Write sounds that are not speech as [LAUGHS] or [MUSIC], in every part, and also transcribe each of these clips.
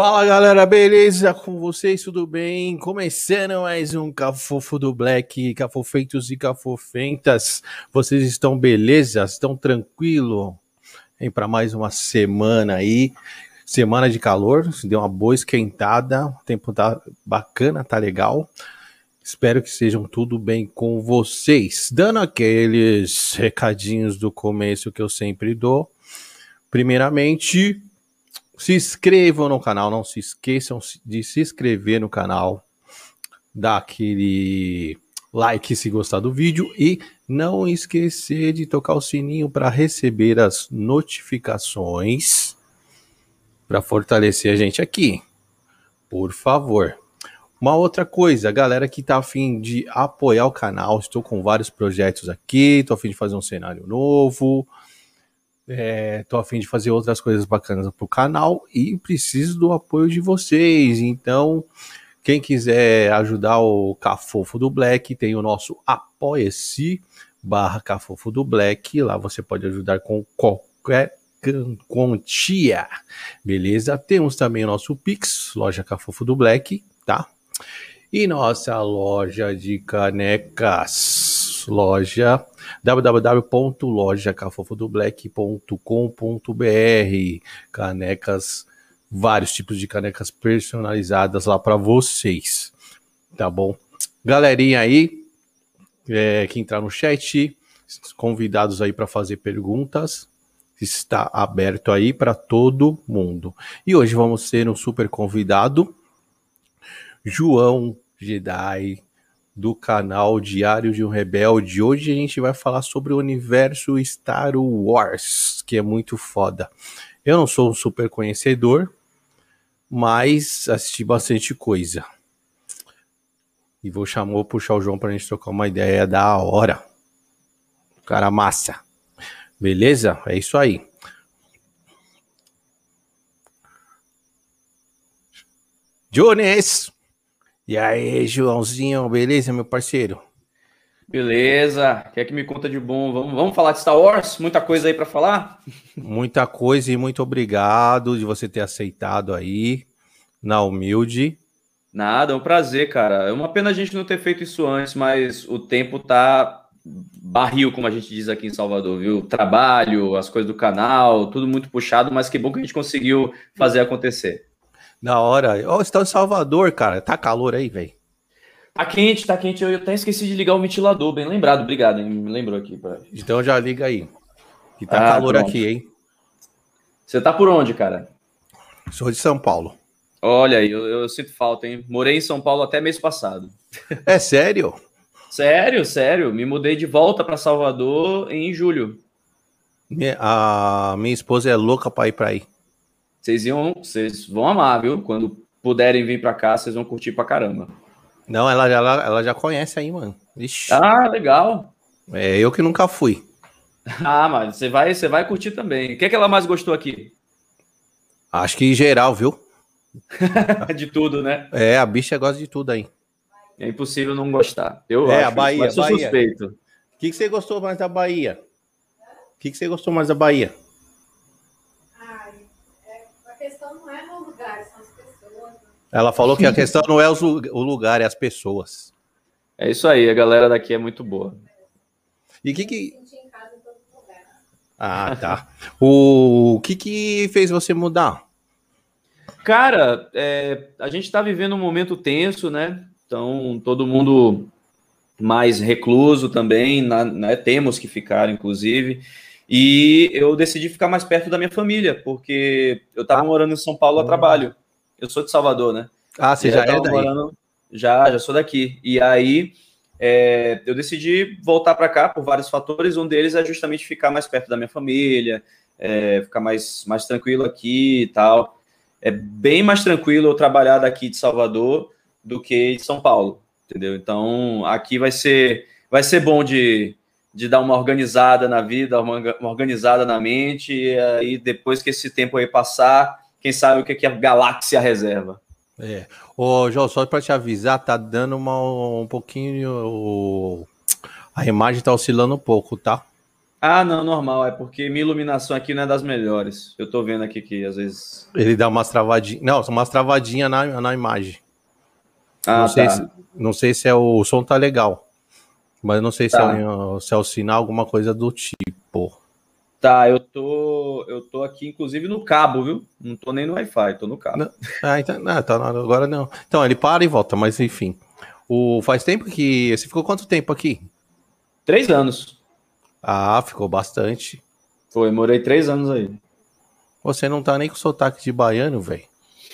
Fala galera, beleza com vocês? Tudo bem? Começando mais um Cafofo do Black, Cafofeitos e Cafofentas. Vocês estão beleza? Estão tranquilo? Vem para mais uma semana aí, semana de calor, deu uma boa esquentada, o tempo tá bacana, tá legal. Espero que sejam tudo bem com vocês. Dando aqueles recadinhos do começo que eu sempre dou. Primeiramente, se inscrevam no canal, não se esqueçam de se inscrever no canal, dar aquele like se gostar do vídeo e não esquecer de tocar o sininho para receber as notificações para fortalecer a gente aqui. Por favor. Uma outra coisa, galera que tá afim de apoiar o canal, estou com vários projetos aqui, estou afim de fazer um cenário novo, é, tô a fim de fazer outras coisas bacanas pro canal e preciso do apoio de vocês. Então, quem quiser ajudar o Cafofo do Black, tem o nosso Apoia-se barra Cafofo do Black. Lá você pode ajudar com qualquer quantia, beleza? Temos também o nosso Pix, loja Cafofo do Black, tá? E nossa loja de canecas, loja www.lojacafofodoblack.com.br Canecas, vários tipos de canecas personalizadas lá para vocês, tá bom? Galerinha aí, é, que entrar no chat, convidados aí para fazer perguntas, está aberto aí para todo mundo. E hoje vamos ter um super convidado, João Jedi, do canal Diário de um Rebelde. Hoje a gente vai falar sobre o universo Star Wars, que é muito foda. Eu não sou um super conhecedor, mas assisti bastante coisa. E vou chamar, vou puxar o João pra gente trocar uma ideia da hora. Cara massa. Beleza? É isso aí. Jones! E aí, Joãozinho, beleza, meu parceiro? Beleza, quer que me conta de bom? Vamos, vamos falar de Star Wars? Muita coisa aí para falar? Muita coisa e muito obrigado de você ter aceitado aí, na humilde. Nada, é um prazer, cara. É uma pena a gente não ter feito isso antes, mas o tempo tá barril, como a gente diz aqui em Salvador, viu? Trabalho, as coisas do canal, tudo muito puxado, mas que bom que a gente conseguiu fazer acontecer. Da hora. Ó, oh, você tá em Salvador, cara. Tá calor aí, velho. Tá quente, tá quente. Eu até esqueci de ligar o ventilador. Bem lembrado, obrigado, hein? Me lembrou aqui. Pra... Então já liga aí. Que tá ah, calor pronto. aqui, hein? Você tá por onde, cara? Sou de São Paulo. Olha aí, eu, eu, sinto falta, hein? Morei em São Paulo até mês passado. É sério? sério, sério. Me mudei de volta para Salvador em julho. Minha, a minha esposa é louca para ir para aí. Vocês iam, vocês vão amar, viu? Quando puderem vir para cá, vocês vão curtir pra caramba. Não, ela, ela, ela já conhece aí, mano. Ixi. Ah, legal. É eu que nunca fui. [LAUGHS] Ah, mas você vai, você vai curtir também. O que, é que ela mais gostou aqui? Acho que em geral, viu? [LAUGHS] de tudo, né? É, a bicha gosta de tudo aí. É impossível não gostar. Eu é, acho, a Bahia, mas sou Bahia. suspeito. O que, que você gostou mais da Bahia? O que, que você gostou mais da Bahia? Ela falou que a [LAUGHS] questão não é o lugar, é as pessoas. É isso aí, a galera daqui é muito boa. E o que que. Ah, tá. O que que fez você mudar? Cara, é, a gente está vivendo um momento tenso, né? Então, todo mundo mais recluso também, na, né? temos que ficar, inclusive. E eu decidi ficar mais perto da minha família, porque eu estava ah. morando em São Paulo a trabalho. Eu sou de Salvador, né? Ah, você já é daí? Morando... Já, já sou daqui. E aí é, eu decidi voltar para cá por vários fatores. Um deles é justamente ficar mais perto da minha família, é, ficar mais, mais tranquilo aqui e tal. É bem mais tranquilo eu trabalhar daqui de Salvador do que de São Paulo, entendeu? Então aqui vai ser vai ser bom de, de dar uma organizada na vida, uma organizada na mente, e aí depois que esse tempo aí passar, quem sabe o que, que a galáxia reserva. É. Ô, João, só para te avisar, tá dando uma, um pouquinho. A imagem tá oscilando um pouco, tá? Ah, não, normal. É porque minha iluminação aqui não é das melhores. Eu tô vendo aqui que às vezes. Ele dá umas travadinhas. Não, são umas travadinhas na, na imagem. Ah, não, tá. sei se, não sei se é o, o som tá legal. Mas não sei tá. se, é, se é o sinal, alguma coisa do tipo. Tá, eu tô, eu tô aqui, inclusive, no cabo, viu? Não tô nem no Wi-Fi, tô no cabo. Não, ah, então, não, tá, agora não. Então, ele para e volta, mas enfim. O, faz tempo que. Você ficou quanto tempo aqui? Três anos. Ah, ficou bastante. Foi, morei três anos aí. Você não tá nem com sotaque de baiano, velho.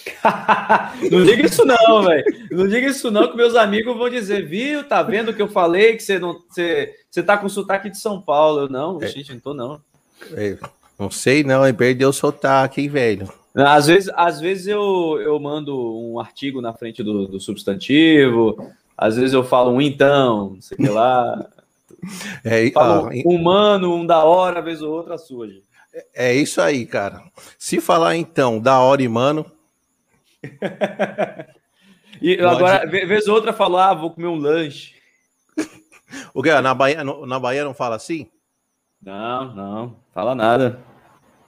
[LAUGHS] não diga isso não, velho. Não diga isso não, que meus amigos vão dizer, viu? Tá vendo o que eu falei? Que você não, você, você tá com sotaque de São Paulo. Eu, não, é. gente, não tô não. É, não sei não, ele perdeu o sotaque, hein, velho. Às vezes, às vezes eu, eu mando um artigo na frente do, do substantivo, às vezes eu falo um então, não sei o que lá. [LAUGHS] É, falo ah, um humano, um da hora, vez ou outra sua, gente. É, é isso aí, cara. Se falar então da hora e mano. [LAUGHS] e Pode... agora, vez ou outra, falar, ah, vou comer um lanche. [LAUGHS] o que? Na Bahia, na Bahia não fala assim? Não, não, fala nada.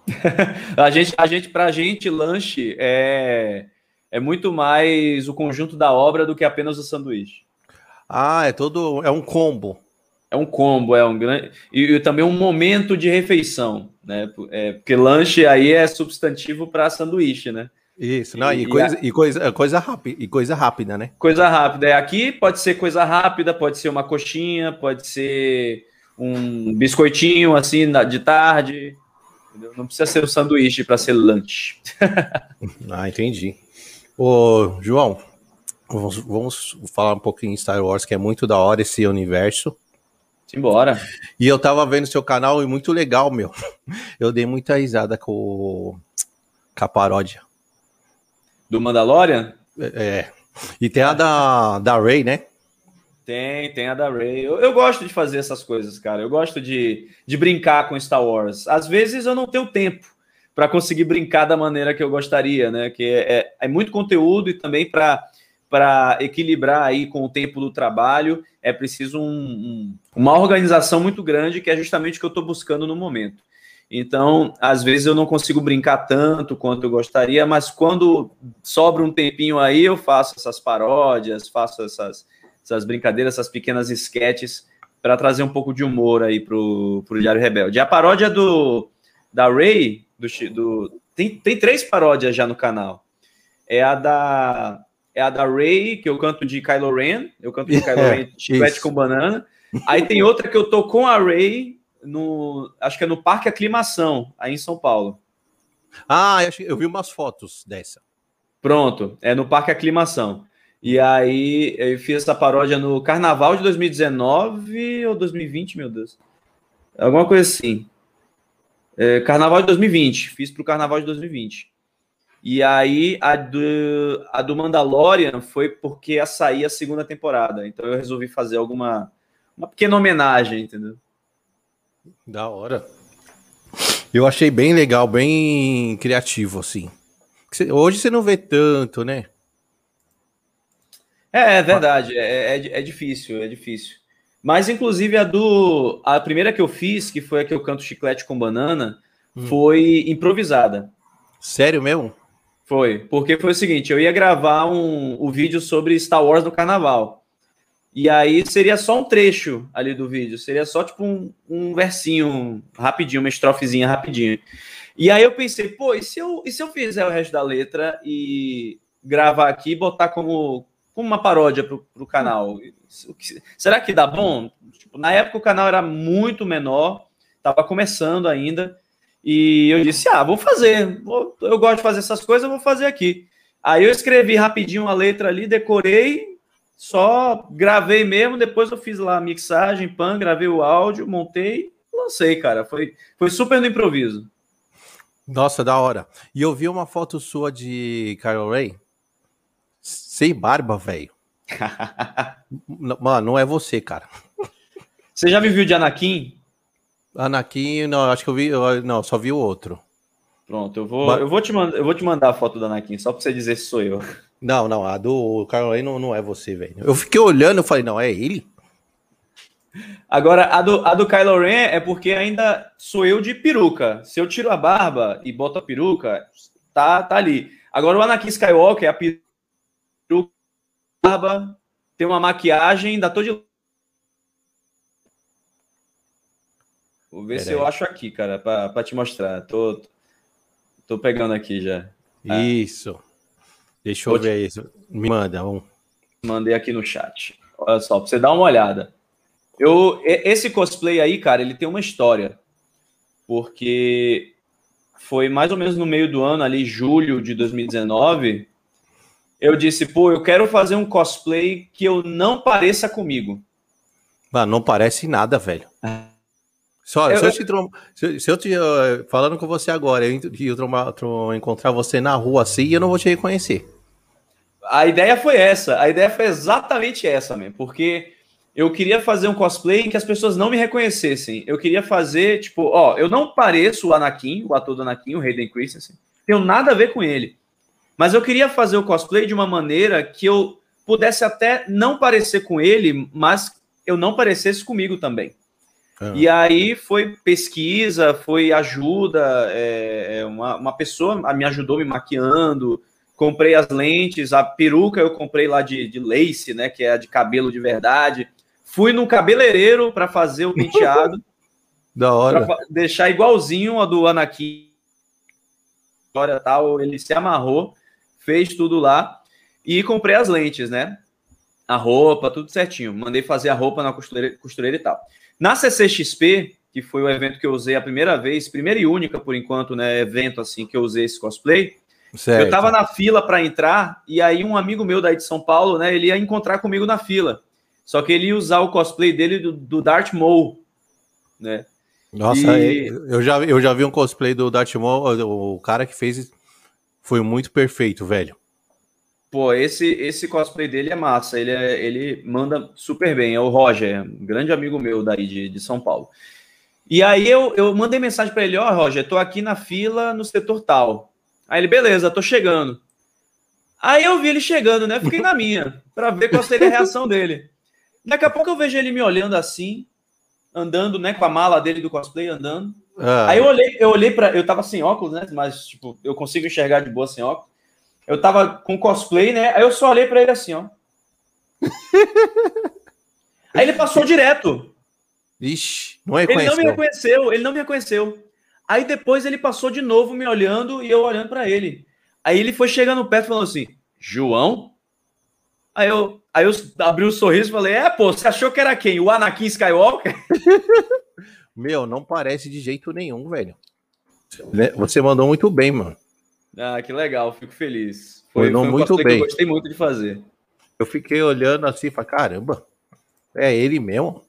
[LAUGHS] a gente, a gente, pra gente, lanche é, é muito mais o conjunto da obra do que apenas o sanduíche. Ah, é todo. É um combo. É um combo, é um grande. E, e também um momento de refeição, né? É, porque lanche aí é substantivo para sanduíche, né? Isso, não, e, e, coisa, e, coisa, coisa rápida, e coisa rápida, né? Coisa rápida. É, aqui pode ser coisa rápida, pode ser uma coxinha, pode ser um biscoitinho assim de tarde. Não precisa ser o um sanduíche para ser lanche. [LAUGHS] ah, entendi. Ô, João, vamos, vamos, falar um pouquinho em Star Wars, que é muito da hora esse universo. Simbora. E eu tava vendo seu canal e muito legal, meu. [LAUGHS] Eu dei muita risada com, com a paródia. Do Mandalorian? É. é. E tem a da, da Ray, né? Tem, tem a da Ray. Eu, eu, gosto de fazer essas coisas, cara. Eu gosto de, de brincar com Star Wars. Às vezes eu não tenho tempo para conseguir brincar da maneira que eu gostaria, né? Que é, é, é muito conteúdo e também para equilibrar aí com o tempo do trabalho é preciso um, um, uma organização muito grande que é justamente o que eu estou buscando no momento. Então, às vezes eu não consigo brincar tanto quanto eu gostaria, mas quando sobra um tempinho aí, eu faço essas paródias, faço essas, essas brincadeiras, essas pequenas esquetes para trazer um pouco de humor aí pro, pro Diário Rebelde. A paródia do da Ray, do, do tem, tem três paródias já no canal. É a da é a da Ray, que eu canto de Kylo Ren, eu canto de Kylo [LAUGHS] Ren, chiclete com banana. Aí tem outra que eu tô com a Ray no, acho que é no Parque Aclimação, aí em São Paulo. Ah, eu vi umas fotos dessa. Pronto, é no Parque Aclimação. E aí eu fiz essa paródia no Carnaval de 2019 ou 2020, meu Deus. Alguma coisa assim. É, Carnaval de 2020. Fiz para o Carnaval de 2020. E aí a do, a do Mandalorian foi porque ia sair a segunda temporada. Então eu resolvi fazer alguma uma pequena homenagem, entendeu? Da hora. Eu achei bem legal, bem criativo, assim. Hoje você não vê tanto, né? É, é verdade, é, é, é, difícil, é difícil. Mas, inclusive, a do. A primeira que eu fiz, que foi a que eu canto chiclete com banana, hum. foi improvisada. Sério mesmo? Foi, porque foi o seguinte: eu ia gravar um, um vídeo sobre Star Wars no carnaval. E aí seria só um trecho ali do vídeo, seria só tipo um, um versinho rapidinho, uma estrofezinha rapidinho. E aí eu pensei, pô, e se eu, e se eu fizer o resto da letra e gravar aqui e botar como como uma paródia para o canal. Será que dá bom? Tipo, na época o canal era muito menor, estava começando ainda, e eu disse: ah, vou fazer, vou, eu gosto de fazer essas coisas, vou fazer aqui. Aí eu escrevi rapidinho a letra ali, decorei, só gravei mesmo, depois eu fiz lá a mixagem, pan, gravei o áudio, montei, lancei, cara. Foi, foi super no improviso. Nossa, da hora. E eu vi uma foto sua de Carol Ray. Sem barba, velho. [LAUGHS] Mano, não é você, cara. Você já me viu de Anakin? Anakin, não, acho que eu vi, eu, não, só vi o outro. Pronto, eu vou, Mas... eu vou te mandar, eu vou te mandar a foto do Anakin só para você dizer se sou eu. Não, não, a do Carol não, não é você, velho. Eu fiquei olhando, eu falei, não, é ele? Agora, a do, a do Kylo Ren é porque ainda sou eu de peruca. Se eu tiro a barba e boto a peruca, tá, tá ali. Agora, o Anakin Skywalker, a peruca, barba, tem uma maquiagem, ainda tô de. Vou ver Pera se aí. eu acho aqui, cara, para te mostrar. Tô, tô pegando aqui já. Isso. Deixa eu Vou ver te... isso. Me manda um. Mandei aqui no chat. Olha só, pra você dar uma olhada. Eu, esse cosplay aí, cara, ele tem uma história. Porque foi mais ou menos no meio do ano, ali, julho de 2019. Eu disse, pô, eu quero fazer um cosplay que eu não pareça comigo. Mano, não parece nada, velho. Só, eu, se, eu te, se, eu te falando com você agora, eu, eu encontrar você na rua assim, eu não vou te reconhecer. A ideia foi essa, a ideia foi exatamente essa, mesmo, porque eu queria fazer um cosplay em que as pessoas não me reconhecessem. Eu queria fazer, tipo, ó, eu não pareço o Anakin, o ator do Anakin, o Hayden Christensen. Tenho nada a ver com ele. Mas eu queria fazer o cosplay de uma maneira que eu pudesse até não parecer com ele, mas eu não parecesse comigo também. Ah. E aí foi pesquisa, foi ajuda, é, é uma, uma pessoa me ajudou me maquiando, comprei as lentes, a peruca eu comprei lá de, de lace, né, que é de cabelo de verdade. Fui no cabeleireiro para fazer o penteado. [LAUGHS] da hora. Deixar igualzinho a do Anakin. História tal, ele se amarrou, fez tudo lá e comprei as lentes, né? A roupa, tudo certinho. Mandei fazer a roupa na costureira, costureira e tal. Na CCXP, que foi o evento que eu usei a primeira vez, primeira e única por enquanto, né, evento assim que eu usei esse cosplay. Certo. Eu tava na fila para entrar e aí um amigo meu daí de São Paulo, né, ele ia encontrar comigo na fila. Só que ele ia usar o cosplay dele do, do Darth Maul, né? Nossa, e... eu, já, eu já vi um cosplay do Darth Maul, o cara que fez foi muito perfeito, velho. Pô, esse, esse cosplay dele é massa, ele, é, ele manda super bem, é o Roger, grande amigo meu daí de, de São Paulo. E aí eu, eu mandei mensagem para ele, ó, oh, Roger, tô aqui na fila no setor tal. Aí ele, beleza, tô chegando. Aí eu vi ele chegando, né? Fiquei na minha, para ver qual seria a reação [LAUGHS] dele. Daqui a pouco eu vejo ele me olhando assim, andando, né, com a mala dele do cosplay andando. Ah. Aí eu olhei, eu olhei para, eu tava sem óculos, né, mas tipo, eu consigo enxergar de boa sem óculos. Eu tava com cosplay, né? Aí eu só olhei para ele assim, ó. [LAUGHS] Aí ele passou direto. Ixi, não reconheceu. Ele não me reconheceu, ele não me reconheceu. Aí depois ele passou de novo me olhando e eu olhando para ele. Aí ele foi chegando perto e falou assim: João? Aí eu, aí eu abri o um sorriso e falei: É, pô, você achou que era quem? O Anakin Skywalker? [LAUGHS] Meu, não parece de jeito nenhum, velho. Né, você mandou muito bem, mano. Ah, que legal, fico feliz. Foi, foi um muito bem. eu gostei muito de fazer. Eu fiquei olhando assim e falei: caramba, é ele mesmo?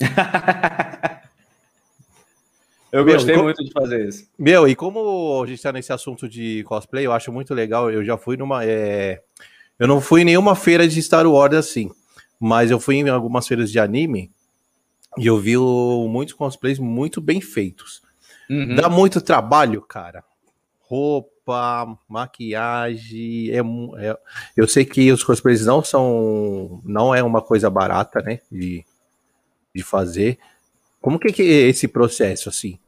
[LAUGHS] eu meu, gostei muito de fazer isso. Meu, e como a gente tá nesse assunto de cosplay, eu acho muito legal. Eu já fui numa. É eu não fui em nenhuma feira de Star Wars assim, mas eu fui em algumas feiras de anime e eu vi muitos cosplays muito bem feitos. Uhum. Dá muito trabalho, cara. Roupa, maquiagem, é, é, eu sei que os cosplays não são, não é uma coisa barata, né, de, de fazer. Como que, que é esse processo assim?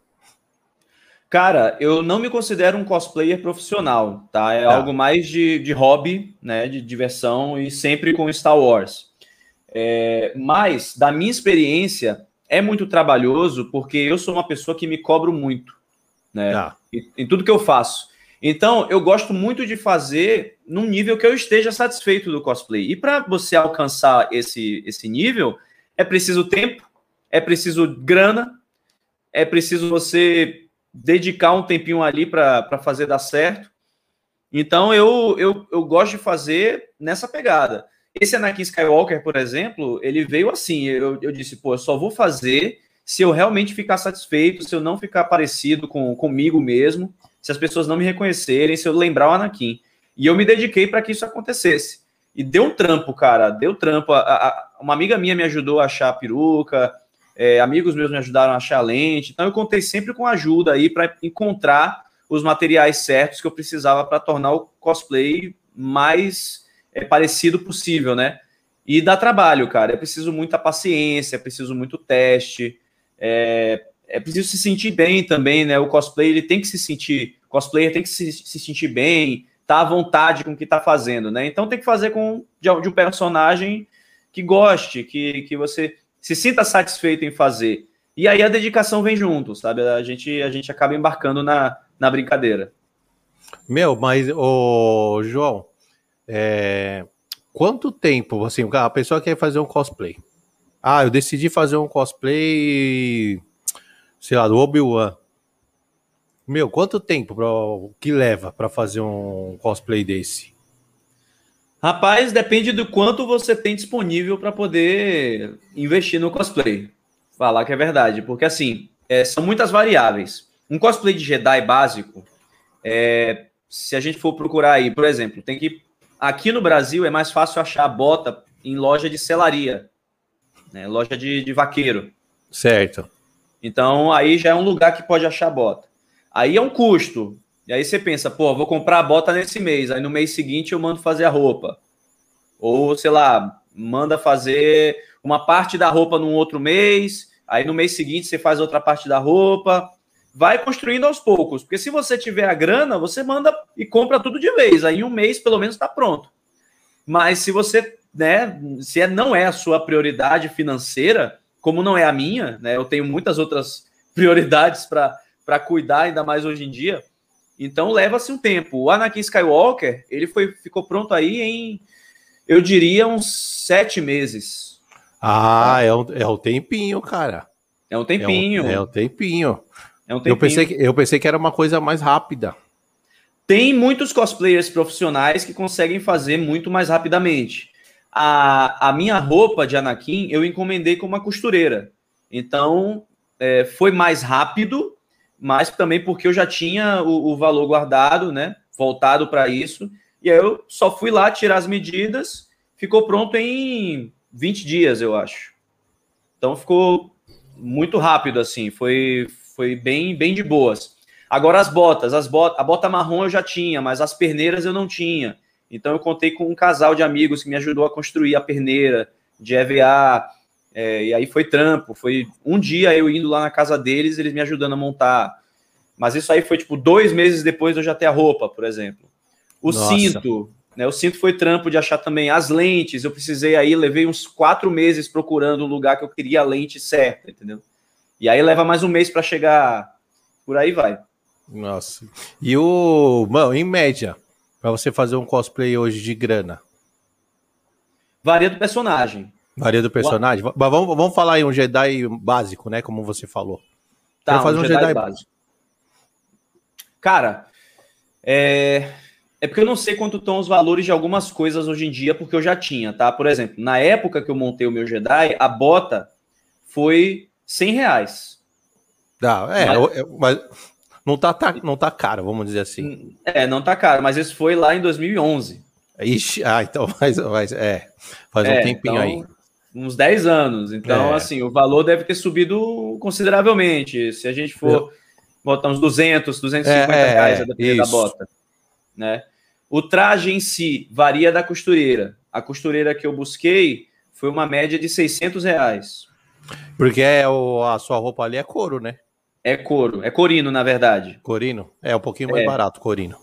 Cara, eu não me considero um cosplayer profissional, tá? É tá. algo mais de, de hobby, né? De diversão e sempre com Star Wars. É, mas, da minha experiência, é muito trabalhoso porque eu sou uma pessoa que me cobro muito, né? Tá. Em, em tudo que eu faço. Então, eu gosto muito de fazer num nível que eu esteja satisfeito do cosplay. E para você alcançar esse, esse nível, é preciso tempo, é preciso grana, é preciso você dedicar um tempinho ali para fazer dar certo. Então eu, eu, eu gosto de fazer nessa pegada. Esse Anakin Skywalker, por exemplo, ele veio assim. Eu, eu disse, pô, eu só vou fazer se eu realmente ficar satisfeito, se eu não ficar parecido com comigo mesmo, se as pessoas não me reconhecerem, se eu lembrar o Anakin. E eu me dediquei para que isso acontecesse. E deu um trampo, cara, deu trampo. A, a, uma amiga minha me ajudou a achar a peruca, é, amigos meus me ajudaram a achar a lente, então eu contei sempre com ajuda aí para encontrar os materiais certos que eu precisava para tornar o cosplay mais é, parecido possível, né? E dá trabalho, cara. É preciso muita paciência, é preciso muito teste, é, é preciso se sentir bem também, né? O cosplay ele tem que se sentir, o cosplayer tem que se, se sentir bem, tá à vontade com o que tá fazendo, né? Então tem que fazer com de, de um personagem que goste, que, que você se sinta satisfeito em fazer. E aí a dedicação vem junto, sabe? A gente, a gente acaba embarcando na, na brincadeira. Meu, mas, ô, João, é, quanto tempo, assim, a pessoa quer fazer um cosplay? Ah, eu decidi fazer um cosplay, sei lá, do Obi-Wan. Meu, quanto tempo pra, que leva para fazer um cosplay desse? Rapaz, depende do quanto você tem disponível para poder investir no cosplay. Falar que é verdade, porque assim, é, são muitas variáveis. Um cosplay de Jedi básico, é, se a gente for procurar aí, por exemplo, tem que. Aqui no Brasil é mais fácil achar bota em loja de selaria, né, loja de, de vaqueiro. Certo. Então aí já é um lugar que pode achar bota. Aí é um custo. E aí você pensa, pô, vou comprar a bota nesse mês, aí no mês seguinte eu mando fazer a roupa. Ou, sei lá, manda fazer uma parte da roupa num outro mês, aí no mês seguinte você faz outra parte da roupa. Vai construindo aos poucos, porque se você tiver a grana, você manda e compra tudo de vez, aí em um mês pelo menos está pronto. Mas se você, né, se é, não é a sua prioridade financeira, como não é a minha, né, eu tenho muitas outras [LAUGHS] prioridades para cuidar, ainda mais hoje em dia, então leva-se um tempo. O Anakin Skywalker, ele foi, ficou pronto aí em, eu diria, uns sete meses. Ah, é um, é um tempinho, cara. É um tempinho. É um, é um tempinho. É um. Eu pensei, que, eu pensei que era uma coisa mais rápida. Tem muitos cosplayers profissionais que conseguem fazer muito mais rapidamente. A, a minha roupa de Anakin eu encomendei com uma costureira. Então, é, foi mais rápido mas também porque eu já tinha o, o valor guardado, né? Voltado para isso. E aí eu só fui lá tirar as medidas, ficou pronto em 20 dias, eu acho. Então ficou muito rápido assim, foi foi bem bem de boas. Agora as botas, as botas, a bota marrom eu já tinha, mas as perneiras eu não tinha. Então eu contei com um casal de amigos que me ajudou a construir a perneira de EVA, é, e aí foi trampo, foi um dia eu indo lá na casa deles, eles me ajudando a montar. Mas isso aí foi tipo dois meses depois de eu já ter a roupa, por exemplo. O Nossa. cinto, né? O cinto foi trampo de achar também as lentes. Eu precisei aí, levei uns quatro meses procurando um lugar que eu queria a lente certa, entendeu? E aí leva mais um mês para chegar. Por aí vai. Nossa. E o. Mano, em média, para você fazer um cosplay hoje de grana? Varia do personagem. Varia do personagem? Mas vamos, vamos falar aí um Jedi básico, né? Como você falou. Tá, fazer um, um Jedi, Jedi básico. Cara, é... é porque eu não sei quanto estão os valores de algumas coisas hoje em dia, porque eu já tinha, tá? Por exemplo, na época que eu montei o meu Jedi, a bota foi 100 reais. Tá, é, mas... É, mas não tá, tá, não tá caro, vamos dizer assim. É, não tá caro, mas isso foi lá em 2011. Ixi, ah, então faz, faz, é, faz é, um tempinho então, aí uns 10 anos. Então, é. assim, o valor deve ter subido consideravelmente. Se a gente for botar uns 200, 250 é, reais a depender da bota, né? O traje em si varia da costureira. A costureira que eu busquei foi uma média de 600 reais. Porque é o, a sua roupa ali é couro, né? É couro, é corino, na verdade. Corino? É um pouquinho mais é. barato, corino.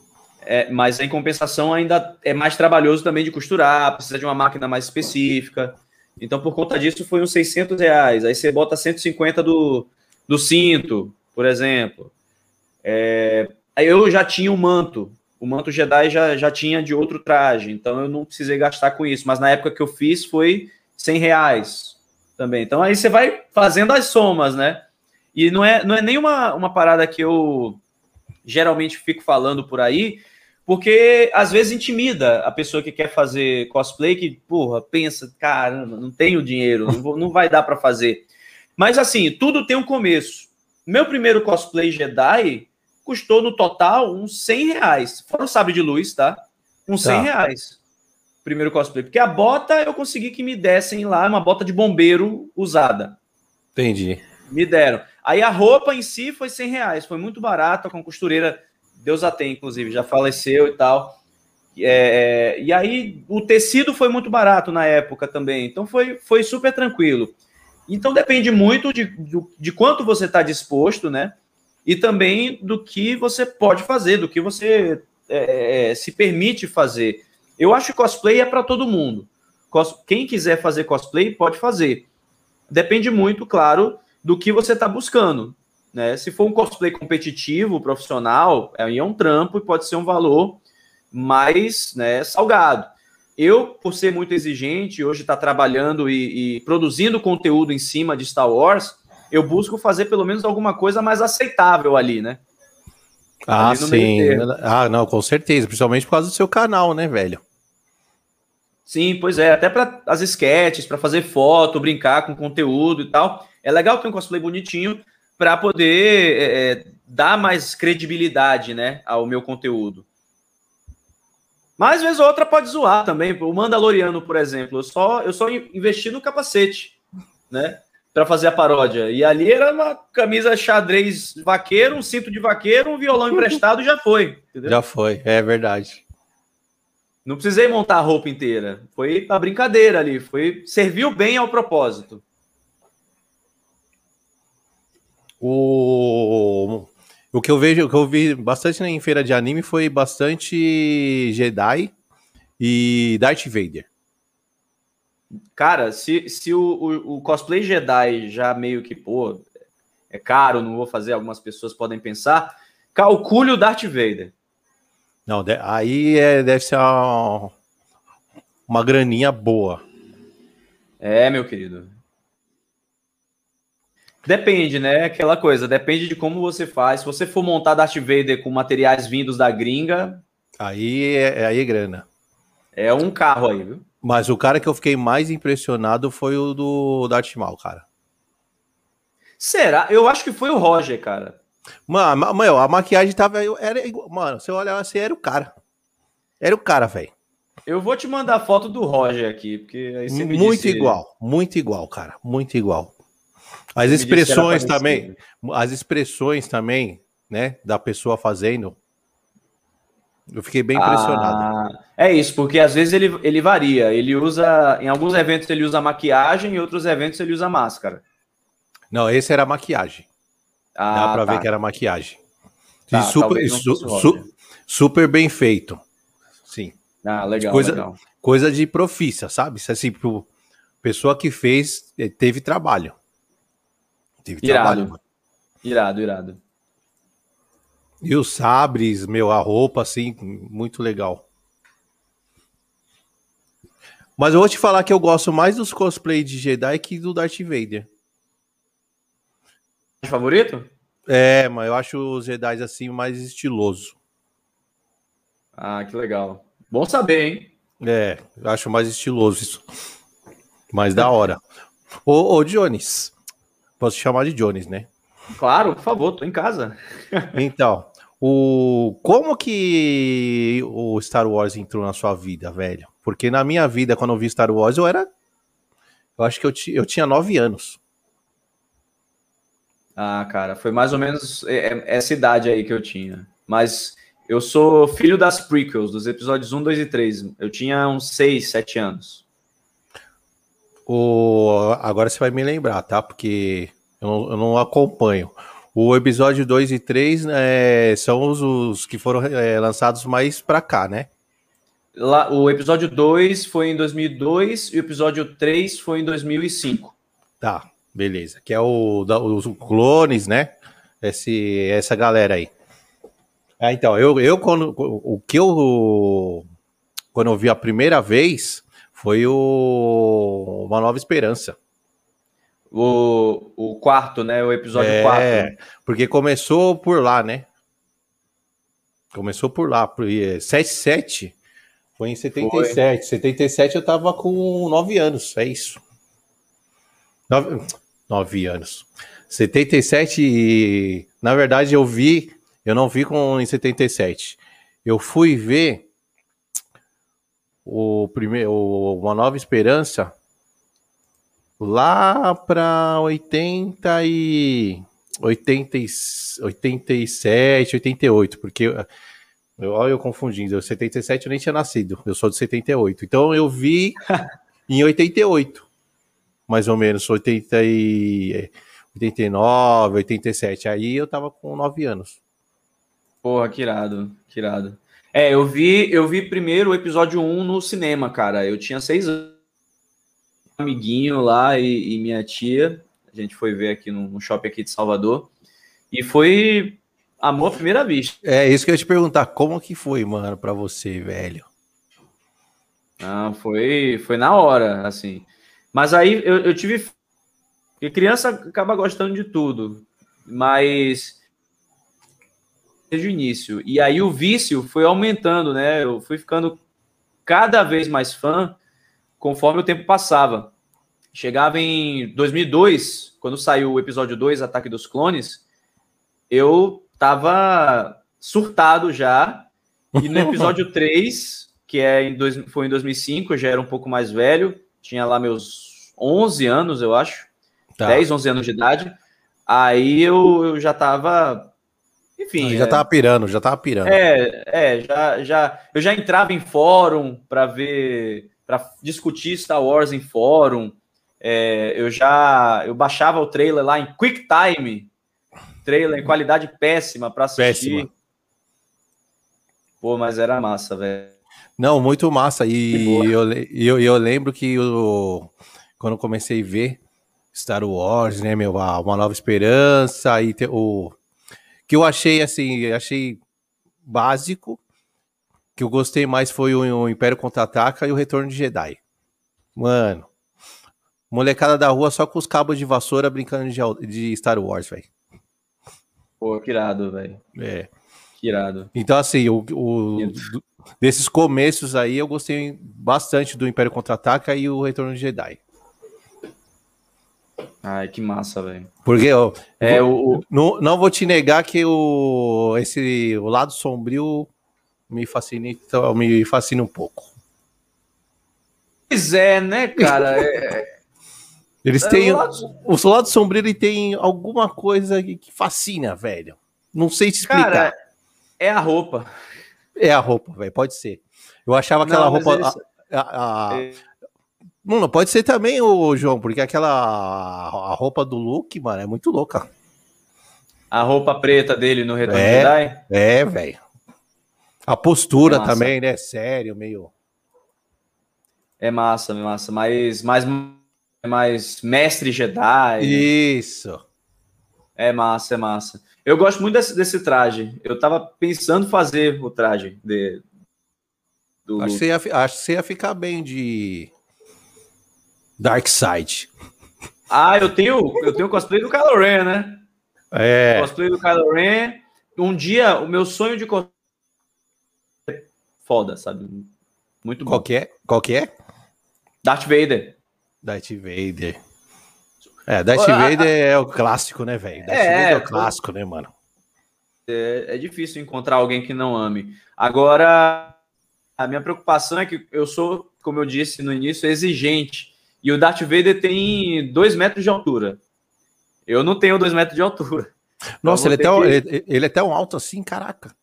É, mas em compensação ainda é mais trabalhoso também de costurar, precisa de uma máquina mais específica. Então, por conta disso, foi uns 600 reais. Aí você bota 150 do, do cinto, por exemplo. É, eu já tinha o um manto. O manto Jedi já, já tinha de outro traje, então eu não precisei gastar com isso. Mas na época que eu fiz foi 100 reais também. Então aí você vai fazendo as somas, né? E não é, não é nem uma, parada que eu geralmente fico falando por aí, porque às vezes intimida a pessoa que quer fazer cosplay, que, porra, pensa, caramba, não tenho dinheiro, não, vou, não vai dar para fazer. Mas assim, tudo tem um começo. Meu primeiro cosplay Jedi custou no total uns 100 reais. Fora o sabre de luz, tá? Uns 100 tá. reais. Primeiro cosplay. Porque a bota eu consegui que me dessem lá, uma bota de bombeiro usada. Entendi. Me deram. Aí a roupa em si foi 100 reais. Foi muito barato, com costureira Deus a tem, inclusive, já faleceu e tal. É, é, e aí o tecido foi muito barato na época também, então foi, foi super tranquilo. Então depende muito de, de, de quanto você está disposto, né? E também do que você pode fazer, do que você é, é se permite fazer. Eu acho que cosplay é para todo mundo. Quem quiser fazer cosplay pode fazer. Depende muito, claro, do que você está buscando. Né? Se for um cosplay competitivo, profissional, aí é um trampo e pode ser um valor mais né, salgado. Eu, por ser muito exigente, hoje está trabalhando e, e, produzindo conteúdo em cima de Star Wars, eu busco fazer pelo menos alguma coisa mais aceitável ali, né? Ah, ali sim. Ah, não, com certeza. Principalmente por causa do seu canal, né, velho? Sim, pois é. Até para as sketches, para fazer foto, brincar com conteúdo e tal. É legal ter um cosplay bonitinho para poder é, é, dar mais credibilidade, né, ao meu conteúdo. Mas, às vezes, outra pode zoar também. O Mandaloriano, por exemplo, eu só, eu só investi no capacete, né? Para fazer a paródia. E ali era uma camisa xadrez vaqueiro, um cinto de vaqueiro, um violão emprestado já foi. Entendeu? Já foi, é verdade. Não precisei montar a roupa inteira. Foi a brincadeira ali. Foi serviu bem ao propósito. O o que eu vejo, o que eu vi bastante em feira de anime foi bastante Jedi e Darth Vader. Cara, se, se o, o, o, cosplay Jedi já meio que, pô, é caro, não vou fazer, algumas pessoas podem pensar, calcule o Darth Vader. Não, aí é, deve ser uma, uma graninha boa. É, meu querido. Depende, né? Aquela coisa, depende de como você faz. Se você for montar Darth Vader com materiais vindos da gringa. Aí é, aí é grana. É um carro aí, viu? Mas o cara que eu fiquei mais impressionado foi o do Darth Maul, cara. Será? Eu acho que foi o Roger, cara. Mano, mano a maquiagem tava. Era igual, mano, você olhava assim, era o cara. Era o cara, velho. Eu vou te mandar a foto do Roger aqui, porque aí você me Muito disse... igual, muito igual, cara. Muito igual. As expressões também, as expressões também, né, da pessoa fazendo. Eu fiquei bem impressionado. Ah, é isso, porque às vezes ele, ele varia. Ele usa, em alguns eventos ele usa maquiagem, em outros eventos ele usa máscara. Não, esse era maquiagem. Ah, Dá pra tá. ver que era maquiagem. Tá, super, su, su, super bem feito. Sim. Ah, legal, coisa, legal. Coisa de profissa, sabe? Assim, pro, pessoa que fez, eh, teve trabalho. Teve irado. trabalho. Irado, irado. E os sabres, meu, a roupa, assim, muito legal. Mas eu vou te falar que eu gosto mais dos cosplay de Jedi que do Darth Vader. Favorito? É, mas eu acho os Jedi assim mais estiloso. Ah, que legal. Bom saber, hein? É, eu acho mais estiloso isso. Mais da hora. Ô, ô Jones, Posso chamar de Jones, né? Claro, por favor, tô em casa. então, o como que o Star Wars entrou na sua vida, velho? Porque na minha vida, quando eu vi Star Wars, eu era. Eu acho que eu, eu tinha nove anos. Ah, cara, foi mais ou menos é, é, essa idade aí que eu tinha. Mas eu sou filho das prequels, dos episódios 1, 2 e 3. Eu tinha uns 6, 7 anos. O... Agora você vai me lembrar, tá? Porque eu não, eu não acompanho. O episódio 2 e 3 né, são os, os, que foram é, lançados mais pra cá, né? Lá, o episódio 2 foi em 2002 e o episódio 3 foi em 2005. Tá, beleza. Que é o da, os clones, né? Esse, essa galera aí. Ah, então, eu, eu quando, o que eu quando eu vi a primeira vez, foi o Uma Nova Esperança. O, o quarto, né? O episódio é, 4. Porque começou por lá, né? Começou por lá. 77 é, foi em 77. Foi. 77 eu tava com 9 anos, é isso. 9, 9 anos. 77, na verdade eu vi, eu não vi com em 77. Eu fui ver o primeiro, Uma Nova Esperança lá para 80 e 80, 87, 88, porque Eu, olha eu confundindo. Eu 77 eu nem tinha nascido. Eu sou de 78. Então eu vi [LAUGHS] em 88. Mais ou menos. 80 e... 89, 87. Aí eu tava com 9 anos. Porra, que irado, que irado. É, eu vi, eu vi primeiro o episódio 1 no cinema, cara. Eu tinha 6 anos. Amiguinho lá e, e, minha tia. A gente foi ver aqui no, no shopping aqui de Salvador. E foi amor à primeira vista. É isso que eu ia te perguntar. Como que foi, mano, pra você, velho? Ah, foi, foi na hora, assim. Mas aí eu, eu tive porque criança acaba gostando de tudo, mas desde o início. E aí o vício foi aumentando, né? Eu fui ficando cada vez mais fã conforme o tempo passava. Chegava em 2002, quando saiu o episódio 2, Ataque dos Clones, eu tava surtado já. E no [LAUGHS] episódio 3, que é em dois, foi em 2005, eu já era um pouco mais velho, tinha lá meus 11 anos, eu acho tá. 10, 11 anos de idade. Aí eu, eu já tava. Enfim. já é, tava pirando, já tava pirando. É, é, já, já, eu já entrava em fórum para ver, para discutir Star Wars em fórum. É, eu já eu baixava o trailer lá em QuickTime, trailer em qualidade péssima para assistir. Péssima. Pô, mas era massa, velho. Não, muito massa. E eu, eu, eu lembro que eu, quando comecei a ver, Star Wars, né, meu? Uma Nova Esperança e o que eu achei assim, achei básico, que eu gostei mais foi o, Império Contra-Ataca e o Retorno de Jedi. Mano, molecada da rua só com os cabos de vassoura brincando de, Star Wars, velho. Pô, que irado, velho. É. Que irado. Então, assim, o, o desses começos aí, eu gostei bastante do Império Contra-Ataca e o Retorno de Jedi. Ai, que massa, velho. Porque ó, é, o, não, não vou te negar que o, esse, o lado sombrio me fascina, então, me fascina um pouco. Pois é, né, cara? É... [LAUGHS] Eles é, têm. O lado... o lado sombrio ele tem alguma coisa que, fascina, velho. Não sei te explicar. Cara, é a roupa. É a roupa, velho. Pode ser. Eu achava aquela não, roupa. Eles... A, a, a, é... Não, pode ser também, o João, porque aquela a roupa do Luke, mano, é muito louca. A roupa preta dele no Retorno é, Jedi? É, velho. A postura é também, né? Sério, meio. É massa, é massa. Mais, mais, mais mestre Jedi. Né? Isso. Né? É massa, é massa. Eu gosto muito desse, desse traje. Eu tava pensando fazer o traje de, do acho, que você ia, acho que você ia ficar bem de Dark Side. Ah, eu tenho, eu tenho cosplay do Kylo Ren, né? É. Cosplay do Kylo Ren. Um dia, o meu sonho de cosplay foda, sabe? Muito bom. Qual que é? Qual que é? Darth Vader. Darth Vader. É, Darth Vader é o clássico, né, velho? Darth é, Vader é o clássico, né, mano? É, é difícil encontrar alguém que não ame. Agora, a minha preocupação é que eu sou, como eu disse no início, exigente. E o Darth Vader tem dois metros de altura. Eu não tenho dois metros de altura. Nossa, ele é, que... ele, ele é tão alto assim, caraca.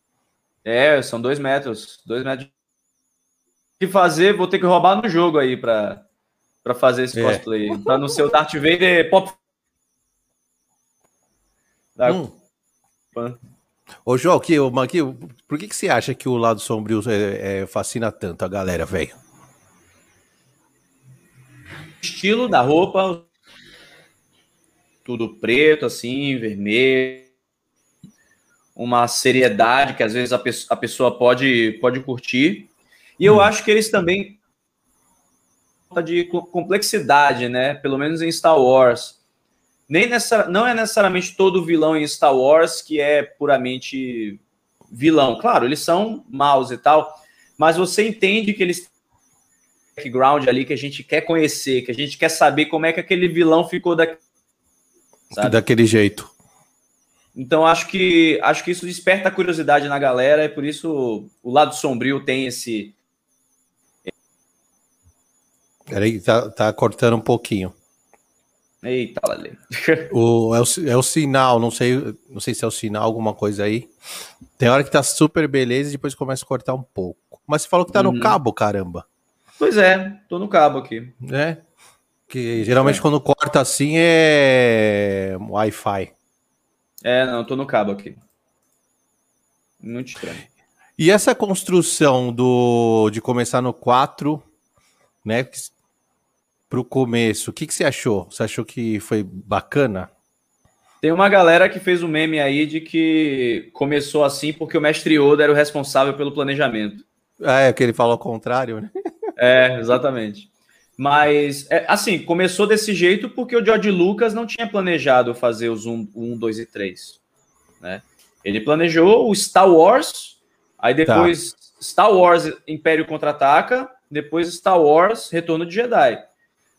É, são dois metros. Dois metros. O que fazer? Vou ter que roubar no jogo aí pra, pra fazer esse é. cosplay. Pra não ser o Darth Vader pop. Hum. Ô, João, aqui, aqui, por que, que você acha que o lado sombrio é, é, fascina tanto a galera, velho? estilo da roupa, tudo preto, assim, vermelho, uma seriedade que às vezes a, pe a pessoa pode, pode curtir. E eu hum. acho que eles também de complexidade, né? Pelo menos em Star Wars. Nem necessari não é necessariamente todo vilão em Star Wars que é puramente vilão. Claro, eles são maus e tal, mas você entende que eles background ali que a gente quer conhecer, que a gente quer saber como é que aquele vilão ficou da... daquele jeito. Então acho que acho que isso desperta a curiosidade na galera, e por isso o lado sombrio tem esse. Peraí, tá, tá cortando um pouquinho. Eita, Lale. [LAUGHS] O, é, o, é o sinal, não sei, não sei se é o sinal, alguma coisa aí. Tem hora que tá super beleza e depois começa a cortar um pouco. Mas você falou que tá uhum. no cabo, caramba. Pois é, tô no cabo aqui. É. Que geralmente é. quando corta assim é Wi-Fi. É, não, tô no cabo aqui. Muito estranho. E essa construção do de começar no 4, né, pro começo, o que, que você achou? Você achou que foi bacana? Tem uma galera que fez um meme aí de que começou assim porque o mestre Yoda era o responsável pelo planejamento. É, que ele falou ao contrário, né? É, exatamente. Mas, é, assim, começou desse jeito porque o George Lucas não tinha planejado fazer os 1, 1 2 e 3. Né? Ele planejou o Star Wars, aí depois tá. Star Wars Império Contra-Ataca, depois Star Wars Retorno de Jedi.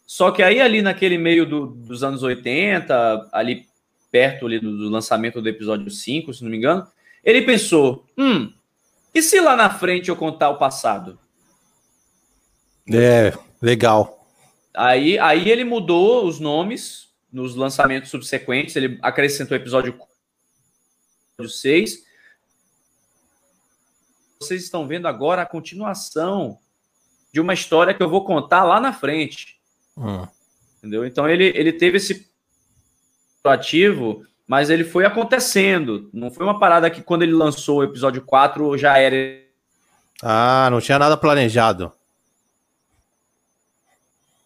Só que aí ali naquele meio do, dos anos 80, ali perto ali do, do, lançamento do episódio 5, se não me engano, ele pensou, hum, e se lá na frente eu contar o passado? É, legal. Aí, aí ele mudou os nomes nos lançamentos subsequentes, ele acrescentou o episódio 6. Vocês estão vendo agora a continuação de uma história que eu vou contar lá na frente. Hum. Entendeu? Então ele, ele teve esse ativo mas ele foi acontecendo. Não foi uma parada que quando ele lançou o episódio 4 já era. Ah, não tinha nada planejado.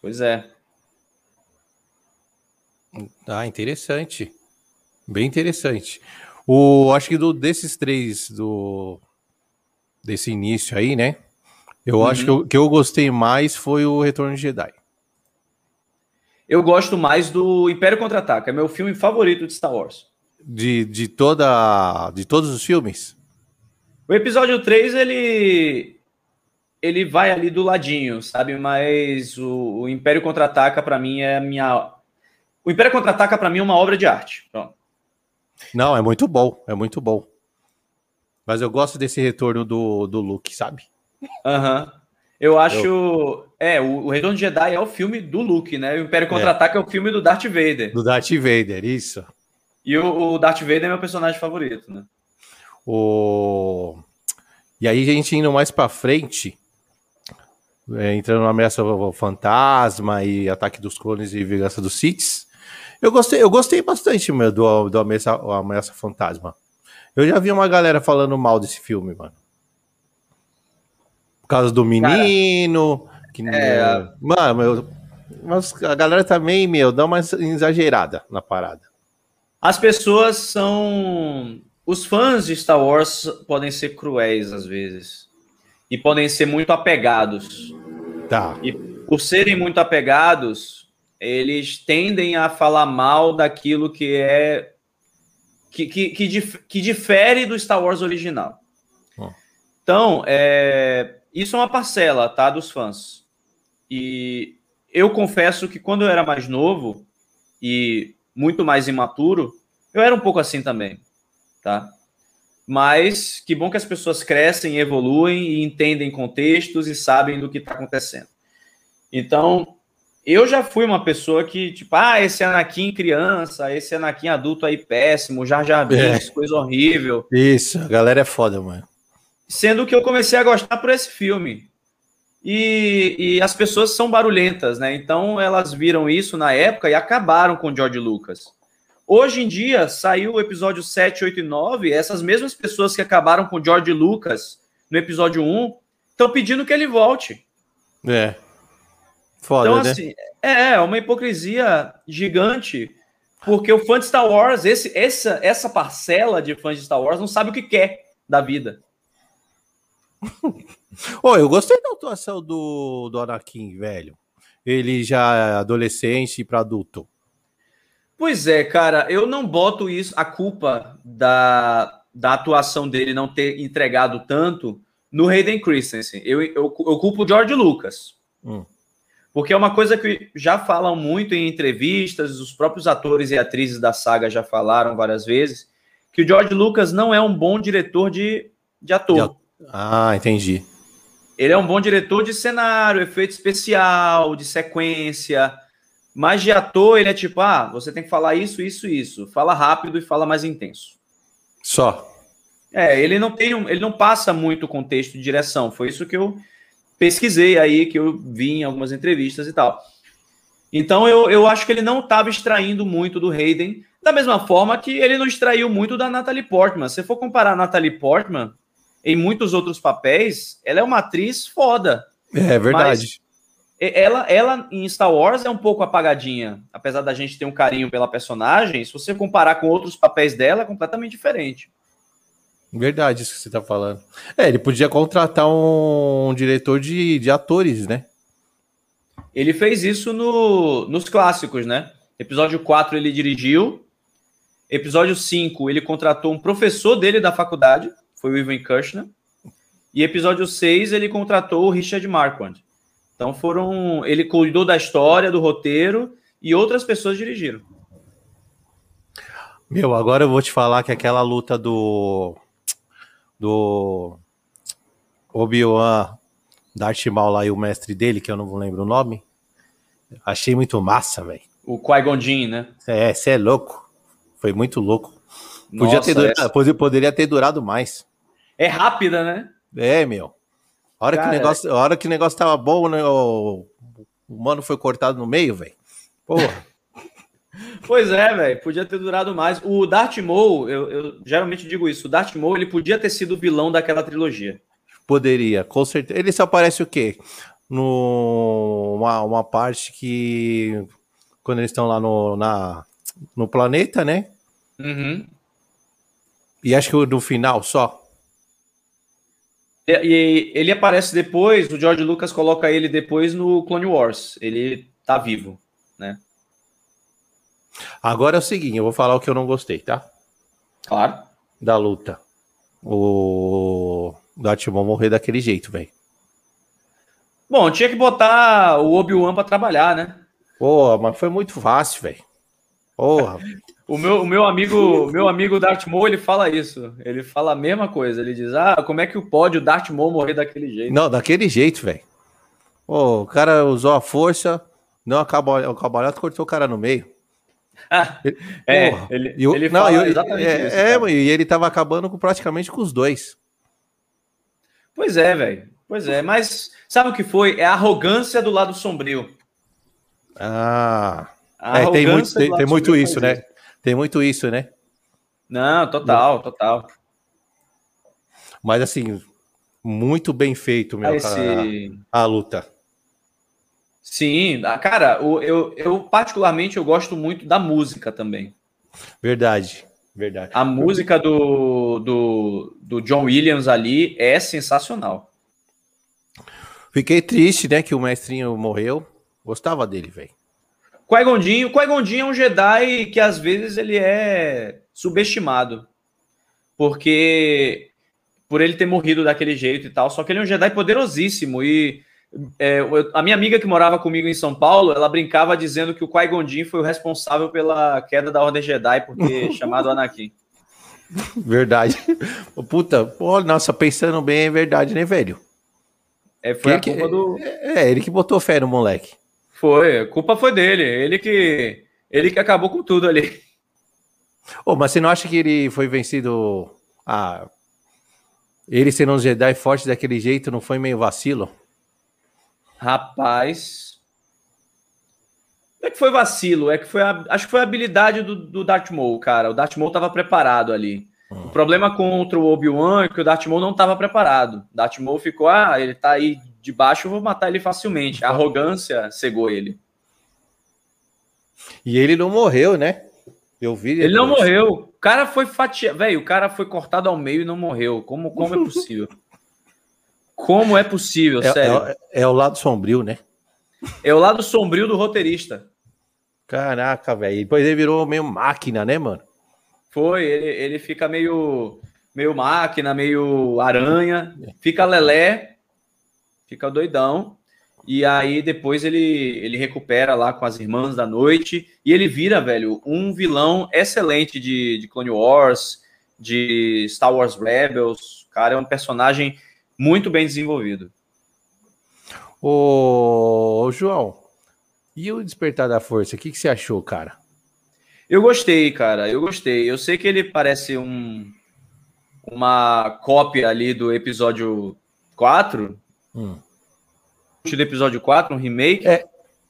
Pois é. Ah, interessante. Bem interessante. O, acho que do, desses três, do desse início aí, né? Eu uhum. acho que o que eu gostei mais foi o Retorno de Jedi eu gosto mais do Império Contra-Ataca. É meu filme favorito de Star Wars. De, de, toda, de todos os filmes? O episódio 3, ele ele vai ali do ladinho, sabe? Mas o, o Império Contra-Ataca, para mim, é a minha... O Império Contra-Ataca, para mim, é uma obra de arte. Pronto. Não, é muito bom, é muito bom. Mas eu gosto desse retorno do, do Luke, sabe? Aham. Uhum. Eu acho. Eu... É, o, o Retorno de Jedi é o filme do Luke, né? O Império Contra-Ataca é. é. o filme do Darth Vader. Do Darth Vader, isso. E o, o Darth Vader é meu personagem favorito, né? O... E aí, a gente indo mais pra frente, é, entrando na ameaça fantasma e ataque dos clones e vingança dos Siths, eu gostei, eu gostei bastante meu, do, do ameaça, ameaça fantasma. Eu já vi uma galera falando mal desse filme, mano causa do menino. Cara, que, é... Mano, eu, mas a galera também, meu, dá uma exagerada na parada. As pessoas são. Os fãs de Star Wars podem ser cruéis às vezes. E podem ser muito apegados. Tá. E por serem muito apegados, eles tendem a falar mal daquilo que é. que, que, que, dif, que difere do Star Wars original. Oh. Então, é, isso é uma parcela, tá, dos fãs. E eu confesso que quando eu era mais novo e muito mais imaturo, eu era um pouco assim também, tá? Mas que bom que as pessoas crescem, evoluem e entendem contextos e sabem do que está acontecendo. Então, eu já fui uma pessoa que, tipo, ah, esse Anakin criança, esse Anakin adulto aí péssimo, já já vi, é. coisa horrível. Isso, a galera é foda, mano. Sendo que eu comecei a gostar por esse filme. E, e, as pessoas são barulhentas, né? Então elas viram isso na época e acabaram com George Lucas. Hoje em dia, saiu o episódio 7, 8 e 9, essas mesmas pessoas que acabaram com George Lucas no episódio 1 estão pedindo que ele volte. É. Foda, então, né? assim, é, é uma hipocrisia gigante, porque o fã de Star Wars, esse, essa, essa parcela de fãs de Star Wars não sabe o que quer da vida. [LAUGHS] oh, eu gostei da atuação do, do Anakin, velho. Ele já é adolescente para adulto. Pois é, cara, eu não boto isso, a culpa da, da atuação dele não ter entregado tanto no Hayden Christensen. Eu, eu, eu culpo o George Lucas. Hum. Porque é uma coisa que já falam muito em entrevistas, os próprios atores e atrizes da saga já falaram várias vezes, que o George Lucas não é um bom diretor de, de ator. De, ah, entendi. Ele é um bom diretor de cenário, efeito especial, de sequência, Mas de ator, ele é tipo, ah, você tem que falar isso, isso, isso. Fala rápido e fala mais intenso. Só. É, ele não tem, ele não passa muito contexto de direção. Foi isso que eu pesquisei aí, que eu vi em algumas entrevistas e tal. Então eu, eu acho que ele não estava extraindo muito do Hayden, da mesma forma que ele não extraiu muito da Natalie Portman. Se for comparar a Natalie Portman em muitos outros papéis, ela é uma atriz foda. É verdade. Ela, ela em Star Wars é um pouco apagadinha, apesar da gente ter um carinho pela personagem. Se você comparar com outros papéis dela, é completamente diferente. Verdade, isso que você tá falando. É, ele podia contratar um, um diretor de, de atores, né? Ele fez isso no, nos clássicos, né? Episódio 4 ele dirigiu. Episódio 5 ele contratou um professor dele da faculdade, foi o Ivan Kushner. E episódio 6 ele contratou o Richard Marquand. Então foram. Ele cuidou da história, do roteiro e outras pessoas dirigiram. Meu, agora eu vou te falar que aquela luta do do Obi-Wan Darth Maul lá e o mestre dele, que eu não lembro o nome. Achei muito massa, velho. O Qui-Gon né? É, você é louco. Foi muito louco. Podia Nossa, ter durado. Poderia ter durado mais. É rápida, né? É, meu. A hora, Cara, que, o negócio, hora que o negócio tava bom, né, o, o mano foi cortado no meio, velho. Porra. [LAUGHS] Pois é, velho, podia ter durado mais. O Darth Maul, eu, eu, geralmente digo isso, o Darth Maul, ele podia ter sido o vilão daquela trilogia. Poderia, com certeza. Ele só aparece o quê? No, uma, uma parte que, quando eles estão lá no, na, no planeta, né? Uhum. E acho que no final só. E, ele aparece depois, o George Lucas coloca ele depois no Clone Wars. Ele tá vivo, né? Agora é o seguinte, eu vou falar o que eu não gostei, tá? Claro. Da luta. O Darth Maul morrer daquele jeito, velho. Bom, tinha que botar o Obi-Wan pra trabalhar, né? Pô, mas foi muito fácil, velho. Porra. [LAUGHS] o, meu, o meu amigo, meu amigo Darth Maul, ele fala isso. Ele fala a mesma coisa. Ele diz: "Ah, como é que pode o Darth Maul morrer daquele jeito?" Não, daquele jeito, velho. o cara usou a força, não acabou, o cabalhote cortou o cara no meio. é, ele, eu, ele não, eu, exatamente é, isso. É, e ele tava acabando com, praticamente com os dois. Pois é, velho. Pois é, mas sabe o que foi? É a arrogância do lado sombrio. Ah. É, tem muito, tem, tem muito isso, né? Tem muito isso, né? Não, total, total. Mas assim, muito bem feito, meu, Esse... a, a luta. Sim, ah, cara, eu, eu particularmente eu gosto muito da música também. Verdade, verdade. A música do, do, do John Williams ali é sensacional. Fiquei triste, né, que o mestrinho morreu. Gostava dele, velho. Qui-Gondinho, Qui-Gondinho é um Jedi que às vezes ele é subestimado. Porque por ele ter morrido daquele jeito e tal, só que ele é um Jedi poderosíssimo e é, a minha amiga que morava comigo em São Paulo, ela brincava dizendo que o Qui-Gon foi o responsável pela queda da Ordem Jedi por ter [LAUGHS] chamado Anakin. Verdade. Puta, pô, nossa, pensando bem, é verdade, né, velho? É, foi a culpa do. É, é, ele que botou fé no moleque. Foi, a culpa foi dele. Ele que, ele que acabou com tudo ali. Oh, mas você não acha que ele foi vencido? Ah, ele sendo um Jedi forte daquele jeito não foi meio vacilo? Rapaz. É que foi vacilo, é que foi a, acho que foi a habilidade do, do Darth Maul, cara. O Darth Maul estava preparado ali. Hum. O problema contra o Obi-Wan é que o Darth Maul não estava preparado. O Darth Maul ficou, ah, ele tá aí de baixo, eu vou matar ele facilmente. A arrogância cegou ele. E ele não morreu, né? Eu vi. Depois. Ele não morreu. O cara foi fatiado. Velho, o cara foi cortado ao meio e não morreu. Como, como é possível? [LAUGHS] Como é possível, é, sério? É, é, o lado sombrio, né? É o lado sombrio do roteirista. Caraca, velho. Depois ele virou meio máquina, né, mano? Foi, ele, ele fica meio, meio máquina, meio aranha, fica lelé, fica doidão. E aí depois ele, ele recupera lá com as irmãs da noite e ele vira, velho, um vilão excelente de, de Clone Wars, de Star Wars Rebels. O cara é um personagem muito bem desenvolvido. Ô, João, E o Despertar da Força, o que, que você achou, cara? Eu gostei, cara, eu gostei. Eu sei que ele parece um uma cópia ali do episódio 4. Hum. Do episódio 4, um remake. É,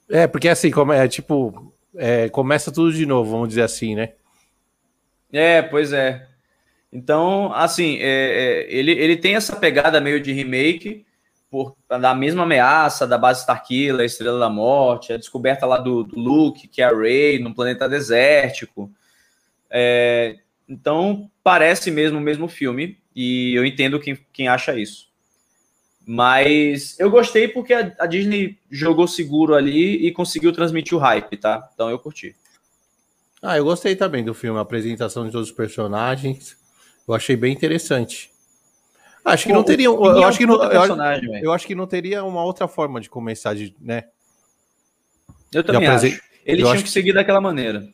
é porque assim, como é tipo, é, começa tudo de novo, vamos dizer assim, né? É, pois é. Então, assim, é, é, ele, ele tem essa pegada meio de remake, por, da mesma ameaça da base Starkiller, a Estrela da Morte, a descoberta lá do, do Luke, que é a Rey, num planeta desértico. É, então, parece mesmo o mesmo filme, e eu entendo quem, quem acha isso. Mas eu gostei porque a, a, Disney jogou seguro ali e conseguiu transmitir o hype, tá? Então eu curti. Ah, eu gostei também do filme, a apresentação de todos os personagens. Eu achei bem interessante. Acho que Pô, não teria. Eu, acho que não, eu, eu, acho que não teria uma outra forma de começar, de, né? Eu também acho. Eles tinham que seguir daquela maneira.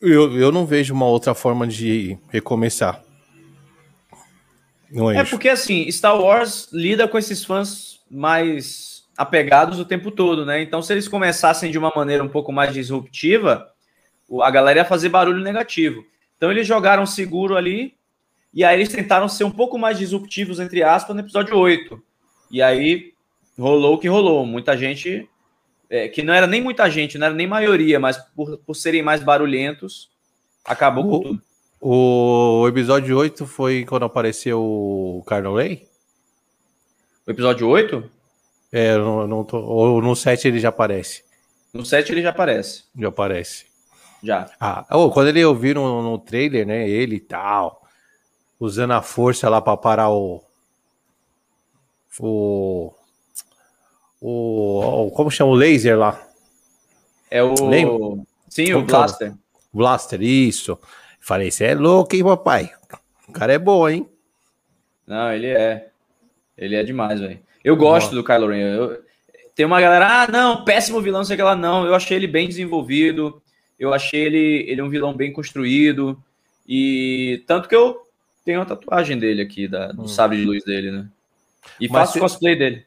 Eu, eu não vejo uma outra forma de recomeçar. Não é, é porque assim, Star Wars lida com esses fãs mais apegados o tempo todo, né? Então, se eles começassem de uma maneira um pouco mais disruptiva, a galera ia fazer barulho negativo. Então, eles jogaram seguro ali e aí eles tentaram ser um pouco mais disruptivos, entre aspas, no episódio 8. E aí rolou o que rolou. Muita gente, é, que não era nem muita gente, não era nem maioria, mas por, por serem mais barulhentos, acabou o, com tudo. O episódio 8 foi quando apareceu o Carno Ray? O episódio 8? É, não, não tô, ou no 7 ele já aparece. No 7 ele já aparece. Já aparece. Já. Ah, oh, quando ele ouviu no, no trailer, né, ele e tal, usando a força lá para parar o, o, o, como chama o laser lá? É o Lembra? Sim, como o blaster. Blaster, isso. Falei, você é louco, hein, papai? O cara é bom, hein? Não, ele é. Ele é demais, velho. Eu gosto do Kylo Ren. Eu... Tem uma galera, ah, não, péssimo vilão, sei que lá. Não, eu achei ele bem desenvolvido. Eu achei ele, ele um vilão bem construído. E tanto que eu tenho uma tatuagem dele aqui, da, do hum. sabre de luz dele, né? E mas faço tem, cosplay dele.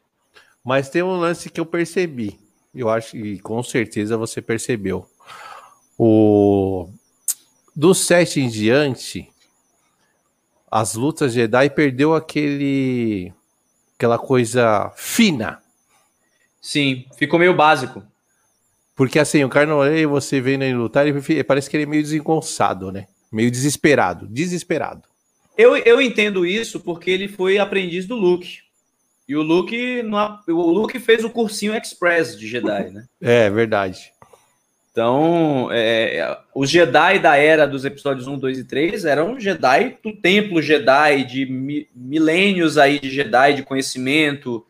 Mas tem um lance que eu percebi. Eu acho que com certeza você percebeu. O do 7 em diante, as lutas Jedi perdeu aquele aquela coisa fina. Sim, ficou meio básico. Porque assim, o Carnolei, você vendo ele lutar, ele, parece que ele é meio desengonçado, né? Meio desesperado, desesperado. Eu, eu entendo isso porque ele foi aprendiz do Luke. E o Luke, o Luke fez o cursinho Express de Jedi, né? É, verdade. Então, é, os Jedi da era dos episódios 1, 2 e 3 eram Jedi do templo Jedi, de mi, milênios aí de Jedi, de conhecimento,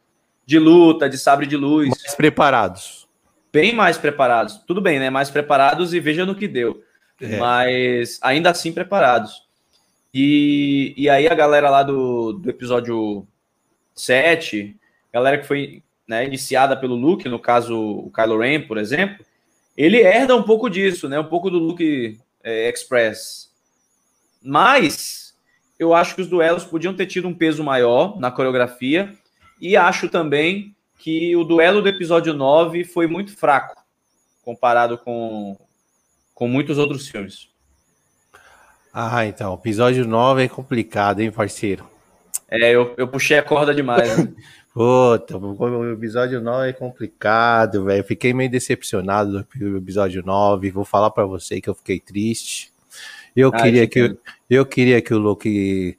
de luta, de sabre de luz. Mais preparados. Bem mais preparados. Tudo bem, né? Mais preparados e veja no que deu. É. Mas ainda assim preparados. E, e aí a galera lá do, do episódio 7, galera que foi né, iniciada pelo Luke, no caso o Kylo Ren, por exemplo, ele herda um pouco disso, né? Um pouco do Luke é, Express. Mas eu acho que os duelos podiam ter tido um peso maior na coreografia e acho também que o duelo do episódio 9 foi muito fraco comparado com, com muitos outros filmes. Ah, então, episódio 9 é complicado, hein, parceiro? É, eu, eu puxei a corda demais. Né? [LAUGHS] Puta, o episódio 9 é complicado, velho. Fiquei meio decepcionado do episódio 9. Vou falar para você que eu fiquei triste. Eu ah, queria que eu, eu queria que o Luke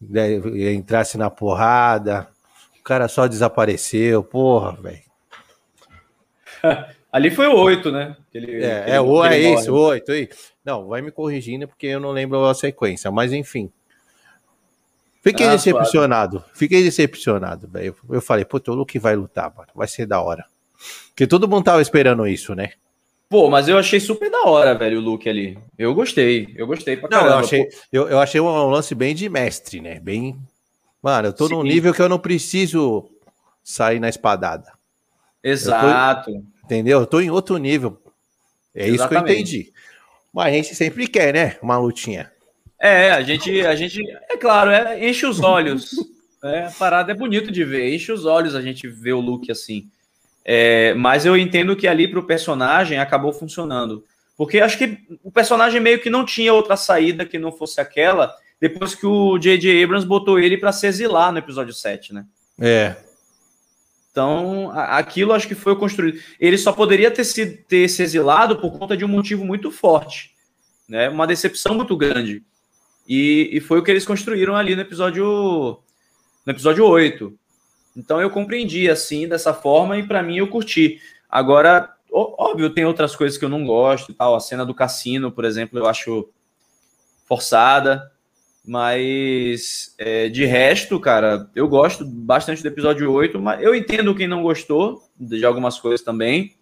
né, entrasse na porrada. O cara só desapareceu, porra, velho. [LAUGHS] Ali foi o 8, né? Ele, é, é, o, é esse, o 8 aí. Não, vai me corrigindo porque eu não lembro a sequência, mas enfim. Fiquei ah, decepcionado, claro. fiquei decepcionado, velho. Eu falei, pô, o Luke vai lutar, mano, vai ser da hora. Porque todo mundo tava esperando isso, né? Pô, mas eu achei super da hora, velho, o Luke ali. Eu gostei, eu gostei pra caramba. Não, eu achei, eu, eu achei um lance bem de mestre, né? Bem. Mano, eu tô Sim. num nível que eu não preciso sair na espadada. Exato. Eu tô, entendeu? Eu tô em outro nível. É Exatamente. isso que eu entendi. Mas a gente sempre quer, né? Uma lutinha. É, a gente, a gente, é claro, é, enche os olhos. É, a parada é bonito de ver, enche os olhos a gente ver o look assim. É, mas eu entendo que ali para o personagem acabou funcionando. Porque acho que o personagem meio que não tinha outra saída que não fosse aquela, depois que o J.J. Abrams botou ele para se exilar no episódio 7, né? É. Então, aquilo acho que foi construído. Ele só poderia ter se, ter se exilado por conta de um motivo muito forte, né? Uma decepção muito grande. E, e foi o que eles construíram ali no episódio no episódio 8. Então eu compreendi assim, dessa forma, e para mim eu curti. Agora, óbvio, tem outras coisas que eu não gosto tal. A cena do cassino, por exemplo, eu acho forçada. Mas é, de resto, cara, eu gosto bastante do episódio 8, mas eu entendo quem não gostou de algumas coisas também.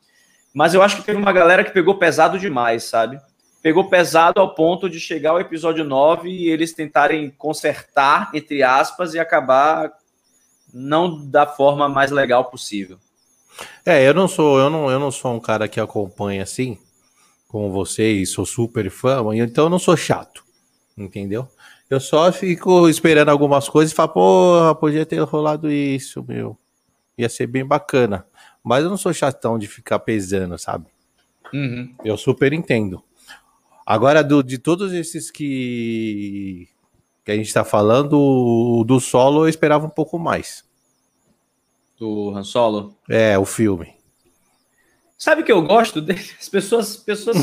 Mas eu acho que teve uma galera que pegou pesado demais, sabe? Pegou pesado ao ponto de chegar ao episódio 9 e eles tentarem consertar, entre aspas, e acabar não da forma mais legal possível. É, eu não sou, eu não, eu não sou um cara que acompanha assim, como vocês, sou super fã, então eu não sou chato, entendeu? Eu só fico esperando algumas coisas e falo, porra, podia ter rolado isso, meu. Ia ser bem bacana. Mas eu não sou chatão de ficar pesando, sabe? Uhum. Eu super entendo. Agora, do, de todos esses que, que a gente está falando, o do solo eu esperava um pouco mais. Do Han Solo? É, o filme. Sabe que eu gosto As pessoas, pessoas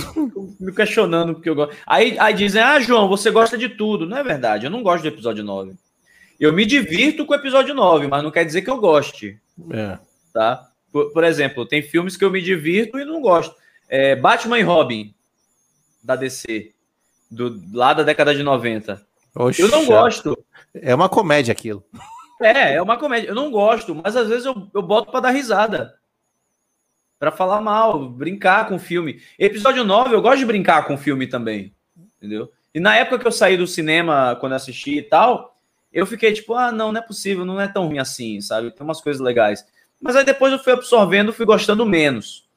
me [LAUGHS] questionando porque eu gosto. Aí, aí dizem: Ah, João, você gosta de tudo. Não é verdade, eu não gosto do episódio 9. Eu me divirto com o episódio 9, mas não quer dizer que eu goste. É. Tá? Por, por exemplo, tem filmes que eu me divirto e não gosto. É, Batman e Robin, da DC, do, lá da década de 90. Oxa, eu não gosto. É uma comédia aquilo. É, é uma comédia. Eu não gosto, mas às vezes eu, eu boto para dar risada para falar mal, brincar com o filme. Episódio 9, eu gosto de brincar com o filme também, entendeu? E na época que eu saí do cinema, quando assisti e tal, eu fiquei tipo, ah, não, não é possível, não é tão ruim assim, sabe? Tem umas coisas legais. Mas aí depois eu fui absorvendo, fui gostando menos.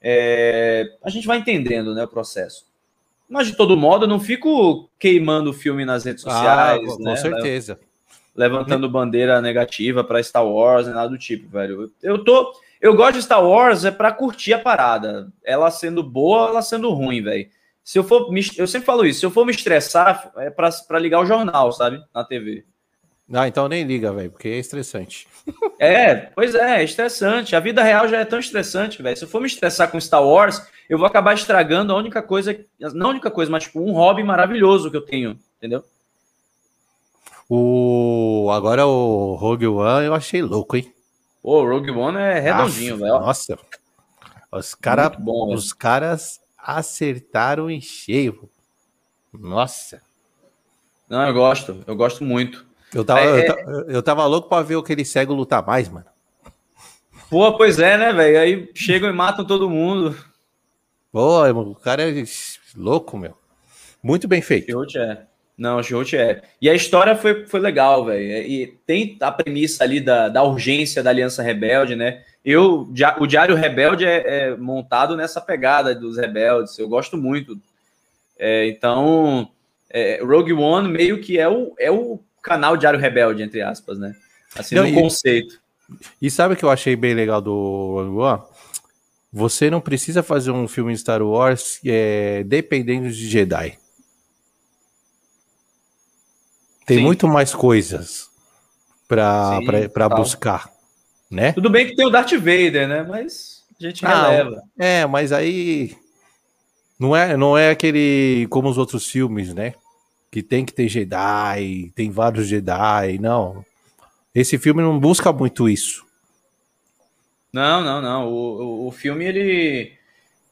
É... A gente vai entendendo, né, o processo. Mas de todo modo, eu não fico queimando o filme nas redes ah, sociais, ah, com, né? Certeza. Levantando bandeira negativa para Star Wars, nada do tipo, velho. Eu tô eu gosto de Star Wars é para curtir a parada. Ela sendo boa, ela sendo ruim, velho. Se eu for, eu sempre falo isso, se eu for me estressar, é para ligar o jornal, sabe? Na TV. Ah, então nem liga, velho, porque é estressante. É, pois é, é estressante. A vida real já é tão estressante, velho. Se eu for me estressar com Star Wars, eu vou acabar estragando a única coisa, não a única coisa, mas tipo um hobby maravilhoso que eu tenho, entendeu? O agora o Rogue One eu achei louco, hein? Pô, o Rogue One é redondinho, velho. Nossa. Os, cara, bom, os caras acertaram em cheio. Nossa. Não, eu gosto. Eu gosto muito. Eu tava, é... eu, eu, tava louco pra ver aquele cego lutar mais, mano. Pô, pois é, né, velho? Aí chegam e matam todo mundo. Pô, o cara é louco, meu. Muito bem feito. Chute é. Não, Chute é. E a história foi, foi legal, velho. E tem a premissa ali da, da urgência da Aliança Rebelde, né? Eu, o Diário Rebelde é, é montado nessa pegada dos rebeldes. Eu gosto muito. É, então, é, Rogue One meio que é o, é o canal Diário Rebelde, entre aspas, né? Assim, não, no conceito. E sabe o que eu achei bem legal do Rogue One? Você não precisa fazer um filme de Star Wars é, dependendo de Jedi. Tem Sim. muito mais coisas para buscar, né? Tudo bem que tem o Darth Vader, né? Mas a gente ah, releva. É, mas aí não é, não é aquele como os outros filmes, né? Que tem que ter Jedi, tem vários Jedi, não. Esse filme não busca muito isso. Não, não, não. O, o, o filme ele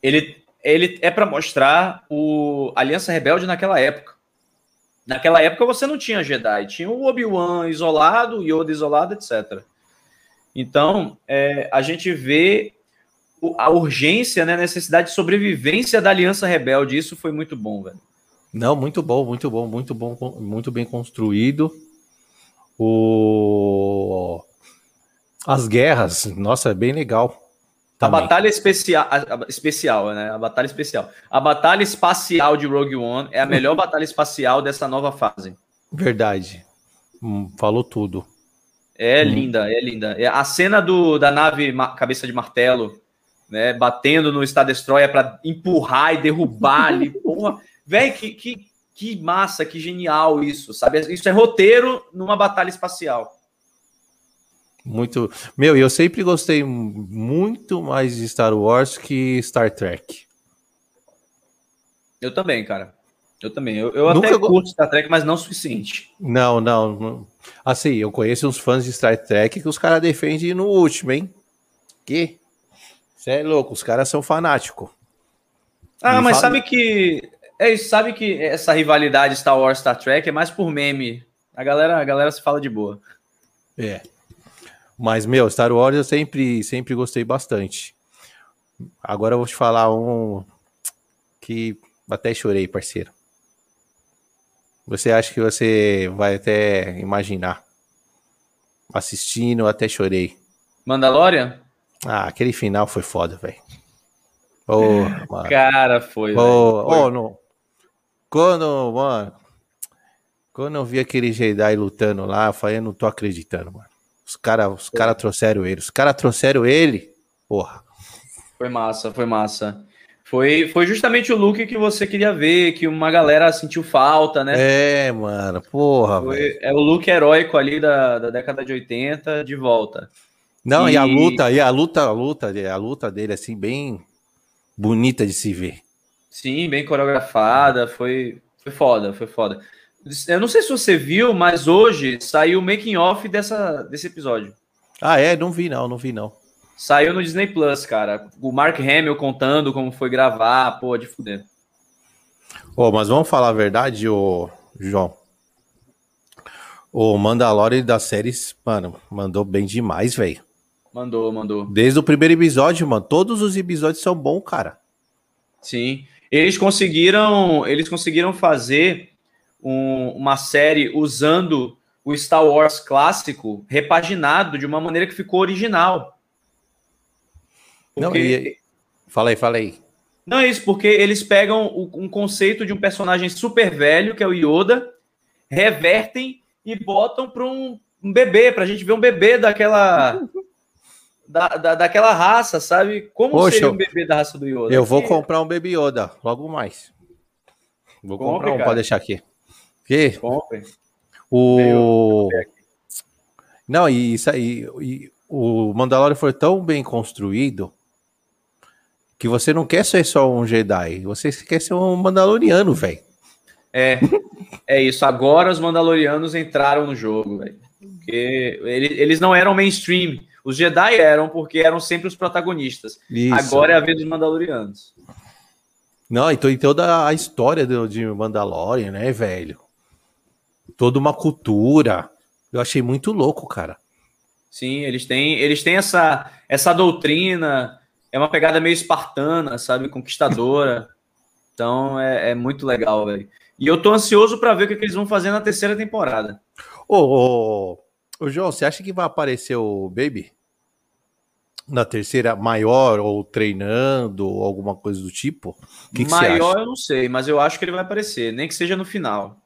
ele ele é para mostrar o Aliança Rebelde naquela época. Naquela época você não tinha Jedi, tinha o Obi-Wan isolado, o Yoda isolado, etc. Então, é, a gente vê a urgência, né, a necessidade de sobrevivência da Aliança Rebelde. Isso foi muito bom, velho. Não, muito bom, muito bom, muito bom, muito bem construído. O... As guerras, nossa, é bem legal. A batalha especial, a, especial, né? A batalha especial. A batalha espacial de Rogue One é a melhor batalha espacial dessa nova fase. Verdade. Hum, falou tudo. É hum. linda, é linda. É a cena do, da nave cabeça de martelo, né, batendo no Star Destroyer para empurrar e derrubar ali, [LAUGHS] porra. Velho, que, que, que massa, que genial isso, sabe? Isso é roteiro numa batalha espacial. Muito. Meu, eu sempre gostei muito mais de Star Wars que Star Trek. Eu também, cara. Eu também. Eu, eu até curto Star Trek, mas não o suficiente. Não, não. Assim, eu conheço uns fãs de Star Trek que os caras defendem no último, hein? Que? Você é louco, os caras são fanáticos. Ah, Me mas fala... sabe que. É, sabe que essa rivalidade Star Wars Star Trek é mais por meme. A galera, a galera se fala de boa. É. Mas, meu, Star Wars eu sempre, sempre gostei bastante. Agora eu vou te falar um que até chorei, parceiro. Você acha que você vai até imaginar. Assistindo, até chorei. Mandalorian? Ah, aquele final foi foda, velho. Oh, [LAUGHS] Cara, foi. Oh, foi. oh, não. Quando, mano, quando eu vi aquele Jedi lutando lá, eu falei, eu não tô acreditando, mano. Os caras os cara trouxeram ele. Os caras trouxeram ele, porra. Foi massa, foi massa. Foi, foi justamente o look que você queria ver, que uma galera sentiu falta, né? É, mano, porra. Foi, é o look heróico ali da, da década de 80 de volta. Não, e... e, a luta, e a luta, a luta, a luta dele, assim, bem bonita de se ver. Sim, bem coreografada, foi, foi foda, foi foda. Eu não sei se você viu, mas hoje saiu o making off dessa desse episódio. Ah, é? Não vi não, não vi não. Saiu no Disney Plus, cara. O Mark Hamill contando como foi gravar, pô, de fuder. Ô, oh, mas vamos falar a verdade, ô João. O Mandalorian das séries, mano, mandou bem demais, velho. Mandou, mandou. Desde o primeiro episódio, mano. Todos os episódios são bons, cara. Sim. Eles conseguiram, eles conseguiram fazer um, uma série usando o Star Wars clássico repaginado de uma maneira que ficou original. Porque... Não, e... Fala aí, fala aí. Não é isso, porque eles pegam um conceito de um personagem super velho, que é o Yoda, revertem e botam para um, um, bebê, para a gente ver um bebê daquela. [LAUGHS] da, da, daquela raça, sabe? Como Poxa, seria um bebê da raça do Yoda? Eu vou comprar um Baby Yoda, logo mais. Vou Compre, comprar um, cara. pode deixar aqui. Que? Compre. O. Não, e isso aí. E o Mandalorian foi tão bem construído que você não quer ser só um Jedi, você quer ser um Mandaloriano, velho. É, é isso. Agora os Mandalorianos entraram no jogo, velho. Porque eles não eram mainstream. Os Jedi eram porque eram sempre os protagonistas. Isso. Agora é a vez dos Mandalorianos. Não, então e toda a história do, de Mandalorian, né, velho? Toda uma cultura. Eu achei muito louco, cara. Sim, eles têm, eles têm essa, essa doutrina, é uma pegada meio espartana, sabe, conquistadora. [LAUGHS] Então é, é muito legal, velho. E eu tô ansioso para ver o que, que, eles vão fazer na terceira temporada. Ô, ô, ô, João, você acha que vai aparecer o Baby? Na terceira, maior ou treinando, ou alguma coisa do tipo? Que maior eu não sei, mas eu acho que ele vai aparecer, nem que seja no final.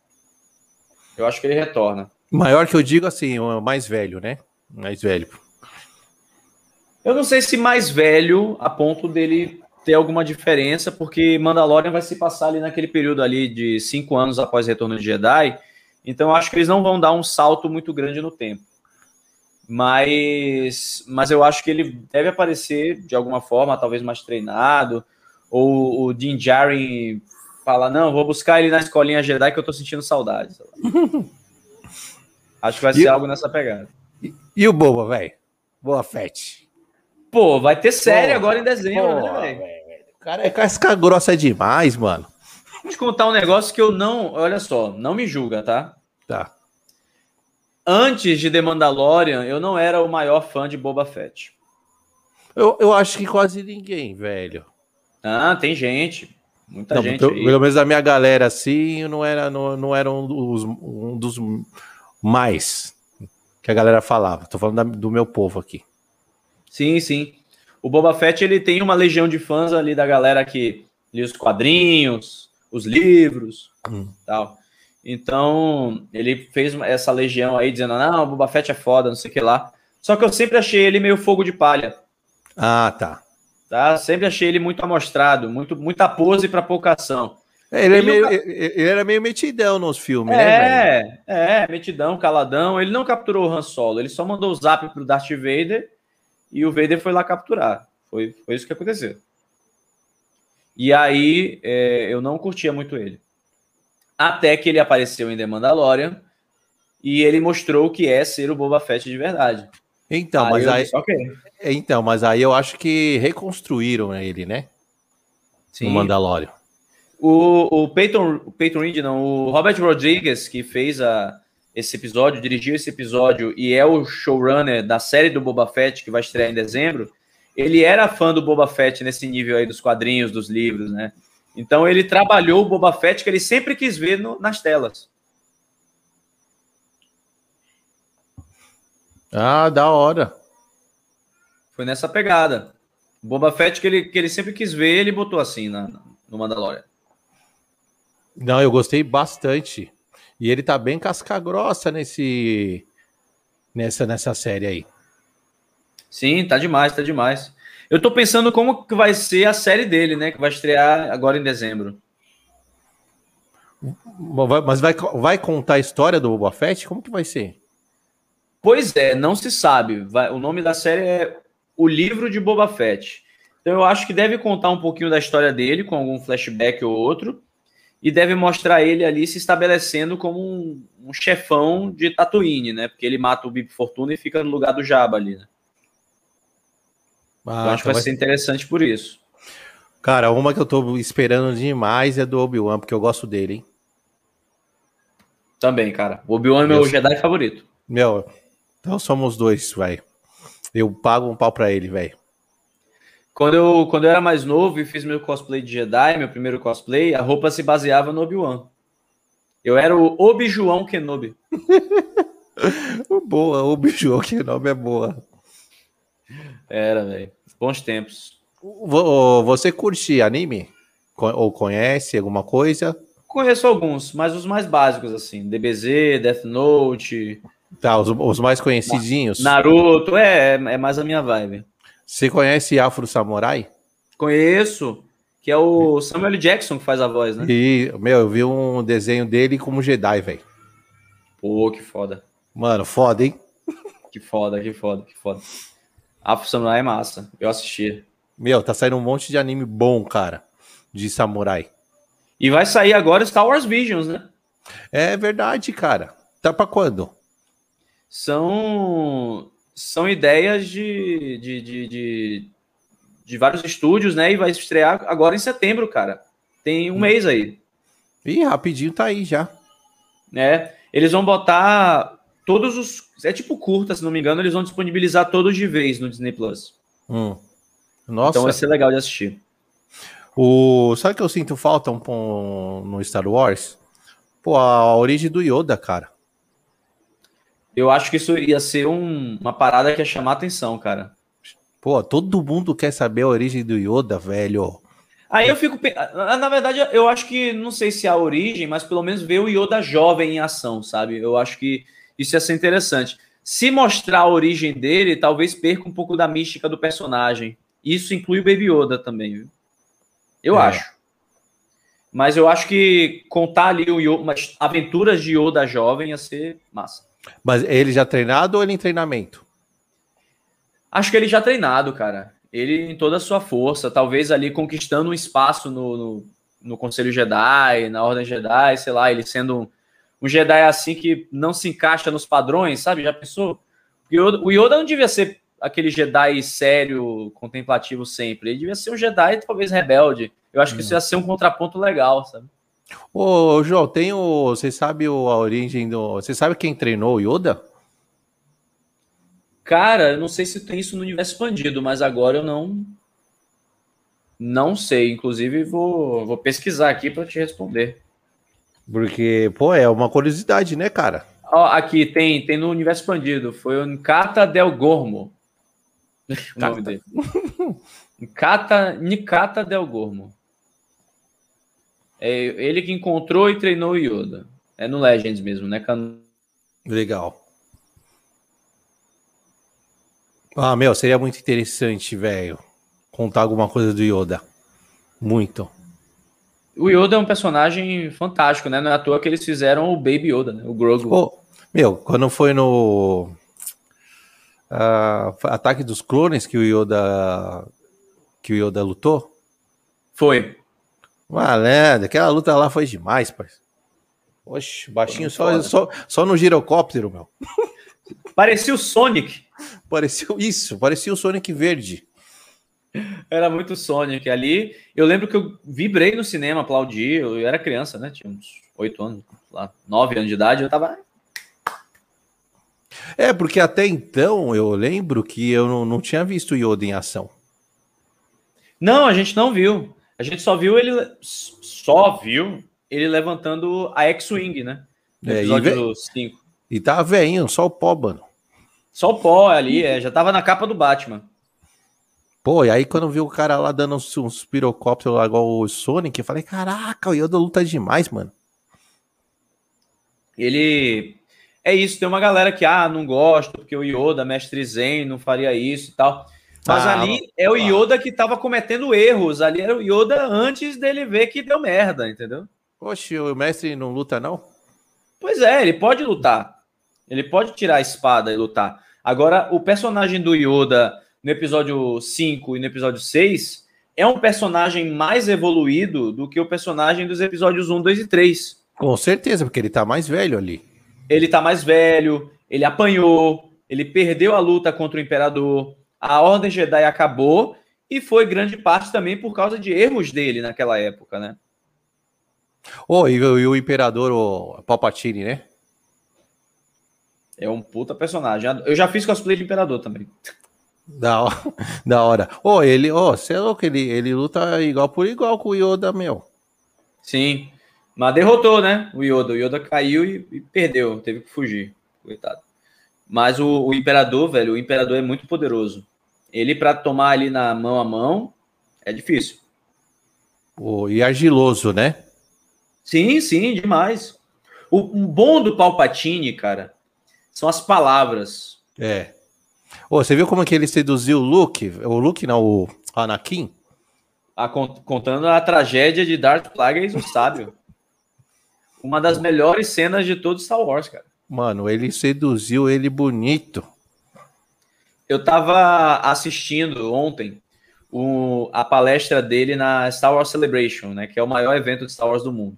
Eu acho que ele retorna. Maior que eu digo assim, mais velho, né? Mais velho. Eu não sei se mais velho a ponto dele ter alguma diferença, porque Mandalorian vai se passar ali naquele período ali de cinco anos após o Retorno de Jedi. Então acho que eles não vão dar um salto muito grande no tempo. Mas, mas eu acho que ele deve aparecer de alguma forma, talvez mais treinado. Ou o Din Djarin fala, não, vou buscar ele na escolinha Jedi que eu tô sentindo saudades. [LAUGHS] acho que vai e ser algo nessa pegada. E, e o Boba, velho? Boa Fett. Pô, vai ter série pô, agora em dezembro, pô, né, velho? O cara é casca grossa demais, mano. Vou te contar um negócio que eu não. Olha só, não me julga, tá? Tá. Antes de The Mandalorian, eu não era o maior fã de Boba Fett. Eu, eu acho que quase ninguém, velho. Ah, tem gente. Muita não, gente. Pelo, pelo menos a minha galera, assim, não era, não, não era um dos, um dos mais que a galera falava. Tô falando da, do meu povo aqui. Sim, sim. O Boba Fett ele tem uma legião de fãs ali da galera que lê os quadrinhos, os livros, hum. tal. Então, ele fez essa legião aí dizendo: não, o Boba Fett é foda, não sei o que lá. Só que eu sempre achei ele meio fogo de palha. Ah, tá. Tá? Sempre achei ele muito amostrado, muito, muita pose para pouca ação. É, ele, é ele, meio, ele, era meio metidão nos filmes, é, né? Velho? É, metidão, caladão. Ele não capturou o Han Solo, ele só mandou o zap pro Darth Vader e o Vader foi lá capturar. Foi, foi isso que aconteceu. E aí é, eu não curtia muito ele. Até que ele apareceu em The Mandalorian e ele mostrou o que é ser o Boba Fett de verdade. Então, aí mas aí. Disse, okay. Então, mas aí eu acho que reconstruíram ele, né? Sim. No Mandalorian. O, o Peyton, o Peyton Reed, não, o Robert Rodriguez, que fez a, esse episódio, dirigiu esse episódio e é o showrunner da série do Boba Fett, que vai estrear em dezembro, ele era fã do Boba Fett nesse nível aí dos quadrinhos, dos livros, né? Então ele trabalhou o Boba Fett que ele sempre quis ver no, nas telas. Ah, da hora. Foi nessa pegada. O Boba Fett que ele, que ele sempre quis ver, ele botou assim na, no Mandalorian. Não, eu gostei bastante. E ele tá bem casca grossa nesse nessa nessa série aí. Sim, tá demais, tá demais. Eu tô pensando como que vai ser a série dele, né, que vai estrear agora em dezembro. Mas vai, vai contar a história do Boba Fett? Como que vai ser? Pois é, não se sabe. Vai, o nome da série é O Livro de Boba Fett. Então eu acho que deve contar um pouquinho da história dele, com algum flashback ou outro e deve mostrar ele ali se estabelecendo como um, um chefão de Tatooine, né? Porque ele mata o Bib Fortuna e fica no lugar do Jabba ali, né? Ah, então acho que vai, vai ser interessante por isso. Cara, uma que eu tô esperando demais é do Obi-Wan, porque eu gosto dele, hein? Também, cara. O Obi-Wan é meu Jedi favorito. Meu, então somos dois, velho. Eu pago um pau pra ele, velho. Quando eu, quando eu era mais novo e fiz meu cosplay de Jedi, meu primeiro cosplay, a roupa se baseava no Obi-Wan. Eu era o Obi-João Kenobi. [LAUGHS] boa, Obi-João Kenobi é boa. Era, velho. Bons tempos. Você curte anime? Ou conhece alguma coisa? Conheço alguns, mas os mais básicos, assim. DBZ, Death Note. Tá, os, os mais conhecidinhos. Naruto, é, é mais a minha vibe. Você conhece Afro Samurai? Conheço, que é o Samuel Jackson que faz a voz, né? E, meu, eu vi um desenho dele como Jedi, velho. Pô, que foda. Mano, foda, hein? Que foda, que foda, que foda. Afro Samurai é massa, eu assisti. Meu, tá saindo um monte de anime bom, cara, de samurai. E vai sair agora Star Wars Visions, né? É verdade, cara. Tá pra quando? São são ideias de, de, de, de, de vários estúdios, né? E vai estrear agora em setembro, cara. Tem um hum. mês aí. Ih, rapidinho tá aí já. É, eles vão botar todos os. É tipo curta, se não me engano, eles vão disponibilizar todos de vez no Disney Plus. Hum. Nossa. Então vai ser legal de assistir. O... Sabe que eu sinto falta um, no Star Wars? Pô, a origem do Yoda, cara. Eu acho que isso ia ser um, uma parada que ia chamar atenção, cara. Pô, todo mundo quer saber a origem do Yoda, velho. Aí eu fico. Na verdade, eu acho que não sei se é a origem, mas pelo menos ver o Yoda jovem em ação, sabe? Eu acho que isso ia ser interessante. Se mostrar a origem dele, talvez perca um pouco da mística do personagem. Isso inclui o Baby Yoda também, viu? Eu é. acho. Mas eu acho que contar ali o Yoda, aventuras de Yoda jovem ia ser massa. Mas ele já treinado ou ele em treinamento? Acho que ele já treinado, cara. Ele em toda a sua força, talvez ali conquistando um espaço no, no, no Conselho Jedi, na Ordem Jedi, sei lá, ele sendo um, Jedi assim que não se encaixa nos padrões, sabe? Já pensou? Yoda, o Yoda não devia ser aquele Jedi sério, contemplativo sempre. Ele devia ser um Jedi talvez rebelde. Eu acho que isso ia ser um contraponto legal, sabe? Ô, João, tem o. Você sabe a origem do. Você sabe quem treinou o Yoda? Cara, eu não sei se tem isso no universo expandido, mas agora eu não. Não sei. Inclusive, vou, vou pesquisar aqui para te responder. Porque, pô, é uma curiosidade, né, cara? Ó, aqui tem, tem no universo expandido. Foi o Nkata Del Gormo. [LAUGHS] o nome dele. [LAUGHS] Nkata, Nikata Del Gormo. É ele que encontrou e treinou o Yoda. É no Legends mesmo, né? Legal. Ah, meu, seria muito interessante, velho, contar alguma coisa do Yoda. Muito. O Yoda é um personagem fantástico, né? Não é à toa que eles fizeram o Baby Yoda, né? O Grogu. Oh, meu, quando foi no uh, Ataque dos Clones que o Yoda que o Yoda lutou? Foi. Malandro, aquela luta lá foi demais, parceiro. Oxe, baixinho só, só, só no girocóptero, meu. Parecia o Sonic. Parecia isso, parecia o Sonic verde. Era muito Sonic ali. Eu lembro que eu vibrei no cinema, aplaudi. Eu era criança, né? Tinha uns oito anos, lá, nove anos de idade. Eu tava. É, porque até então eu lembro que eu não, não tinha visto o Yoda em ação. Não, a gente não viu. A gente só viu ele. Só viu ele levantando a X-Wing, né? No é, episódio 5. E, e tá veinho, só o pó, mano. Só o pó ali, é, já tava na capa do Batman. Pô, e aí quando viu o cara lá dando uns, uns pirocópteros lá igual o Sonic, eu falei, caraca, o Yoda luta demais, mano. Ele. É isso, tem uma galera que, ah, não gosta, porque o Yoda, mestre Zen, não faria isso e tal. Mas ah, ali é o Yoda que tava cometendo erros. Ali era o Yoda antes dele ver que deu merda, entendeu? Oxe, o mestre não luta, não? Pois é, ele pode lutar. Ele pode tirar a espada e lutar. Agora, o personagem do Yoda no episódio 5 e no episódio 6 é um personagem mais evoluído do que o personagem dos episódios 1, 2 e 3. Com certeza, porque ele tá mais velho ali. Ele tá mais velho, ele apanhou, ele perdeu a luta contra o Imperador, a Ordem Jedi acabou e foi grande parte também por causa de erros dele naquela época, né? Oh, e, e o Imperador, o Palpatine, né? É um puta personagem. Eu já fiz cosplay de Imperador também. [LAUGHS] Da hora. Da hora. Oh, ele, oh, você é louco, ele, ele luta igual por igual com o Yoda, meu. Sim. Mas derrotou, né? O Yoda. O Yoda caiu e, e perdeu. Teve que fugir. Coitado. Mas o, o, Imperador, velho, o Imperador é muito poderoso. Ele, para tomar ali na mão a mão, é difícil. Oh, e argiloso, né? Sim, sim, demais. O, o bom do Palpatine, cara, são as palavras. É. Oh, você viu como que ele seduziu o Luke? O Luke, não, o Anakin? A, contando a tragédia de Darth Plagueis, o sábio. Uma das melhores cenas de todo Star Wars, cara. Mano, ele seduziu ele bonito. Eu tava assistindo ontem o, a palestra dele na Star Wars Celebration, né? Que é o maior evento de Star Wars do mundo.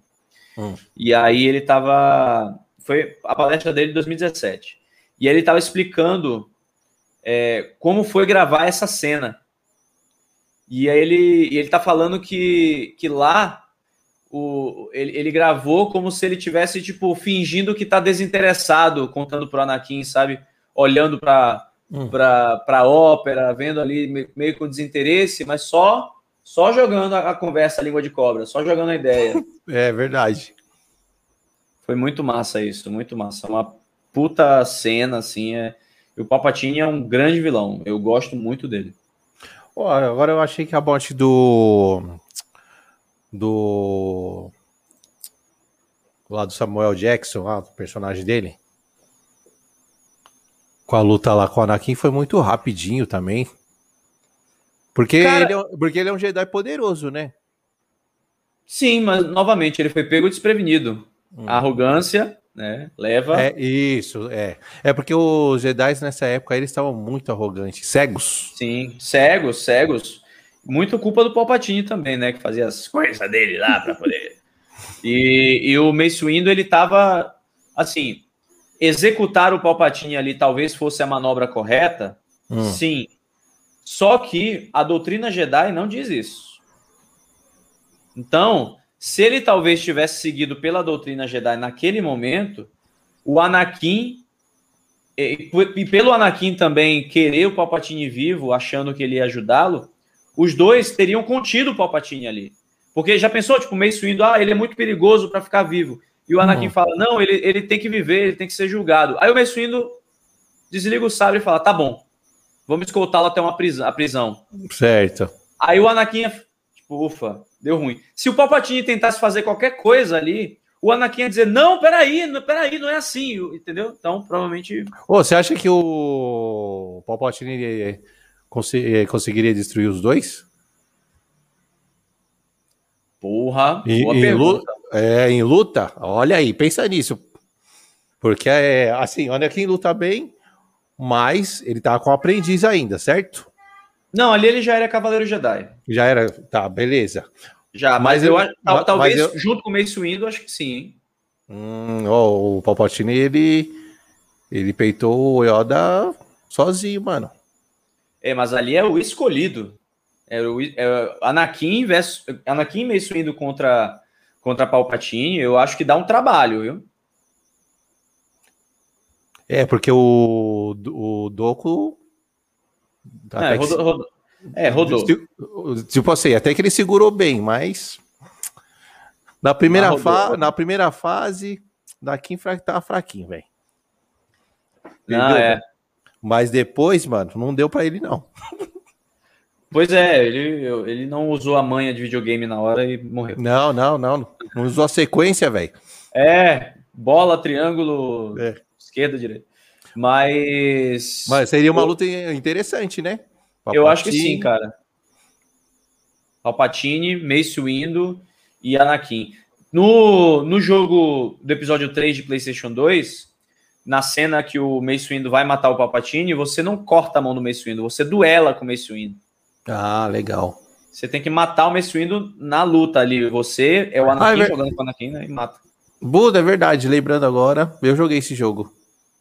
Hum. E aí ele tava. Foi a palestra dele de 2017. E ele tava explicando é, como foi gravar essa cena. E aí ele, ele tá falando que, que lá o, ele, ele gravou como se ele tivesse, tipo, fingindo que tá desinteressado, contando pro Anakin, sabe? Olhando pra, hum. pra, pra ópera, vendo ali meio com desinteresse, mas só só jogando a, a conversa a língua de cobra, só jogando a ideia. [LAUGHS] É verdade. Foi muito massa isso, muito massa. Uma puta cena, assim. É... E o Palpatine é um grande vilão. Eu gosto muito dele. Agora eu achei que a morte do. Do. Lá do Samuel Jackson, lá, do personagem dele. Com a luta lá com o Anakin foi muito rapidinho também. Porque, Cara, ele é, porque ele é um Jedi poderoso, né? Sim, mas novamente ele foi pego desprevenido. Hum. A arrogância, né, leva. É isso, é. É porque os Jedi nessa época eles estavam muito arrogantes, cegos. Sim, cegos, cegos. Muito culpa do Palpatine também, né, que fazia as coisas dele lá para poder. e, e o Mace Windu ele tava assim, executar o Palpatine ali talvez fosse a manobra correta. Hum. Sim, só que a doutrina Jedi não diz isso. Então, se ele talvez tivesse seguido pela doutrina Jedi naquele momento, o Anakin e, e pelo Anakin também querer o Palpatine vivo, achando que ele ia ajudá-lo, os dois teriam contido o Palpatine ali. Porque já pensou, tipo, meio suindo, ah, ele é muito perigoso para ficar vivo. E o Anakin uhum. fala, não, ele, ele tem que viver, ele tem que ser julgado. Aí o Mace Windu desliga o sabre e fala, tá bom, vamos escoltá-lo até uma prisão, a prisão. Certo. Aí o Anakin, ufa, deu ruim. Se o Palpatine tentasse fazer qualquer coisa ali, o Anakin ia dizer, não, peraí, não, peraí, não é assim, entendeu? Então, provavelmente... Ô, você acha que o Palpatine cons conseguiria destruir os dois? Porra, em, boa em pergunta. Luta, é, em luta, olha aí, pensa nisso. Porque, é, assim, o Anakin luta bem, mas ele tá com aprendiz ainda, certo? Não, ali ele já era Cavaleiro Jedi. Já era, tá, beleza. Já, mas, mas eu, acho, talvez eu... junto com o Mace Windu, acho que sim, hein? Hum, o Palpatine, ele, ele peitou o Yoda sozinho, mano. É, mas ali é o escolhido. É o é, Anakin versus Anakin Mace Windu contra contra Palpatine, eu acho que dá um trabalho, viu? É, porque o, o Doku. É, rodou, rodou. É, rodou. Tipo assim, até que ele segurou bem, mas. Na primeira, fa na primeira fase, daqui tava fraquinho, velho. Não, é. Mas depois, mano, não deu para ele, não. [LAUGHS] Pois é, ele, ele não usou a manha de videogame na hora e morreu. Não, não, não. Não usou a sequência, velho. É, bola, triângulo, é. esquerda, direita. Mas. Mas seria uma luta interessante, né? Palpatine. Eu acho que sim, cara. Palpatine, Mace Windu e Anakin. No, no jogo do episódio 3 de PlayStation 2, na cena que o Mace Windu vai matar o Palpatine, você não corta a mão do Mace Windu, você duela com o Mace Windu. Ah, legal. Você tem que matar o Mace Windu na luta ali. Você é o Anakin ah, é jogando com o Anakin né, e mata. Buda, é verdade. Lembrando agora, eu joguei esse jogo.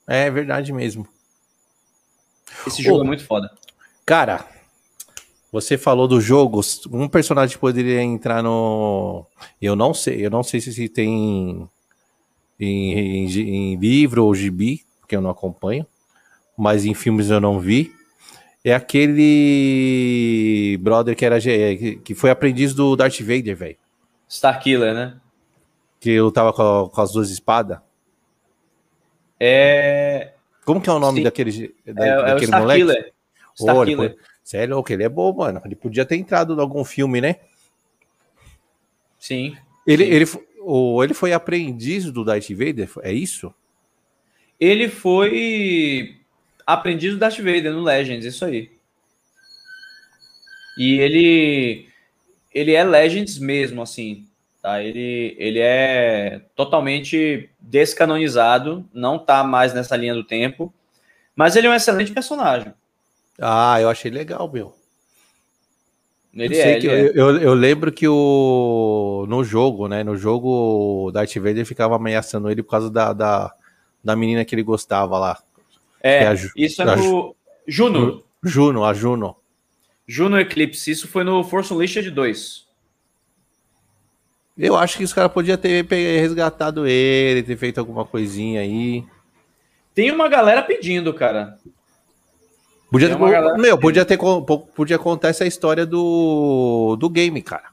É verdade mesmo. Esse jogo oh, é muito foda. Cara, você falou do jogo, um personagem poderia entrar no. Eu não sei, eu não sei se tem em, em, em livro ou gibi, porque eu não acompanho, mas em filmes eu não vi. É aquele brother que era que foi aprendiz do Darth Vader, velho. Starkiller, né? Que lutava com, com as duas espadas. É. Como que é o nome Sim. daquele, da, é, daquele é o Star moleque? Killer. Star Killer. Sério, louco, ele é bom, mano. Ele podia ter entrado em algum filme, né? Sim. Ele, sim. ele, ou ele foi aprendiz do Darth Vader, é isso? Ele foi aprendiz do Darth Vader no Legends, isso aí. E ele ele é Legends mesmo, assim. Tá? Ele, ele é totalmente descanonizado, não tá mais nessa linha do tempo, mas ele é um excelente personagem. Ah, eu achei legal, meu. Ele, é, ele é. Eu, eu, lembro que o no jogo, né? No jogo, o Darth Vader ficava ameaçando ele por causa da, da, da menina que ele gostava lá. É, é Ju, isso é no Juno. Juno, a Juno. Juno Eclipse, isso foi no Force Unleashed 2. Eu acho que os caras podiam ter resgatado ele, ter feito alguma coisinha aí. Tem uma galera pedindo, cara. Podia ter, galera... meu, podia ter podia contar essa história do, do game, cara.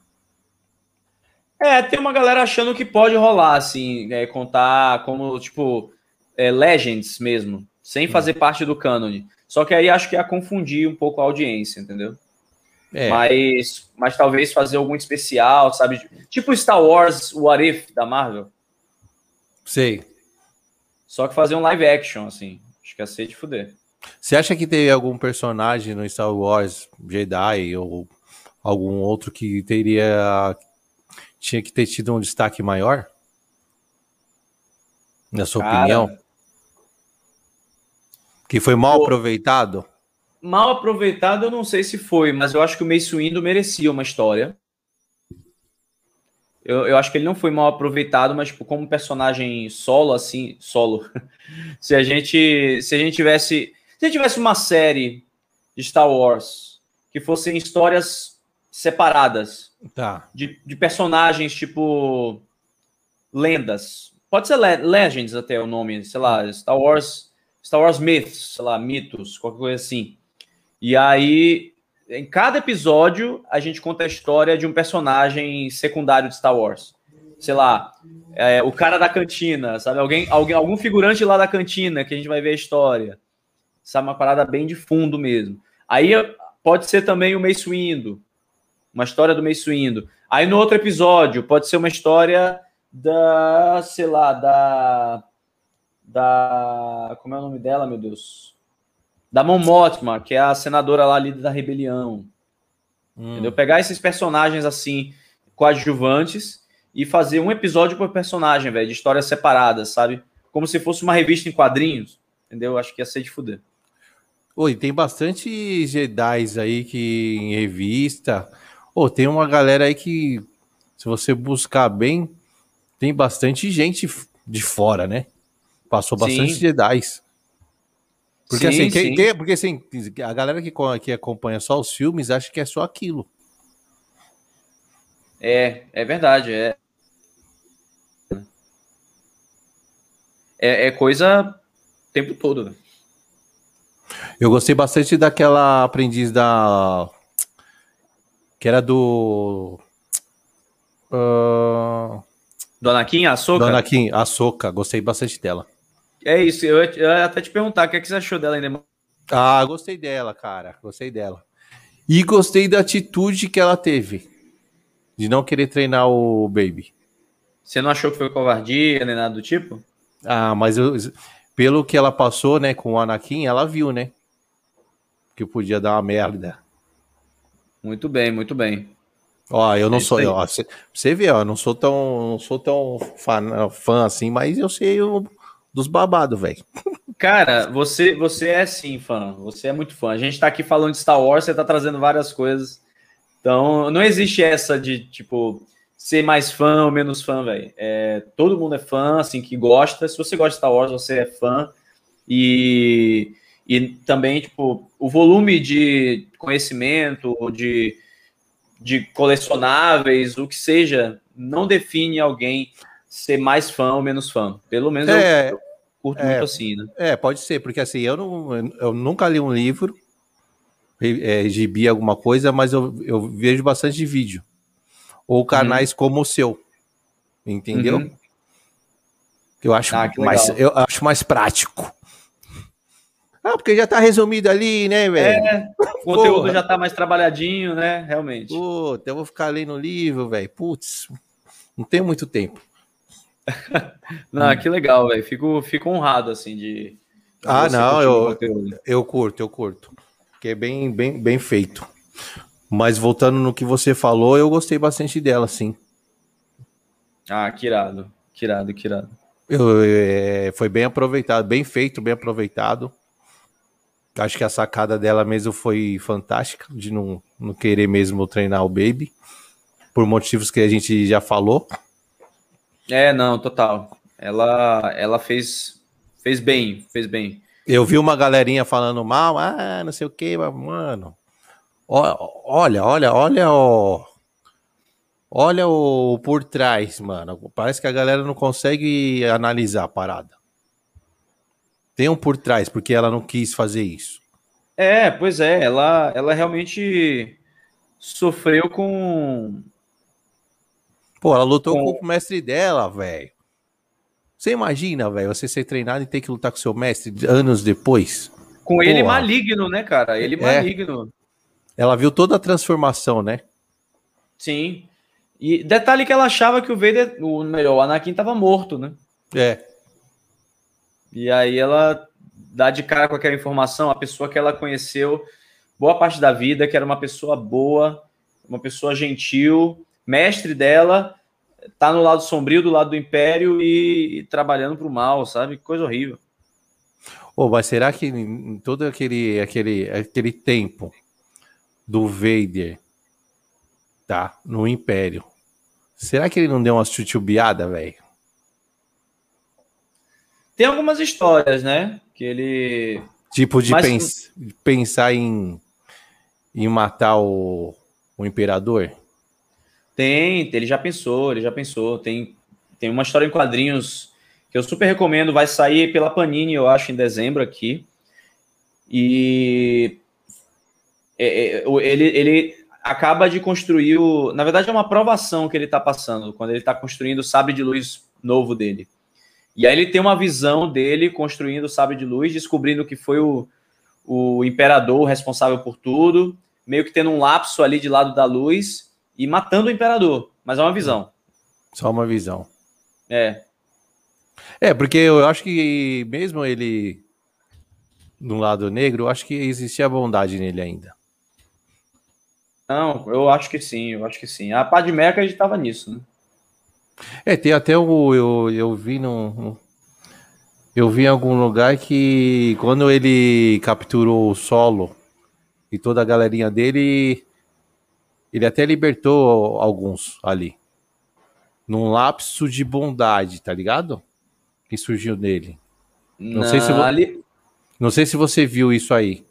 É, tem uma galera achando que pode rolar, assim, é, contar como, tipo, é, Legends mesmo, sem fazer hum. parte do canon. Só que aí acho que ia confundir um pouco a audiência, entendeu? É. Mas, mas talvez fazer algum especial, sabe? Tipo Star Wars What If da Marvel. Sei. Só que fazer um live action, assim. Acho que ia ser de fuder. Você acha que teve algum personagem no Star Wars Jedi ou algum outro que teria. tinha que ter tido um destaque maior? Na sua Cara, opinião? Que foi mal aproveitado? Mal aproveitado, eu não sei se foi, mas eu acho que o Mace Windu merecia uma história. Eu, eu acho que ele não foi mal aproveitado, mas tipo, como personagem solo, assim, solo. [LAUGHS] se a gente se a gente tivesse se a gente tivesse uma série de Star Wars que fossem histórias separadas tá. de, de personagens tipo lendas, pode ser Le Legends até o nome, sei lá, Star Wars Star Wars Myths, sei lá, mitos, qualquer coisa assim. E aí, em cada episódio, a gente conta a história de um personagem secundário de Star Wars. Sei lá, é, o cara da cantina, sabe? Alguém, alguém, algum figurante lá da cantina que a gente vai ver a história. Sabe? Uma parada bem de fundo mesmo. Aí pode ser também o Mace Windu, uma história do Mace Windu. Aí no outro episódio pode ser uma história da, sei lá, da da como é o nome dela, meu Deus? Da Mon Mothma, que é a senadora lá líder da rebelião. Hum. Entendeu? Pegar esses personagens assim coadjuvantes e fazer um episódio por personagem, velho, de histórias separadas, sabe? Como se fosse uma revista em quadrinhos, entendeu? Acho que ia ser de fuder. Oi, tem bastante Jedi aí que em revista. Ô, tem uma galera aí que, se você buscar bem, tem bastante gente de fora, né? Passou bastante sim. Jedi. Porque sim, assim, quem, quem, porque assim, a galera que, que acompanha só os filmes acha que é só aquilo. É, é verdade. É, é, é coisa o tempo todo. Né? Eu gostei bastante daquela aprendiz da. Que era do. Uh... Do Anakin, a Soca? Do Anakin, a Soca. Gostei bastante dela. É isso, eu ia até te perguntar, o que, é que você achou dela ainda? Ah, gostei dela, cara. Gostei dela. E gostei da atitude que ela teve. De não querer treinar o Baby. Você não achou que foi covardia nem nada do tipo? Ah, mas eu, pelo que ela passou, né, com o Anakin, ela viu, né? Que podia dar uma merda. Muito bem, muito bem. Ó, eu não é sou, ó, você vê, ó, não sou tão, não sou tão fã, fã assim, mas eu sei o, dos babados, velho. Cara, você, você é sim fã, você é muito fã. A gente tá aqui falando de Star Wars, você tá trazendo várias coisas. Então, não existe essa de, tipo, ser mais fã ou menos fã, velho. É, todo mundo é fã, assim, que gosta. Se você gosta de Star Wars, você é fã. E, e também, tipo, o volume de conhecimento, de, de colecionáveis, o que seja, não define alguém ser mais fã ou menos fã. Pelo menos é, eu, curto é, muito assim, né? É, pode ser, porque assim, eu, não, eu nunca li um livro, é, gibi alguma coisa, mas eu, eu vejo bastante vídeo ou canais uhum. como o seu. Entendeu? Uhum. Eu acho ah, mais eu acho mais prático. Ah, porque já tá resumido ali, né, velho? É, o [LAUGHS] conteúdo Porra. já tá mais trabalhadinho, né? Realmente. Puta, eu vou ficar lendo o livro, velho. Putz, não tenho muito tempo. [LAUGHS] não, que legal, velho. Fico, fico honrado, assim, de. Ah, não, eu, eu curto, eu curto. Que é bem, bem, bem feito. Mas voltando no que você falou, eu gostei bastante dela, sim. Ah, que irado, que irado, que irado. Eu, é, foi bem aproveitado, bem feito, bem aproveitado. Acho que a sacada dela mesmo foi fantástica, de não, não querer mesmo treinar o Baby, por motivos que a gente já falou. É, não, total. Ela, ela fez, fez bem, fez bem. Eu vi uma galerinha falando mal, ah, não sei o que, mano. Olha, olha, olha o. Olha o por trás, mano. Parece que a galera não consegue analisar a parada. Tem um por trás, porque ela não quis fazer isso. É, pois é, ela, ela realmente sofreu com. Pô, ela lutou com, com o mestre dela, velho. Você imagina, velho, você ser treinado e ter que lutar com seu mestre anos depois? Com ele maligno, né, cara? Ele é. maligno. Ela viu toda a transformação, né? Sim. E detalhe que ela achava que o Vader, o melhor, o Anakin estava morto, né? É. E aí ela dá de cara com aquela informação, a pessoa que ela conheceu boa parte da vida, que era uma pessoa boa, uma pessoa gentil, mestre dela, tá no lado sombrio do lado do império e, e trabalhando para o mal, sabe? Coisa horrível. Oh, mas será que em todo aquele, aquele, aquele tempo do Vader, tá? No Império. Será que ele não deu uma chuchubiada, velho? Tem algumas histórias, né? Que ele. Tipo, de Mas... pens pensar em, em matar o, o Imperador? Tem, ele já pensou, ele já pensou. Tem, tem uma história em quadrinhos que eu super recomendo, vai sair pela Panini, eu acho, em dezembro aqui. E é, é, ele, ele acaba de construir o. Na verdade, é uma aprovação que ele está passando quando ele está construindo o sabre de luz novo dele. E aí ele tem uma visão dele construindo o sabre de luz, descobrindo que foi o, o imperador responsável por tudo, meio que tendo um lapso ali de lado da luz e matando o imperador. Mas é uma visão. Só uma visão. É. É, porque eu acho que mesmo ele no lado negro, eu acho que existia bondade nele ainda. Não, eu acho que sim, eu acho que sim. A Padmé acreditava nisso, né? É, tem até o. Eu, eu vi no. Eu vi em algum lugar que quando ele capturou o solo e toda a galerinha dele, ele até libertou alguns ali. Num lapso de bondade, tá ligado? Que surgiu nele. Não, sei se ali... não sei se você viu isso aí.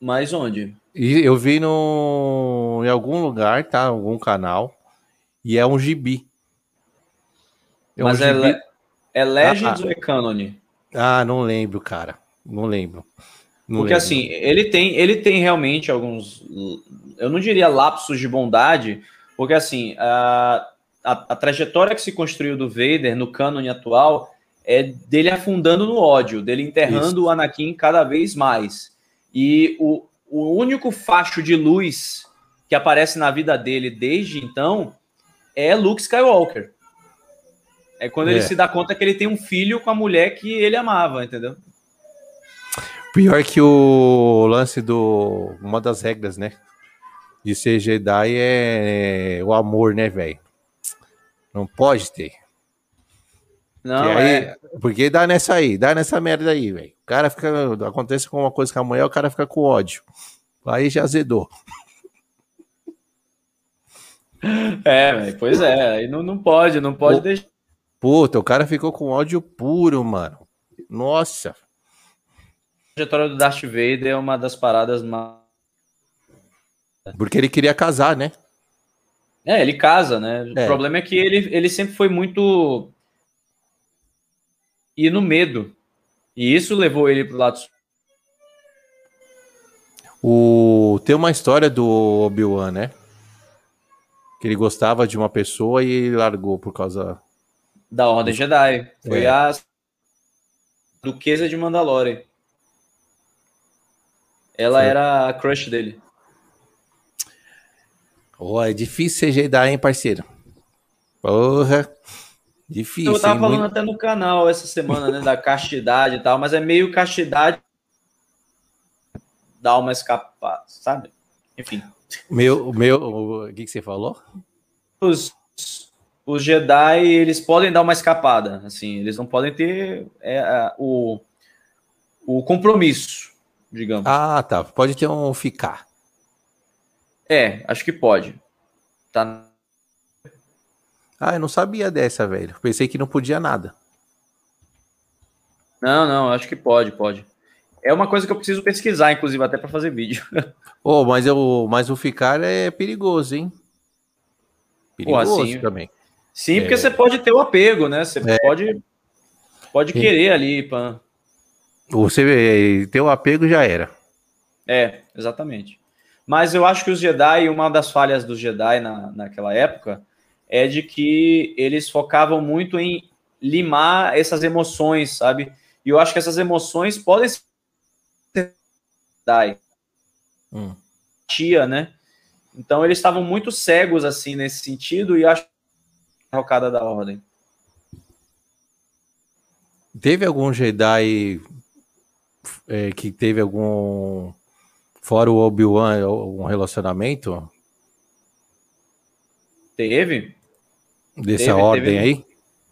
Mas onde? Eu vi no em algum lugar, tá? Algum canal. E é um gibi. É Mas um é, gibi... é Legends ah, ou é Canon? Ah, não lembro, cara. Não lembro. Não Porque lembro. assim, ele tem, ele tem realmente alguns. Eu não diria lapsos de bondade, porque assim, a, a, a trajetória que se construiu do Vader no canon atual é dele afundando no ódio, dele enterrando Isso. o Anakin cada vez mais. E o, o único facho de luz que aparece na vida dele desde então é Luke Skywalker. É quando é. ele se dá conta que ele tem um filho com a mulher que ele amava, entendeu? Pior que o lance do. Uma das regras, né? De ser Jedi é o amor, né, velho? Não pode ter. Não, aí, é. Porque dá nessa aí, dá nessa merda aí, velho. O cara fica. Acontece com uma coisa com a mulher, o cara fica com ódio. Aí já azedou. É, véio, pois é, aí não, não pode, não pode deixar. Puta, o cara ficou com ódio puro, mano. Nossa. A trajetória do Darth Vader é uma das paradas mais. Porque ele queria casar, né? É, ele casa, né? É. O problema é que ele, ele sempre foi muito. e no medo. E isso levou ele pro lado. O... Tem uma história do Obi-Wan, né? Que ele gostava de uma pessoa e ele largou por causa. Da Ordem Jedi. Foi é. a Duquesa de Mandalore. Ela Foi. era a crush dele. Oh, é difícil ser Jedi, hein, parceiro? Porra. Difícil. Eu tava falando muito... até no canal essa semana, né, da castidade e tal, mas é meio castidade dá uma escapada, sabe? Enfim. Meu, meu, o que, que você falou? Os, os Jedi, eles podem dar uma escapada, assim, eles não podem ter é, o, o compromisso, digamos. Ah, tá. Pode ter um ficar. É, acho que pode. Tá. Ah, eu não sabia dessa, velho. Pensei que não podia nada. Não, não, acho que pode, pode. É uma coisa que eu preciso pesquisar, inclusive, até para fazer vídeo. [LAUGHS] oh, mas, eu, mas o ficar é perigoso, hein? Perigoso Pô, assim, também. Sim, porque é... você pode ter o apego, né? Você é... pode, pode querer ali. Pra... Você ter o apego já era. É, exatamente. Mas eu acho que os Jedi, uma das falhas dos Jedi na, naquela época, é de que eles focavam muito em limar essas emoções, sabe? E eu acho que essas emoções podem ser Jedi. Hum. Tia, né? Então eles estavam muito cegos assim nesse sentido e acho a rocada da ordem. Teve algum Jedi é, que teve algum Fora o Obi-Wan, um relacionamento? Teve. Dessa teve, ordem teve, aí?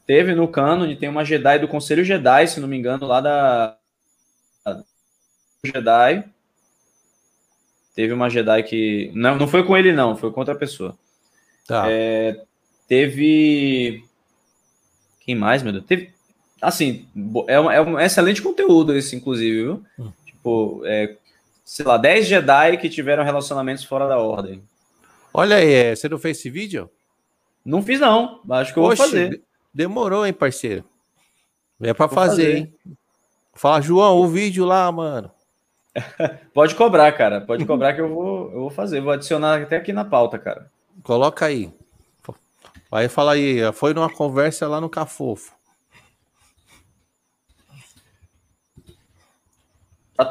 Teve no canon, tem uma Jedi do Conselho Jedi, se não me engano, lá da. Jedi. Teve uma Jedi que. Não, não foi com ele, não, foi com outra pessoa. Tá. É, teve. Quem mais, meu Deus? Teve. Assim, é um, é um excelente conteúdo esse, inclusive, viu? Hum. Tipo, é, sei lá, 10 Jedi que tiveram relacionamentos fora da ordem. Olha aí, é, você não fez esse vídeo? Não fiz, não. Acho que eu Oxe, vou fazer. Demorou, hein, parceiro? É para fazer, fazer, hein? Fala, João, o vídeo lá, mano. [LAUGHS] Pode cobrar, cara. Pode cobrar que eu vou, eu vou fazer. Vou adicionar até aqui na pauta, cara. Coloca aí. Aí fala aí, foi numa conversa lá no Cafofo.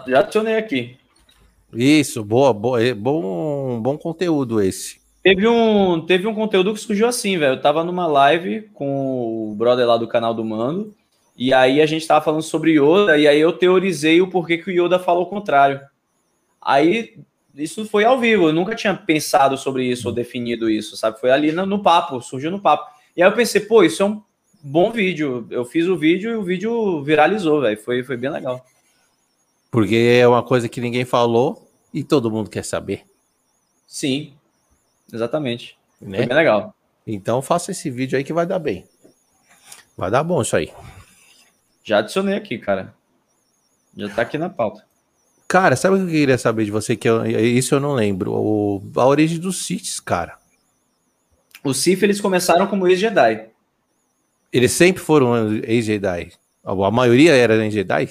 Já adicionei aqui. Isso, boa, boa, é bom, bom conteúdo esse. Teve um, teve um conteúdo que surgiu assim, velho. Eu tava numa live com o brother lá do canal do Mando, e aí a gente tava falando sobre Yoda, e aí eu teorizei o porquê que o Yoda falou o contrário. Aí, isso foi ao vivo, eu nunca tinha pensado sobre isso ou definido isso, sabe? Foi ali no, no papo, surgiu no papo. E aí eu pensei, pô, isso é um bom vídeo. Eu fiz o vídeo e o vídeo viralizou, velho. Foi, foi bem legal. Porque é uma coisa que ninguém falou e todo mundo quer saber. Sim, exatamente. Né? Foi bem legal. Então faça esse vídeo aí que vai dar bem. Vai dar bom isso aí. Já adicionei aqui, cara. Já tá aqui na pauta. Cara, sabe o que eu queria saber de você? Que eu, isso eu não lembro. O, a origem dos Siths, cara. Os Sith, eles começaram como ex-Jedi. Eles sempre foram ex-Jedi. A maioria era Jedi?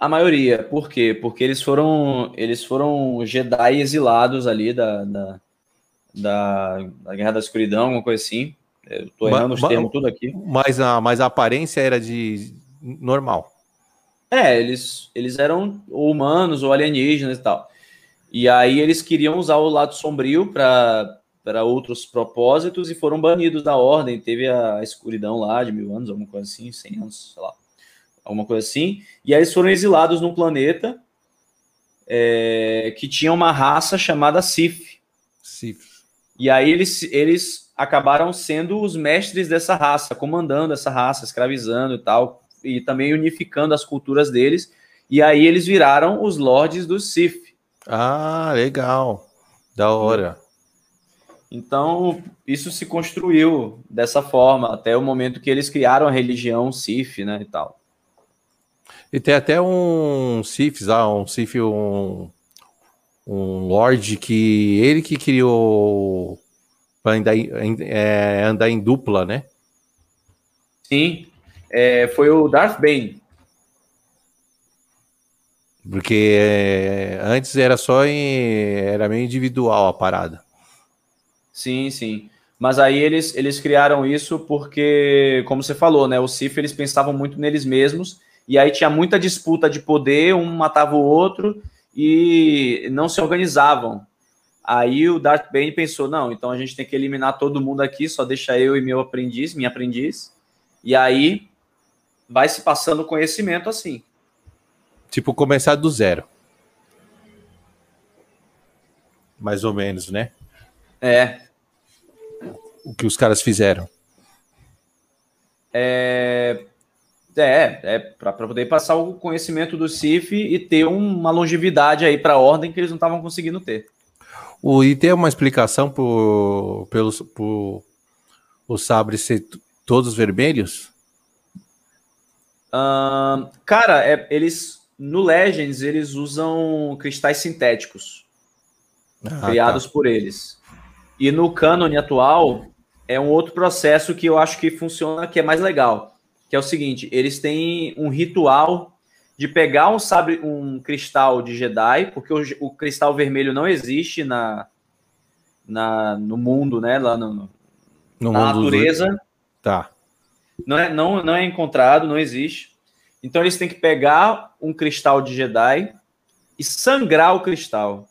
A maioria. Por quê? Porque eles foram, eles foram Jedi exilados ali da, da, da, da Guerra da Escuridão, alguma coisa assim. Eu tô errando os termos tudo aqui. Mas a, mas a aparência era de normal. É, eles, eles eram humanos ou alienígenas e tal. E aí eles queriam usar o lado sombrio para outros propósitos e foram banidos da ordem. Teve a escuridão lá de mil anos, alguma coisa assim, cem anos, sei lá, alguma coisa assim. E aí eles foram exilados num planeta é, que tinha uma raça chamada Sif. Sif. E aí eles, eles acabaram sendo os mestres dessa raça, comandando essa raça, escravizando e tal, e também unificando as culturas deles. E aí eles viraram os lords do Sif. Ah, legal. Da hora. Então, isso se construiu dessa forma, até o momento que eles criaram a religião Sif, né, e tal. E tem até um Sif, ah, um Sif, um um lord que ele que criou para andar, é, andar em dupla, né? Sim, é, foi o Darth Bane. Porque é, antes era só em, era meio individual a parada. Sim, sim. Mas aí eles, eles criaram isso porque, como você falou, né? Os Sith eles pensavam muito neles mesmos e aí tinha muita disputa de poder, um matava o outro e não se organizavam. Aí o Darth Bane pensou: não, então a gente tem que eliminar todo mundo aqui, só deixa eu e meu aprendiz, minha aprendiz. E aí vai se passando conhecimento assim. Tipo, começar do zero. Mais ou menos, né? É. O que os caras fizeram. É, é, é para poder passar o conhecimento do CIF e ter uma longevidade aí para a ordem que eles não estavam conseguindo ter. O, e tem uma explicação por, pelos, por os sabres ser todos vermelhos? Uh, cara, é, eles no Legends eles usam cristais sintéticos ah, criados tá. por eles. E no cânone atual é um outro processo que eu acho que funciona, que é mais legal que é o seguinte: eles têm um ritual de pegar um sabre, um cristal de Jedi, porque o, o cristal vermelho não existe na, na no mundo, né? Lá no, no na natureza. Tá. Não é, não, não é encontrado, não existe. Então eles têm que pegar um cristal de Jedi e sangrar o cristal.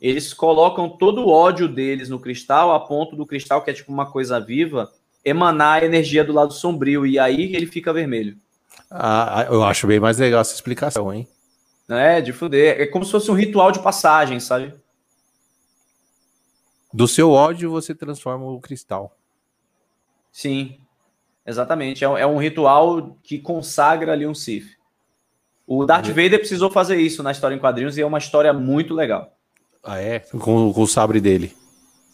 Eles colocam todo o ódio deles no cristal, a ponto do cristal, que é tipo uma coisa viva, emanar a energia do lado sombrio, e aí ele fica vermelho. Ah, eu acho bem mais legal essa explicação, hein? É, de fuder. É como se fosse um ritual de passagem, sabe? Do seu ódio você transforma o cristal. Sim, exatamente. É, é um ritual que consagra ali um Sith. O Darth Vader precisou fazer isso na história em quadrinhos e é uma história muito legal. Ah, é? Com, com o sabre dele.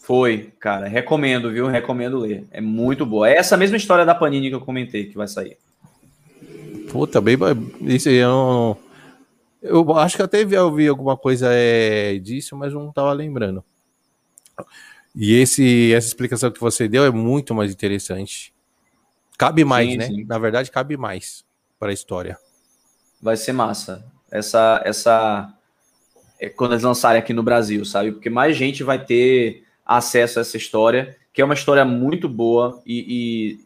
Foi, cara. Recomendo, viu? Recomendo ler. É muito boa. É essa mesma história da Panini que eu comentei que vai sair. Puta, bem. Isso aí eu Eu acho que até ouvi alguma coisa é, disso, mas não tava lembrando. E esse, essa explicação que você deu é muito mais interessante. Cabe mais, sim, né? Sim. Na verdade, cabe mais para a história. Vai ser massa. Essa, essa, é quando eles lançarem aqui no Brasil, sabe? Porque mais gente vai ter acesso a essa história, que é uma história muito boa e,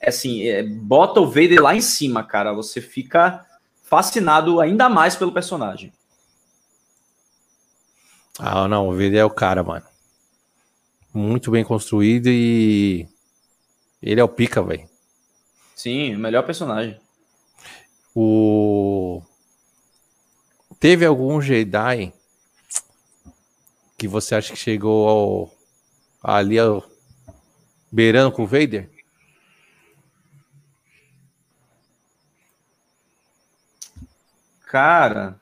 e assim, é, bota o Vader lá em cima, cara. Você fica fascinado ainda mais pelo personagem. Ah, não, o Vader é o cara, mano. Muito bem construído e ele é o pica, velho. Sim, o melhor personagem. O teve algum Jedi que você acha que chegou ao... ali ao... beirando com o Vader? Cara,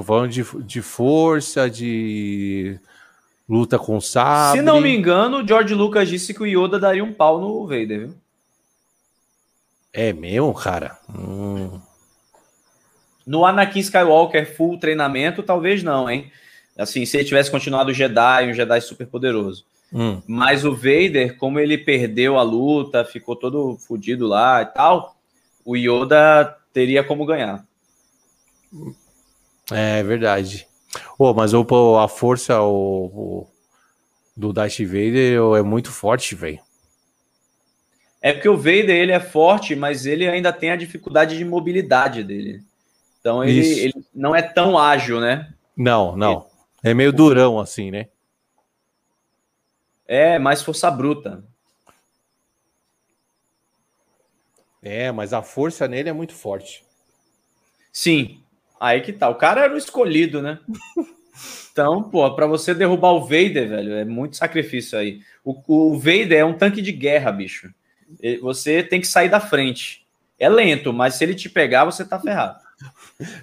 Tô falando de, de força, de luta com sabre. se não me engano, o George Lucas disse que o Yoda daria um pau no Vader, viu? É mesmo, cara? Hum. No Anakin Skywalker full treinamento, talvez não, hein? Assim, se ele tivesse continuado o Jedi, um Jedi super poderoso. Hum. Mas o Vader, como ele perdeu a luta, ficou todo fodido lá e tal, o Yoda teria como ganhar. É verdade. Ô, mas o, pô, a força o, do Darth Vader é muito forte, velho. É porque o Vader ele é forte, mas ele ainda tem a dificuldade de mobilidade dele. Então ele, ele não é tão ágil, né? Não, não. É meio durão assim, né? É mais força bruta. É, mas a força nele é muito forte. Sim, aí que tá. O cara era o escolhido, né? Então, pô, pra você derrubar o Vader, velho, é muito sacrifício aí. O, o Vader é um tanque de guerra, bicho. Você tem que sair da frente. É lento, mas se ele te pegar, você tá ferrado. [LAUGHS]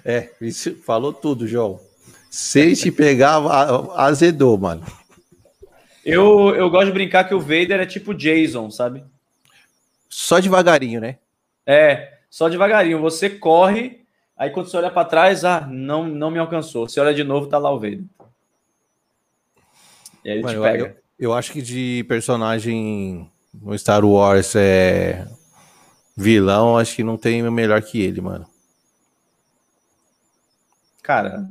É, isso falou tudo, João. Se te a- azedou, mano. Eu, eu gosto de brincar que o Vader é tipo Jason, sabe? Só devagarinho, né? É, só devagarinho. Você corre, aí quando você olha pra trás, ah, não, não me alcançou. Você olha de novo, tá lá o Vader. E aí ele Mano, te pega. eu- eu acho que de personagem no Star Wars é vilão, acho que não tem melhor que ele, mano. Cara,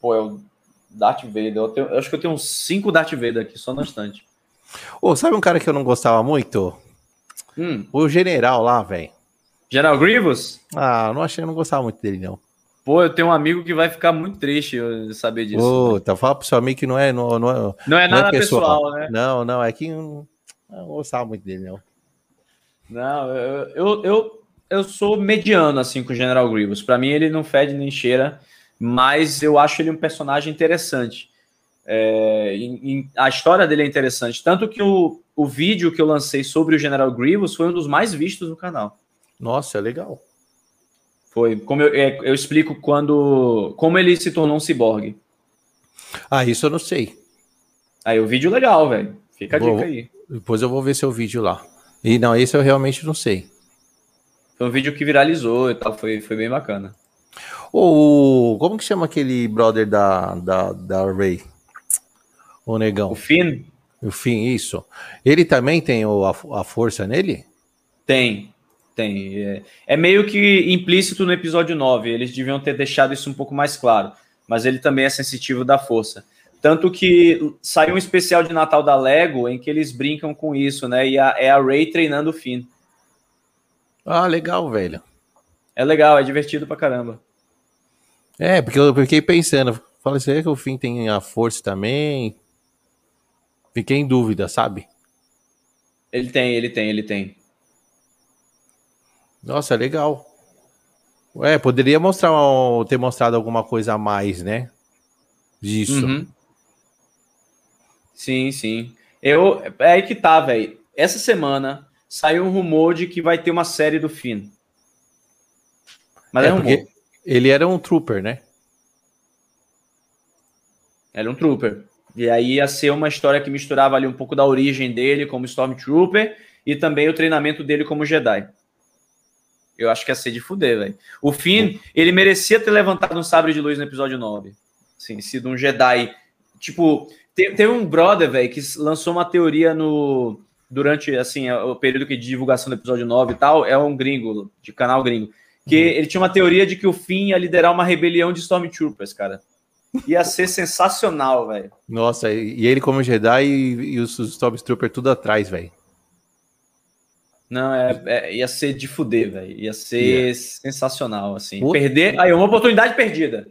pô, é o Darth Vader. Eu, tenho- eu acho que eu tenho uns cinco Darth Vader aqui, só na estante. Ô, sabe um cara que eu não gostava muito? Hum, O general lá, velho. General Grievous? Ah, eu não achei, eu não gostava muito dele, não. Pô, eu tenho um amigo que vai ficar muito triste eu saber disso. Ô, tá falando pro seu amigo que não é. Não, não é não é não é nada pessoal, né? Não, não, é que eu não, gostava muito dele, não. Não, eu, eu, eu, eu sou mediano assim com o General Grievous. Pra mim ele não fede nem cheira, mas eu acho ele um personagem interessante. É, em- em- a história dele é interessante. Tanto que o, o vídeo que eu lancei sobre o General Grievous foi um dos mais vistos no canal. Nossa, é legal. Foi como eu, é, eu explico quando como ele se tornou um ciborgue. Ah, isso eu não sei. Aí o vídeo legal, velho. Fica a dica aí. Depois eu vou ver seu vídeo lá. E não, esse eu realmente não sei. Foi um vídeo que viralizou e tal, foi, foi bem bacana. O, como que chama aquele brother da, da, da Ray? O negão. O Finn O fim, isso. Ele também tem o, a, a força nele? tem, tem. É, é meio que implícito no episódio 9. Eles deviam ter deixado isso um pouco mais claro. Mas ele também é sensitivo da força. Tanto que saiu um especial de Natal da Lego em que eles brincam com isso, né? E a- é a Ray treinando o Finn. Ah, legal, velho. É legal, é divertido pra caramba. É, porque eu fiquei pensando. Falei, será que o fim tem a força também? Fiquei em dúvida, sabe? Ele tem, ele tem, ele tem. Nossa, legal. É, poderia mostrar ter mostrado alguma coisa a mais, né? Disso. Uhum. Sim, sim. Eu, é aí que tá, velho. Essa semana saiu um rumor de que vai ter uma série do Finn. Mas é, É, rumor. porque ele era um trooper, né? É um trooper. E aí ia ser uma história que misturava ali um pouco da origem dele como Stormtrooper e também o treinamento dele como Jedi. Eu acho que ia ser de fuder, velho. O Finn, ele merecia ter levantado um sabre de luz no episódio 9. Assim, sido um Jedi. Tipo, te- teve um brother, velho, que lançou uma teoria no durante assim o período que de divulgação do episódio 9 e tal, é um gringo, de canal gringo, que ele tinha uma teoria de que o Finn ia liderar uma rebelião de Stormtroopers, cara. Ia ser sensacional, velho. Nossa, e ele como Jedi e, e os Stormtrooper tudo atrás, velho. Não, é, é- ia ser de fuder, velho. Ia ser sensacional, assim. Perder. Aí, uma oportunidade perdida.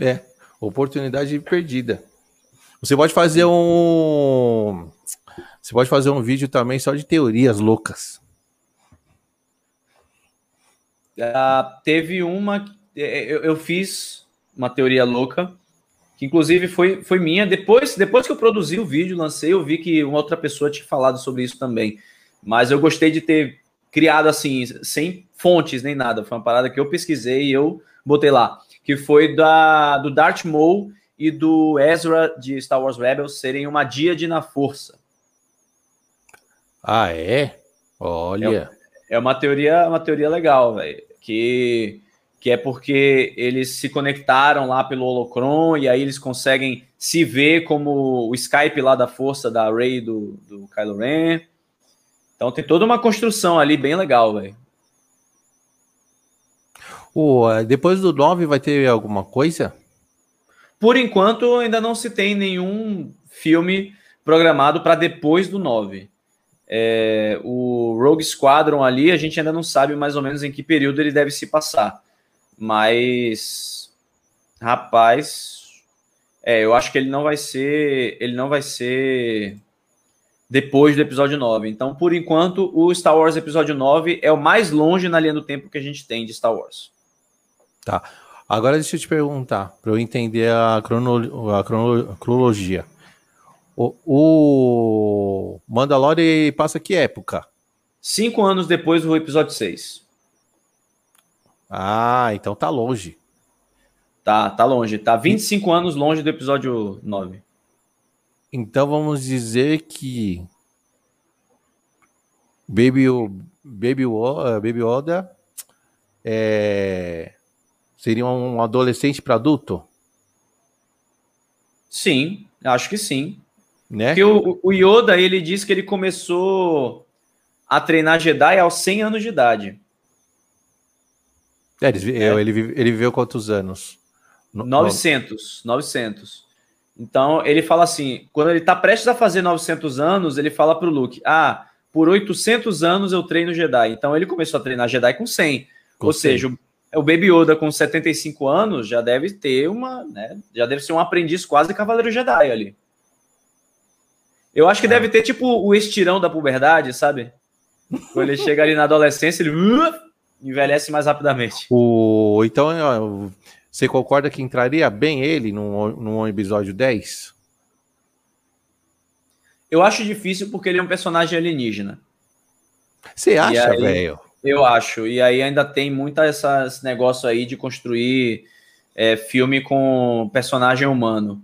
É, oportunidade perdida. Você pode fazer um. Você pode fazer um vídeo também só de teorias loucas. Uh, teve uma. É, eu, eu, fiz uma teoria louca, que inclusive foi, foi minha. Depois, depois que eu produzi o vídeo, lancei, eu vi que uma outra pessoa tinha falado sobre isso também. Mas eu gostei de ter criado assim, sem fontes nem nada. Foi uma parada que eu pesquisei e eu botei lá. Que foi da, do Darth Maul e do Ezra de Star Wars Rebels serem uma díade na força. Ah, é? Olha. É, é uma teoria, uma teoria legal, velho. Que, que é porque eles se conectaram lá pelo Holocron e aí eles conseguem se ver como o Skype lá da força da Rey do, do Kylo Ren. Então tem toda uma construção ali bem legal, velho. Oh, depois do 9 vai ter alguma coisa? Por enquanto, ainda não se tem nenhum filme programado para depois do 9. É, o Rogue Squadron ali, a gente ainda não sabe mais ou menos em que período ele deve se passar. Mas, rapaz, é, eu acho que ele não vai ser. Ele não vai ser depois do episódio 9. Então, por enquanto, o Star Wars episódio 9 é o mais longe na linha do tempo que a gente tem de Star Wars. Tá. Agora deixa eu te perguntar, para eu entender a, crono, a, crono, a cronologia. O, o Mandalorian passa que época? Cinco anos depois do episódio 6. Ah, então tá longe. Tá, tá longe. Tá 25 anos longe do episódio 9. Então vamos dizer que Baby, Baby, Baby Oda é, seria um adolescente para adulto? Sim, acho que sim. Né? Porque o, o Yoda ele diz que ele começou a treinar Jedi aos 100 anos de idade. É, ele, é. ele, ele viveu quantos anos? 900, 900. Então, ele fala assim, quando ele está prestes a fazer 900 anos, ele fala para o Luke, ah, por 800 anos eu treino Jedi. Então, ele começou a treinar Jedi com 100. Com Ou 100. seja, o Baby Yoda com 75 anos já deve ter uma, né, já deve ser um aprendiz quase Cavaleiro Jedi ali. Eu acho que é. deve ter tipo o estirão da puberdade, sabe? Quando ele chega ali na adolescência, ele envelhece mais rapidamente. O, então, você concorda que entraria bem ele num, num episódio 10? Eu acho difícil porque ele é um personagem alienígena. Você acha, velho? Eu acho. E aí ainda tem muito essa, esse negócio aí de construir é, filme com personagem humano.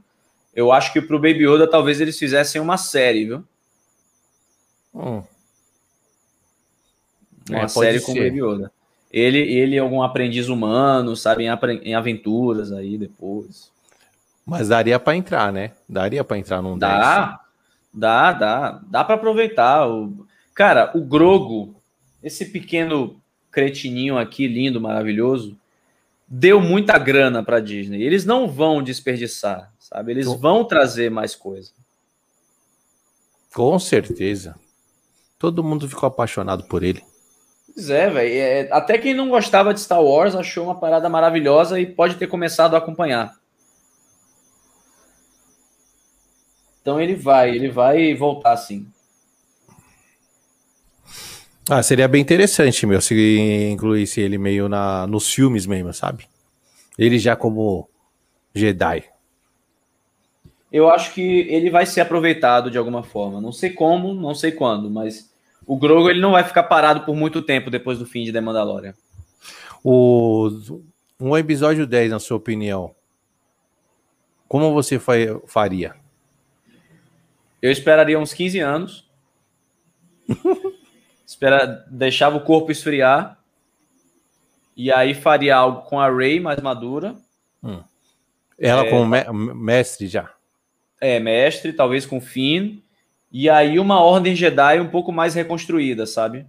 Eu acho que pro Baby Yoda talvez eles fizessem uma série, viu? Hum. Uma é, série com o Baby Yoda. Ele, ele é algum aprendiz humano, sabe, em, em aventuras aí depois. Mas daria para entrar, né? Daria para entrar num dá, Dá, dá, dá para aproveitar. O... Cara, o Grogo, esse pequeno cretininho aqui, lindo, maravilhoso, deu muita grana para Disney. Eles não vão desperdiçar, sabe? Eles vão trazer mais coisa. Com certeza. Todo mundo ficou apaixonado por ele. Pois é, velho. É, até quem não gostava de Star Wars achou uma parada maravilhosa e pode ter começado a acompanhar. Então ele vai, ele vai voltar sim. Ah, seria bem interessante, meu, se incluísse ele meio na, nos filmes mesmo, sabe? Ele já como Jedi. Eu acho que ele vai ser aproveitado de alguma forma. Não sei como, não sei quando, mas o Grogo ele não vai ficar parado por muito tempo depois do fim de The Mandalorian. O, um episódio 10, na sua opinião, como você faria? Eu esperaria uns 15 anos. [LAUGHS] Espera, deixava o corpo esfriar. E aí faria algo com a Ray mais madura. Hum. Ela é, como me mestre já. É, mestre, talvez com Finn. E aí uma ordem Jedi um pouco mais reconstruída, sabe?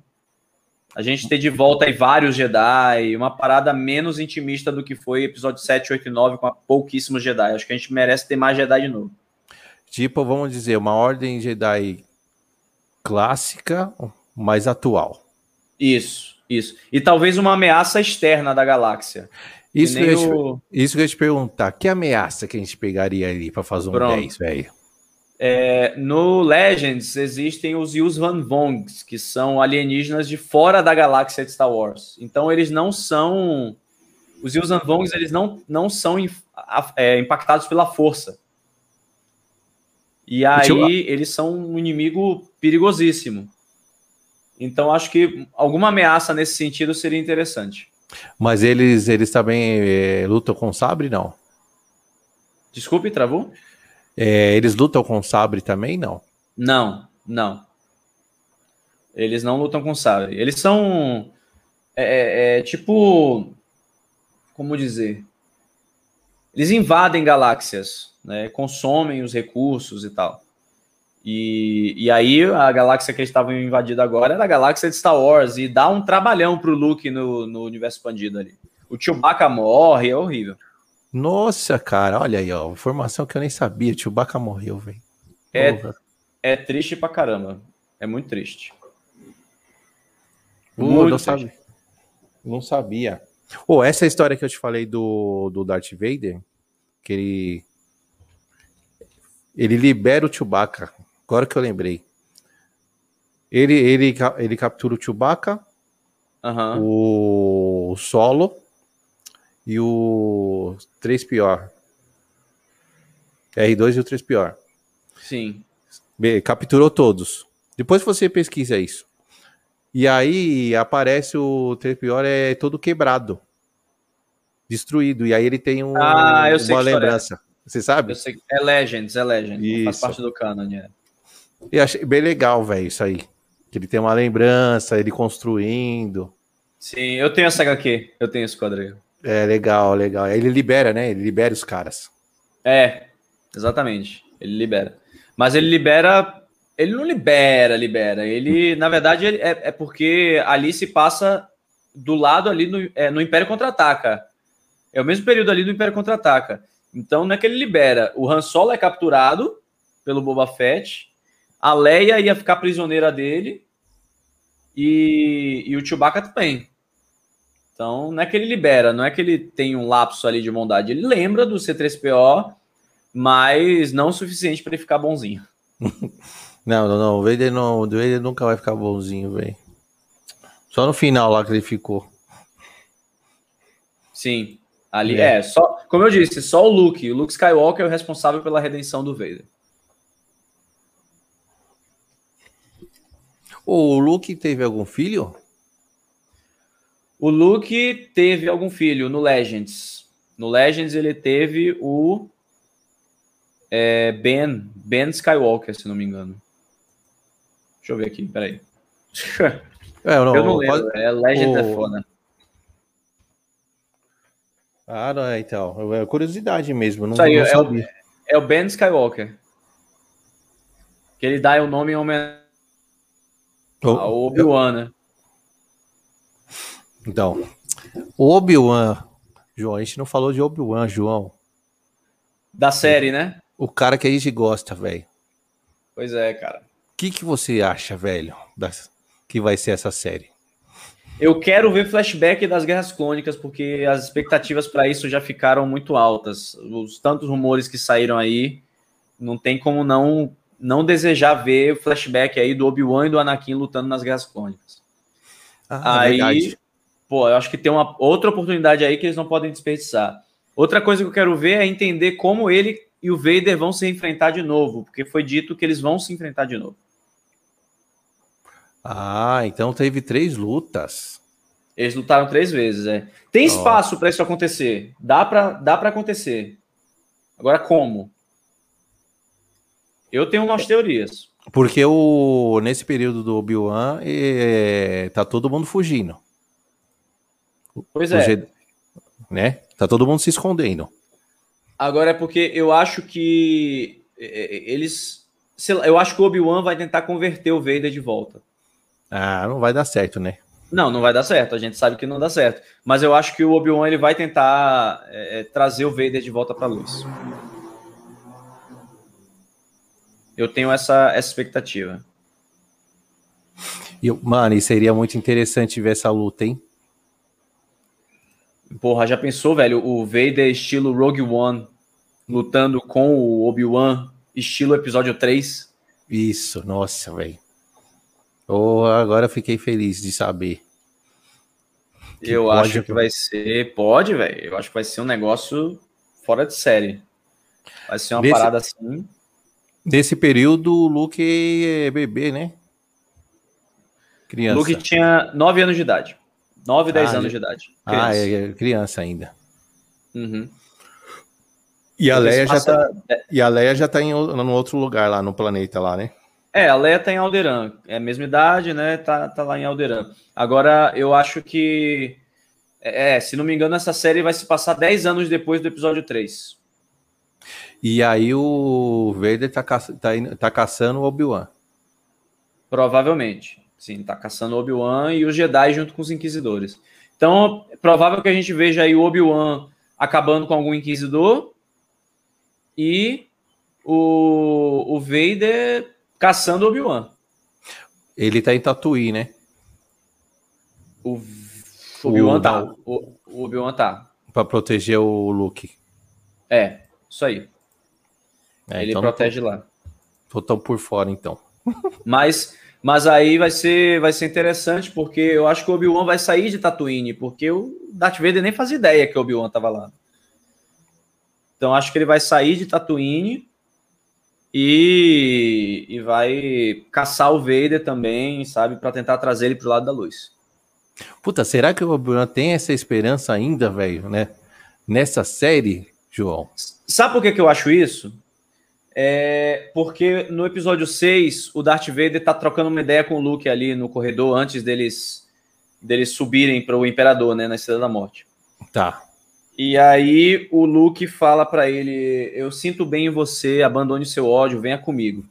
A gente ter de volta aí vários Jedi, uma parada menos intimista do que foi episódio 7, 8 e 9 com pouquíssimos Jedi. Acho que a gente merece ter mais Jedi de novo. Tipo, vamos dizer, uma ordem Jedi clássica, mais atual. Isso, isso. E talvez uma ameaça externa da galáxia. Isso que, o... isso que eu ia te perguntar. Que ameaça que a gente pegaria ali para fazer um Pronto. 10, velho? É, no Legends existem os Yus Van Vongs, que são alienígenas de fora da galáxia de Star Wars. Então eles não são. Os Yus Van Vongs eles não, não são é, impactados pela força. E aí eles são um inimigo perigosíssimo. Então acho que alguma ameaça nesse sentido seria interessante. Mas eles, eles também é, lutam com sabre, não? Desculpe, travou? É, eles lutam com sabre também, não? Não, não. Eles não lutam com sabre. Eles são é, é, é tipo, como dizer? Eles invadem galáxias, né? Consomem os recursos e tal. E, e aí a galáxia que eles estavam invadindo agora era a galáxia de Star Wars e dá um trabalhão pro Luke no, no universo expandido ali. O Chewbacca morre, é horrível. Nossa, cara, olha aí, ó, informação que eu nem sabia, Chewbacca morreu, velho. É, é triste pra caramba. É muito triste. Uh, muito não, sabia. não sabia. Oh, essa história que eu te falei do, do Darth Vader, que ele ele libera o Chewbacca Agora que eu lembrei. Ele, ele, ele captura o Chewbacca, uhum. o Solo e o 3 pior. R2 e o 3 pior. Sim. Capturou todos. Depois você pesquisa isso. E aí aparece o 3 pior é todo quebrado. Destruído. E aí ele tem um, ah, uma lembrança. Você sabe? Eu sei. É Legends, é Legends. Faz parte do canon, é. E achei bem legal, velho, isso aí. Que ele tem uma lembrança, ele construindo. Sim, eu tenho essa HQ, eu tenho esse quadrinho. É, legal, legal. Ele libera, né? Ele libera os caras. É, exatamente. Ele libera. Mas ele libera. Ele não libera, libera. Ele, na verdade, é, é porque ali se passa do lado ali no, é, no Império Contra-Ataca. É o mesmo período ali do Império Contra-Ataca. Então não é que ele libera. O Han Solo é capturado pelo Boba Fett a Leia ia ficar prisioneira dele e, e o Chewbacca também. Então, não é que ele libera, não é que ele tem um lapso ali de bondade. Ele lembra do C3PO, mas não o suficiente para ele ficar bonzinho. [LAUGHS] não, não, não. O Vader, não, o Vader nunca vai ficar bonzinho, velho. Só no final lá que ele ficou. Sim. Ali é. é, só, como eu disse, só o Luke, o Luke Skywalker é o responsável pela redenção do Vader. O Luke teve algum filho? O Luke teve algum filho no Legends. No Legends ele teve o é, Ben, Ben Skywalker, se não me engano. Deixa eu ver aqui, peraí. [LAUGHS] É, eu, não, eu não lembro, pode... é Legends é o... é foda. Ah, não, é, então. É curiosidade mesmo. Não, Isso aí, não é, o, é o Ben Skywalker. Que ele dá o nome em homenagem a Obi-Wan, né? Então, Obi-Wan, João, a gente não falou de Obi-Wan, João. Da série, né? O cara que a gente gosta, velho. Pois é, cara. O que, que você acha, velho, das, que vai ser essa série? Eu quero ver flashback das Guerras Clônicas, porque as expectativas para isso já ficaram muito altas. Os tantos rumores que saíram aí, não tem como não não desejar ver o flashback aí do Obi-Wan e do Anakin lutando nas Guerras Clônicas. Ah, aí, verdade. pô, eu acho que tem uma outra oportunidade aí que eles não podem desperdiçar. Outra coisa que eu quero ver é entender como ele e o Vader vão se enfrentar de novo, porque foi dito que eles vão se enfrentar de novo. Ah, então teve três lutas. Eles lutaram três vezes, é. Tem espaço para isso acontecer. Dá para dá para acontecer. Agora como? Eu tenho umas teorias. Porque o, nesse período do Obi-Wan é, tá todo mundo fugindo. Pois é. né? Tá todo mundo se escondendo. Agora é porque eu acho que é, é, eles. Lá, eu acho que o Obi-Wan vai tentar converter o Vader de volta. Ah, não vai dar certo, né? Não, não vai dar certo. A gente sabe que não dá certo. Mas eu acho que o Obi-Wan ele vai tentar é, é trazer o Vader de volta para luz. Eu tenho essa, essa expectativa. Eu, mano, e seria muito interessante ver essa luta, hein? Porra, já pensou, velho? O Vader estilo Rogue One lutando com o Obi-Wan estilo episódio 3? Isso, nossa, velho. Oh, agora fiquei feliz de saber. Que eu acho que vai ser. Pode, velho. Eu acho que vai ser um negócio fora de série. Vai ser uma Nesse... parada assim. Nesse período, o Luke é bebê, né? Criança. Luke tinha 9 anos de idade. 9, 10 ah, anos de idade. Criança. Ah, é criança ainda. Uhum. E a, Leia já tá, e a Leia já tá em no outro lugar lá no planeta lá, né? É, a Leia tá em Alderan. É a mesma idade, né? Tá, tá lá em Alderan. Agora, eu acho que. É, se não me engano, essa série vai se passar 10 anos depois do episódio 3. E aí o Vader tá, ca... tá, tá caçando o Obi-Wan. Provavelmente. Sim, tá caçando o Obi-Wan e os Jedi junto com os Inquisidores. Então, é provável que a gente veja aí o Obi-Wan acabando com algum Inquisidor e o, o Vader caçando o Obi-Wan. Ele tá em Tatooine, né? O Obi-Wan tá. O, o Obi-Wan tá. Pra proteger o Luke. É, isso aí. É, Ele então protege tô, lá. Tô tão por fora, então. [LAUGHS] Mas, mas aí vai ser, vai ser interessante, porque eu acho que o Obi-Wan vai sair de Tatooine, porque o Darth Vader nem fazia ideia que o Obi-Wan tava lá. Então acho que ele vai sair de Tatooine e, e vai caçar o Vader também, sabe, para tentar trazer ele pro lado da luz. Puta, será que o Obi-Wan tem essa esperança ainda, velho, né? Nessa série, João? Sabe por que, que eu acho isso? É porque no episódio 6, o Darth Vader tá trocando uma ideia com o Luke ali no corredor antes deles deles subirem para o Imperador, né, na Estrela da Morte. Tá. E aí o Luke fala para ele: Eu sinto bem em você, abandone seu ódio, venha comigo.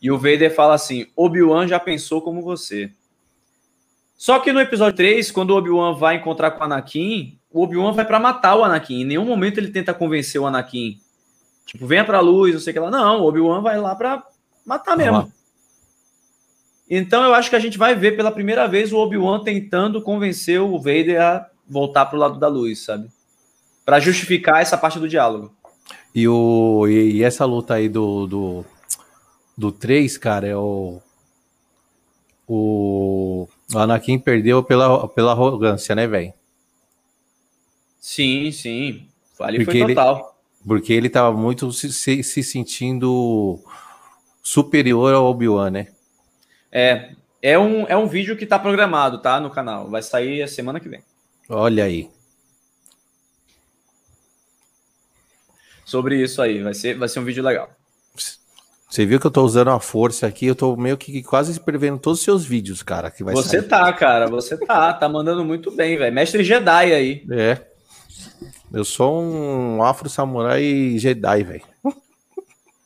E o Vader fala assim: Obi-Wan já pensou como você. Só que no episódio 3, quando o Obi-Wan vai encontrar com o Anakin, o Obi-Wan vai para matar o Anakin. Em nenhum momento ele tenta convencer o Anakin. Tipo, venha pra luz, não sei o que lá. Não, o Obi-Wan vai lá pra matar mesmo. Então eu acho que a gente vai ver pela primeira vez o Obi-Wan tentando convencer o Vader a voltar pro lado da luz, sabe? para justificar essa parte do diálogo. E, o, e, e, essa luta aí do, do, do 3, cara, é o. O Anakin perdeu pela, pela arrogância, né, velho? Sim, sim. Ali porque foi total. Ele, porque ele tava muito se, se, se sentindo superior ao Obi-Wan, né? É. É um, é um vídeo que tá programado, tá? No canal. Vai sair a semana que vem. Olha aí. sobre isso aí. Vai ser, vai ser um vídeo legal. Você viu que eu tô usando a força aqui, eu tô meio que quase prevendo todos os seus vídeos, cara. Que vai você sair. tá, cara, você tá, tá mandando muito bem, velho. Mestre Jedi aí. É. Eu sou um afro samurai Jedi, velho.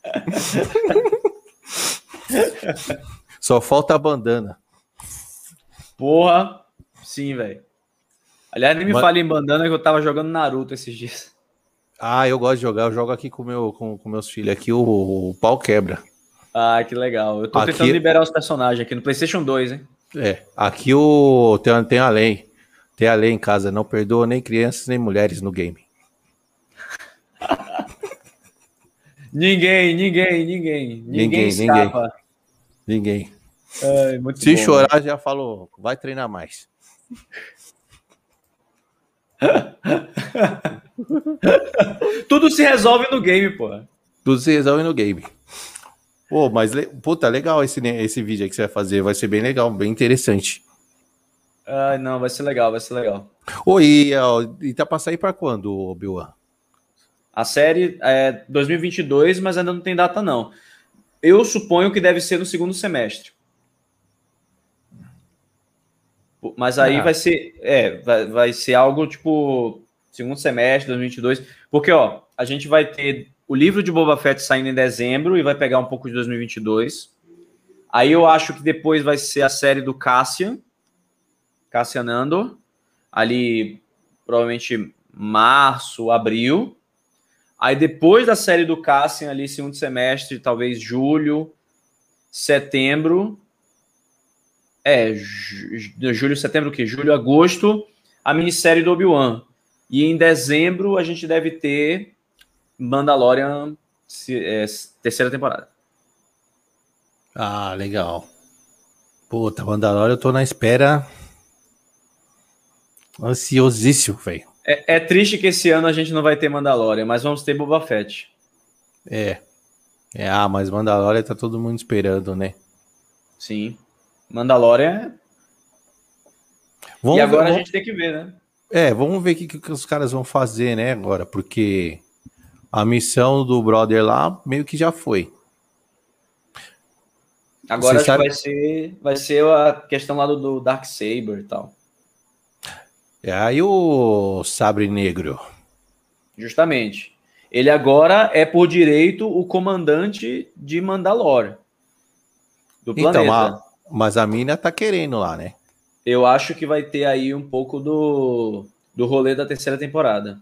[LAUGHS] Só falta a bandana. Porra, sim, velho. Aliás, nem me Mas... fale em bandana que eu tava jogando Naruto esses dias. Ah, eu gosto de jogar. Eu jogo aqui com, meu, com, com meus filhos. Aqui o, o, pau quebra. Ah, que legal. Eu tô aqui... tentando liberar os personagens aqui no PlayStation 2, hein? É. Aqui o tem, tem a lei. Tem a lei em casa. Não perdoa nem crianças nem mulheres no game. ninguém, ninguém, ninguém. Ninguém, ninguém. Ninguém. Ai, Se bom, chorar, né? já falou. Vai treinar mais. [LAUGHS] Tudo se resolve no game, pô. Tudo se resolve no game. Pô, mas puta, legal esse, esse vídeo aí que você vai fazer. Vai ser bem legal, bem interessante. Ai, não, vai ser legal, vai ser legal. Oi, e, tá pra sair pra quando, Obi-Wan? A série é 2022, mas ainda não tem data, não. Eu suponho que deve ser no segundo semestre. Mas aí ah. vai ser, é, vai, vai ser algo tipo segundo semestre de 2022, porque ó, a gente vai ter o livro de Boba Fett saindo em dezembro e vai pegar um pouco de 2022. Aí eu acho que depois vai ser a série do Cassian, Cassian Andor, ali provavelmente março, abril. Aí depois da série do Cassian ali segundo semestre, talvez julho, setembro, é, julho, setembro, que? Julho, agosto, a minissérie do Obi-Wan. E em dezembro a gente deve ter Mandalorian é, terceira temporada. Ah, legal. Puta, Mandalorian eu tô na espera ansiosíssimo, velho. É, é, triste que esse ano a gente não vai ter Mandalorian, mas vamos ter Boba Fett. É. é ah, mas Mandalorian tá todo mundo esperando, né? Sim. Mandalorian. É- vamos e agora ver, a gente tem que ver, né? É, vamos ver o que, que os caras vão fazer, né, agora, porque a missão do brother lá meio que já foi. Agora sabe... vai ser, vai ser a questão lá do, do Dark Saber e tal. É, aí o Sabre Negro. Justamente. Ele agora é por direito o comandante de Mandalore. Do então, planeta. Então, mas a mina tá querendo lá, né? Eu acho que vai ter aí um pouco do, do rolê da terceira temporada.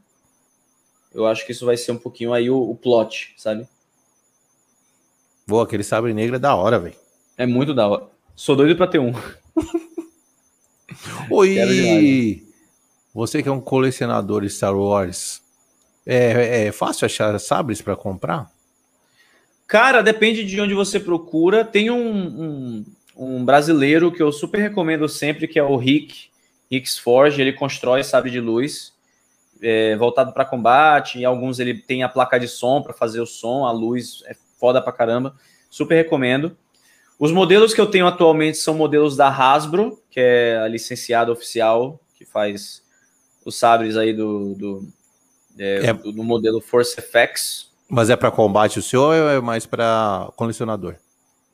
Eu acho que isso vai ser um pouquinho aí o, o plot, sabe? Boa, aquele sabre negro é da hora, velho. É muito da hora. Sou doido pra ter um. Oi! [LAUGHS] Você que é um colecionador de Star Wars, é, é fácil achar sabres para comprar? Cara, depende de onde você procura. Tem um, um, um, brasileiro que eu super recomendo sempre, que é o Rick, Rick's Forge. Ele constrói sabre de luz é, voltado para combate. Em alguns ele tem a placa de som para fazer o som, a luz é foda pra caramba. Super recomendo. Os modelos que eu tenho atualmente são modelos da Hasbro, que é a licenciada oficial que faz os sabres aí do, do, é, é, do modelo Force FX. Mas é para combate o seu ou é mais para colecionador?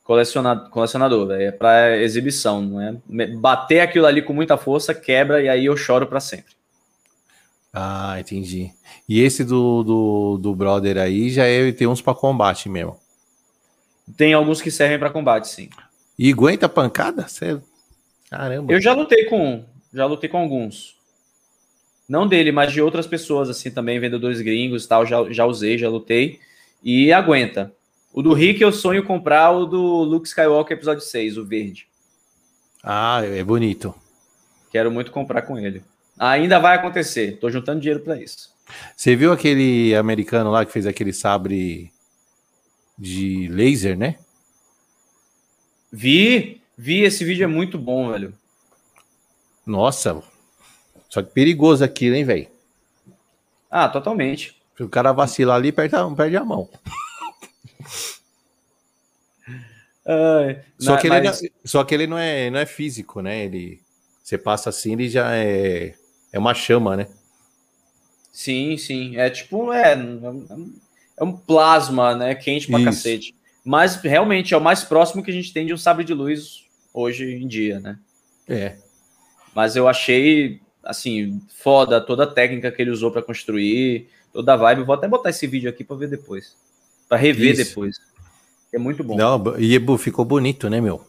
Colecionador, colecionador é para exibição, não é? Bater aquilo ali com muita força, quebra e aí eu choro para sempre. Ah, entendi. E esse do, do, do brother aí já é, tem uns para combate mesmo. Tem alguns que servem para combate, sim. E aguenta pancada? Cê... Caramba. Eu já lutei com já lutei com alguns. Não dele, mas de outras pessoas, assim, também, vendedores gringos e tal, já, já usei, já lutei. E aguenta. O do Rick eu sonho comprar o do Luke Skywalker episódio 6, o verde. Ah, é bonito. Quero muito comprar com ele. Ainda vai acontecer. Tô juntando dinheiro para isso. Você viu aquele americano lá que fez aquele sabre de laser, né? Vi, vi. Esse vídeo é muito bom, velho. Nossa, só que perigoso aquilo, hein, velho? Ah, totalmente. Se o cara vacilar ali, perde a, perde a mão. só, que mas... ele não, só que ele não é, não é físico, né? Ele, você passa assim, ele já é, é uma chama, né? Sim, sim. É tipo, é, é um plasma, né? Quente pra Isso. cacete. Mas realmente é o mais próximo que a gente tem de um sabre de luz hoje em dia, né? É. Mas eu achei assim, foda toda a técnica que ele usou para construir, toda a vibe. Vou até botar esse vídeo aqui para ver depois. para rever Isso. depois. É muito bom. Não, e ficou bonito, né, meu?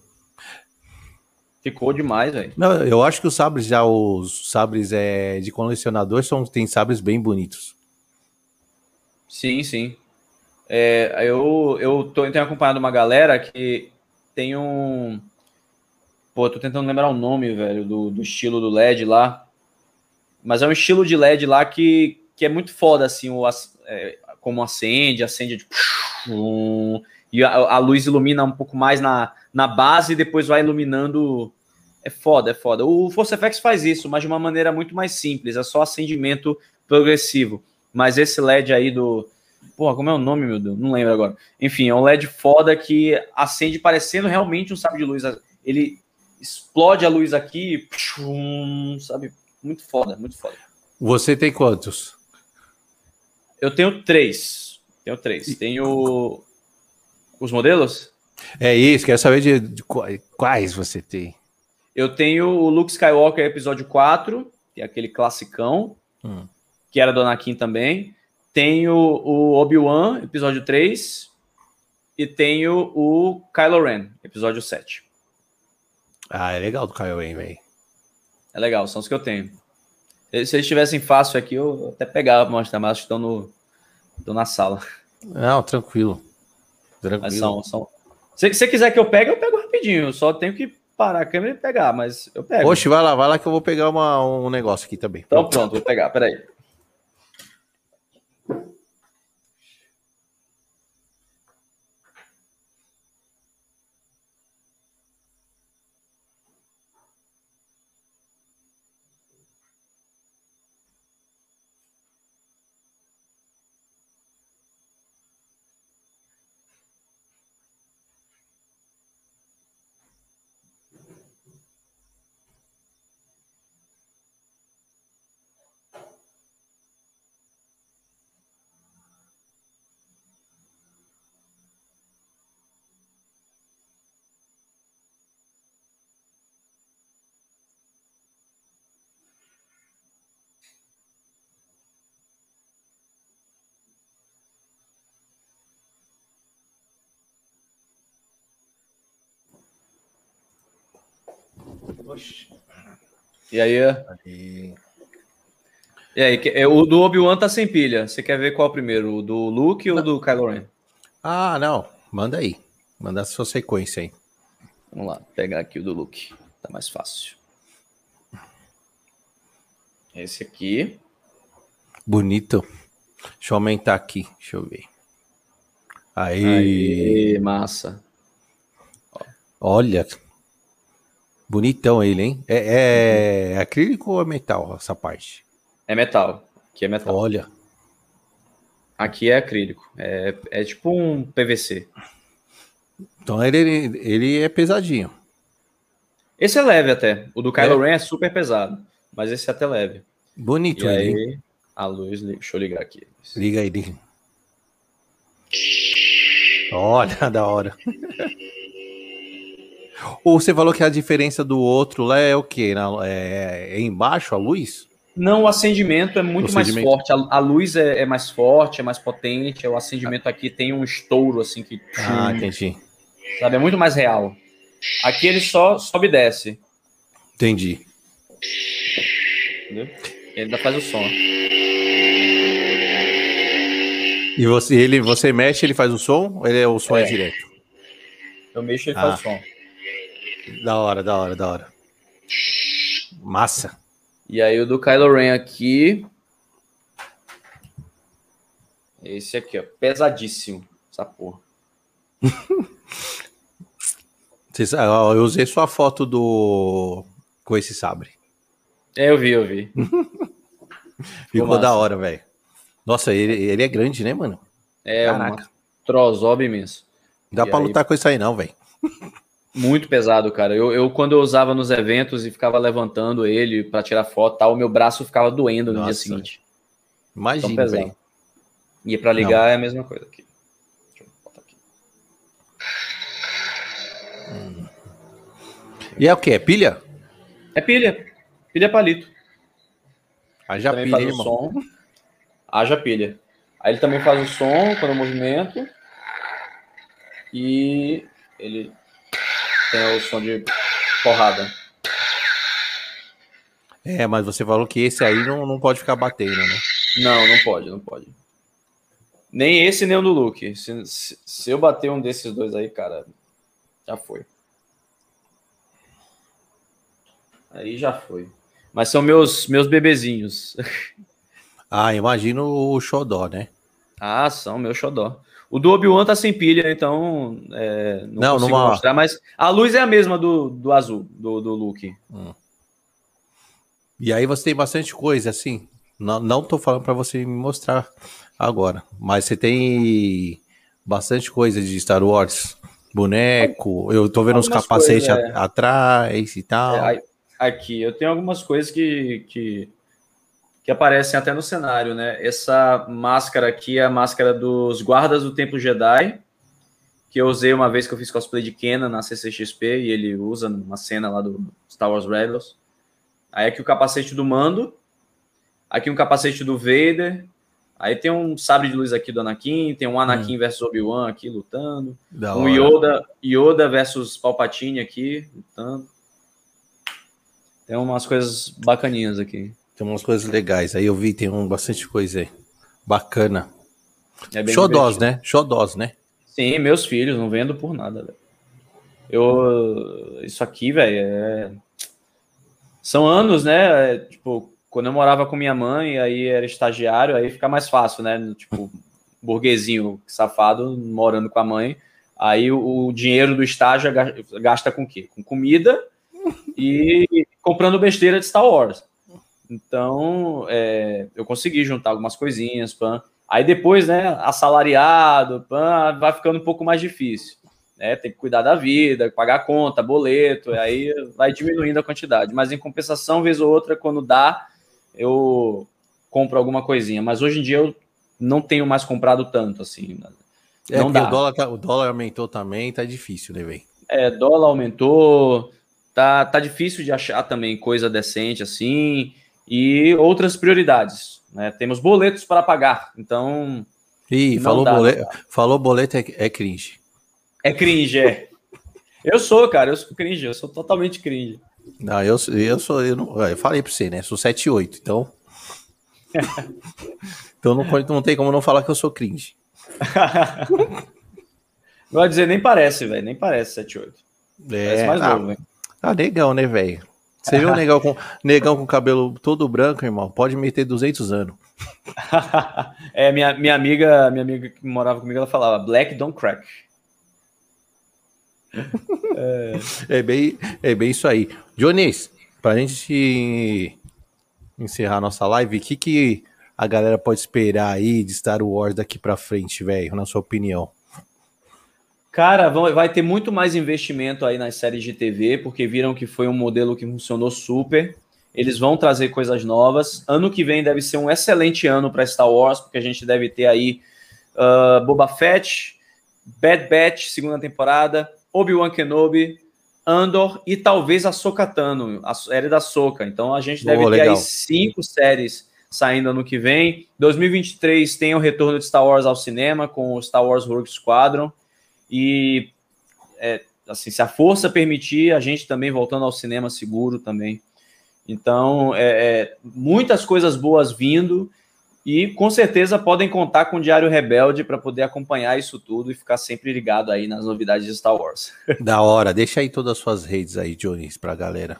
Ficou demais, velho. Não, eu acho que os sabres já, os sabres é, de colecionador são, tem sabres bem bonitos. Sim, sim. É, eu, eu, tô, eu tenho acompanhado uma galera que tem um. Pô, tô tentando lembrar o nome, velho, do, do estilo do LED lá. Mas é um estilo de LED lá que, que é muito foda, assim, o, é, como acende, acende de. Um, e a, a, luz ilumina um pouco mais na, na base e depois vai iluminando. É foda, é foda. O Force FX faz isso, mas de uma maneira muito mais simples, é só acendimento progressivo. Mas esse LED aí do. Porra, como é o nome, meu Deus? Não lembro agora. Enfim, é um LED foda que acende parecendo realmente um sabre de luz. Ele explode a luz aqui, sabe? Muito foda, muito foda. Você tem quantos? Eu tenho três. Tenho três. Tenho os modelos? É isso, quero saber de, de quais você tem. Eu tenho o Luke Skywalker episódio 4, que é aquele classicão, hum. que era do Anakin também. Tenho o Obi-Wan, episódio 3. E tenho o Kylo Ren, episódio 7. Ah, é legal do Kylo Ren, velho. É legal, são os que eu tenho. Se eles tivessem fácil aqui, eu até pegava para mostrar, mas estão, no, estão na sala. Não, tranquilo. Tranquilo. Mas são, são... Se você quiser que eu pegue, eu pego rapidinho. Eu só tenho que parar a câmera e pegar, mas eu pego. Oxe, vai lá, vai lá que eu vou pegar uma, um negócio aqui também. Então pronto, vou pegar, peraí. E aí? E, e aí, é, o do Obi-Wan tá sem pilha. Você quer ver qual primeiro? O do Luke ou do Kylo Ren? Ah, não. Manda aí. Manda a sua sequência aí. Vamos lá, pegar aqui o do Luke. Tá mais fácil. Esse aqui. Bonito. Deixa eu aumentar aqui. Deixa eu ver. Aí. Aí massa. Olha. Bonitão ele, hein? É, é acrílico ou é metal essa parte? É metal. Aqui é metal. Olha. Aqui é acrílico. É, é tipo um PVC. Então ele, ele é pesadinho. Esse é leve até. O do Kylo é. Ren é super pesado. Mas esse é até leve. Bonito e ele. Aí, a luz, deixa eu ligar aqui. Liga aí, liga. Olha, [LAUGHS] da hora. [LAUGHS] Ou você falou que a diferença do outro lá é o quê? É, é embaixo a luz? Não, o acendimento é muito mais forte. A, a luz é, é, mais forte, é mais potente. O acendimento aqui tem um estouro, assim, que. Ah, entendi. Sabe, é muito mais real. Aqui ele só sobe e desce. Entendi. Entendeu? Ele ainda faz o som. E você, ele, você mexe, ele faz o som? Ou ele, é, o som é, é direto? Eu mexo, ele ah. faz o som. Da hora, da hora, da hora. Massa. E aí o do Kylo Ren aqui. Esse aqui, ó. Pesadíssimo. Essa porra. [LAUGHS] eu usei sua foto do. com esse sabre. É, eu vi, eu vi. [LAUGHS] Ficou massa. da hora, velho. Nossa, ele, ele é grande, né, mano? É, Caraca. uma trozoba imenso. Não dá e pra aí... lutar com isso aí, não, velho. [LAUGHS] Muito pesado, cara. Eu, eu, quando eu usava nos eventos e ficava levantando ele para tirar foto, tal, o meu braço ficava doendo no Nossa. dia seguinte. Imagina, velho. E para ligar não. é a mesma coisa aqui. Deixa eu botar aqui. Hum. E é o que? É pilha? É pilha. Pilha palito. Haja também pilha, faz irmão. o som. Haja pilha. Aí ele também faz o som quando eu movimento. E ele tem o som de porrada. É, mas você falou que esse aí não, não pode ficar batendo, né? Não, não pode, não pode. Nem esse, nem o do Luke. Se, se, se eu bater um desses dois aí, cara, já foi. Aí já foi. Mas são meus, meus bebezinhos. [LAUGHS] Ah, imagino o xodó, né? Ah, são meu xodó. O do Obi-Wan tá sem pilha, então é, não, não consigo numa... mostrar, mas a luz é a mesma do, do azul, do, do Luke. Hum. E aí você tem bastante coisa, assim. Não, não tô falando para você me mostrar agora, mas você tem bastante coisa de Star Wars. Boneco, eu tô vendo algumas uns capacetes é... atrás e tal. É, aqui, eu tenho algumas coisas que, que que aparecem até no cenário, né? Essa máscara aqui é a máscara dos guardas do Templo Jedi, que eu usei uma vez que eu fiz cosplay de Kenan na CCXP e ele usa numa cena lá do Star Wars Rebels. Aí aqui o capacete do Mando, aqui um capacete do Vader, aí tem um sabre de luz aqui do Anakin, tem um Anakin hum. versus Obi-Wan aqui lutando, da um Yoda, Yoda versus Palpatine aqui lutando. Tem umas coisas bacaninhas aqui. Tem umas coisas legais. Aí eu vi, tem um, bastante coisa aí. Bacana. É Xodós, né? Xodós, né? Sim, meus filhos, não vendo por nada, velho. Eu. Isso aqui, velho, é... São anos, né? É, tipo, quando eu morava com minha mãe, aí era estagiário, aí fica mais fácil, né? Tipo, burguesinho safado morando com a mãe. Aí o, o dinheiro do estágio gasta com o quê? Com comida e comprando besteira de Star Wars. Então, é, eu consegui juntar algumas coisinhas, pan. Aí depois, né, assalariado, pan, vai ficando um pouco mais difícil. Né? Tem que cuidar da vida, pagar conta, boleto, aí vai diminuindo a quantidade. Mas em compensação, vez ou outra, quando dá, eu compro alguma coisinha. Mas hoje em dia eu não tenho mais comprado tanto, assim. Né? É, não dá. O dólar, tá, o dólar aumentou também, tá difícil, né, velho? É, dólar aumentou, tá, tá difícil de achar também coisa decente assim e outras prioridades. Né? Temos boletos para pagar, então. Ih, falou, dá, boleto, falou boleto é, é cringe. É cringe, é. Eu sou, cara, eu sou cringe, eu sou totalmente cringe. Não, eu, eu sou. Eu, não, eu falei pra você, né? Sou 7,8, então. [LAUGHS] então não, pode, não tem como não falar que eu sou cringe. não vai dizer, nem parece, velho. Nem parece 7,8. É, parece mais ah, novo, velho. Ah, negão, né, velho? Você viu um negão com, negão com cabelo todo branco, irmão? Pode meter 200 anos. [LAUGHS] é, minha, minha amiga, minha amiga que morava comigo, ela falava, black don't crack. é... é, bem, é bem isso aí. Jones, pra gente encerrar nossa live, o que, que a galera pode esperar aí de Star Wars daqui pra frente, velho, na sua opinião? Cara, vai ter muito mais investimento aí nas séries de TV, porque viram que foi um modelo que funcionou super. Eles vão trazer coisas novas. Ano que vem deve ser um excelente ano para Star Wars, porque a gente deve ter aí uh, Boba Fett, Bad Batch, segunda temporada, Obi-Wan Kenobi, Andor e talvez a Sokatano, a série da Soca. Então a gente deve oh, ter legal. aí cinco séries saindo ano que vem. 2023 tem o retorno de Star Wars ao cinema com o Star Wars Rogue Squadron. E é, assim, se a força permitir, a gente também voltando ao cinema seguro também. Então, é, é, muitas coisas boas vindo e com certeza podem contar com o Diário Rebelde para poder acompanhar isso tudo e ficar sempre ligado aí nas novidades de Star Wars. [LAUGHS] Da hora, deixa aí todas as suas redes aí, Jones, para a galera.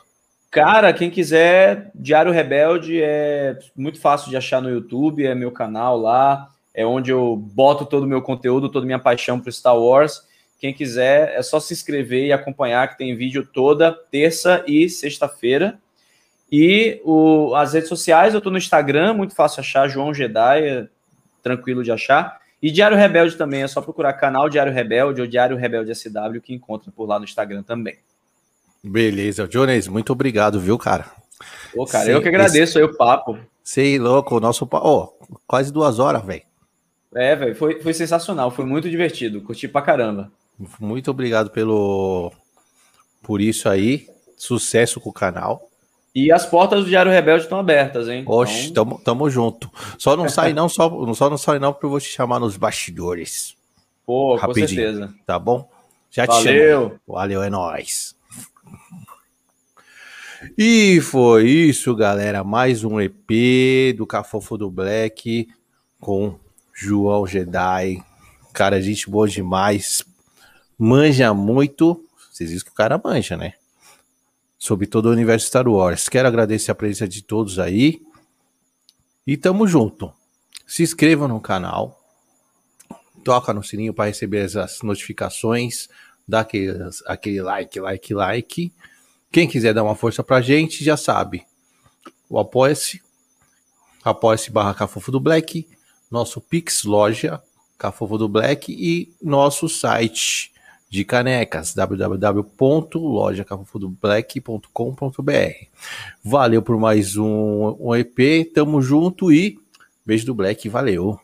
Cara, quem quiser, Diário Rebelde é muito fácil de achar no YouTube, é meu canal lá, é onde eu boto todo o meu conteúdo, toda a minha paixão por Star Wars. Quem quiser, é só se inscrever e acompanhar, que tem vídeo toda terça e sexta-feira. E o, as redes sociais, eu estou no Instagram, muito fácil achar, João Jedi, é tranquilo de achar. E Diário Rebelde também, é só procurar canal Diário Rebelde ou Diário Rebelde SW, que encontra por lá no Instagram também. Beleza, Jones, muito obrigado, viu, cara? Pô, cara, Sei, eu que agradeço esse... aí o papo. Sei, louco, o nosso papo, oh, quase duas horas, velho. É, velho, foi, foi sensacional, foi muito divertido, curti pra caramba. Muito obrigado pelo por isso aí, sucesso com o canal. E as portas do Diário Rebelde estão abertas, hein? Oxe, então... tamo, tamo junto. Só não sai [LAUGHS] não, só, só não sai não porque eu vou te chamar nos bastidores. Pô, Rapidinho, com certeza. Tá bom? Já te Valeu. Valeu, é nóis. E foi isso, galera. Mais um EP do Cafofo do Black com João Jedi. Cara, gente boa demais. Manja muito. Vocês viram que o cara manja, né? sobre todo o universo Star Wars. Quero agradecer a presença de todos aí. E tamo junto. Se inscreva no canal. Toca no sininho para receber as notificações. Dá aquele, aquele like, like, like. Quem quiser dar uma força pra gente, já sabe. O Apoia-se. Apoia-se barra Cafofo do Black. Nosso Pix Loja Cafofo do Black. E nosso site de canecas, www.lojacafofodoblack.com.br. Valeu por mais um, um EP, tamo junto e beijo do Black, valeu!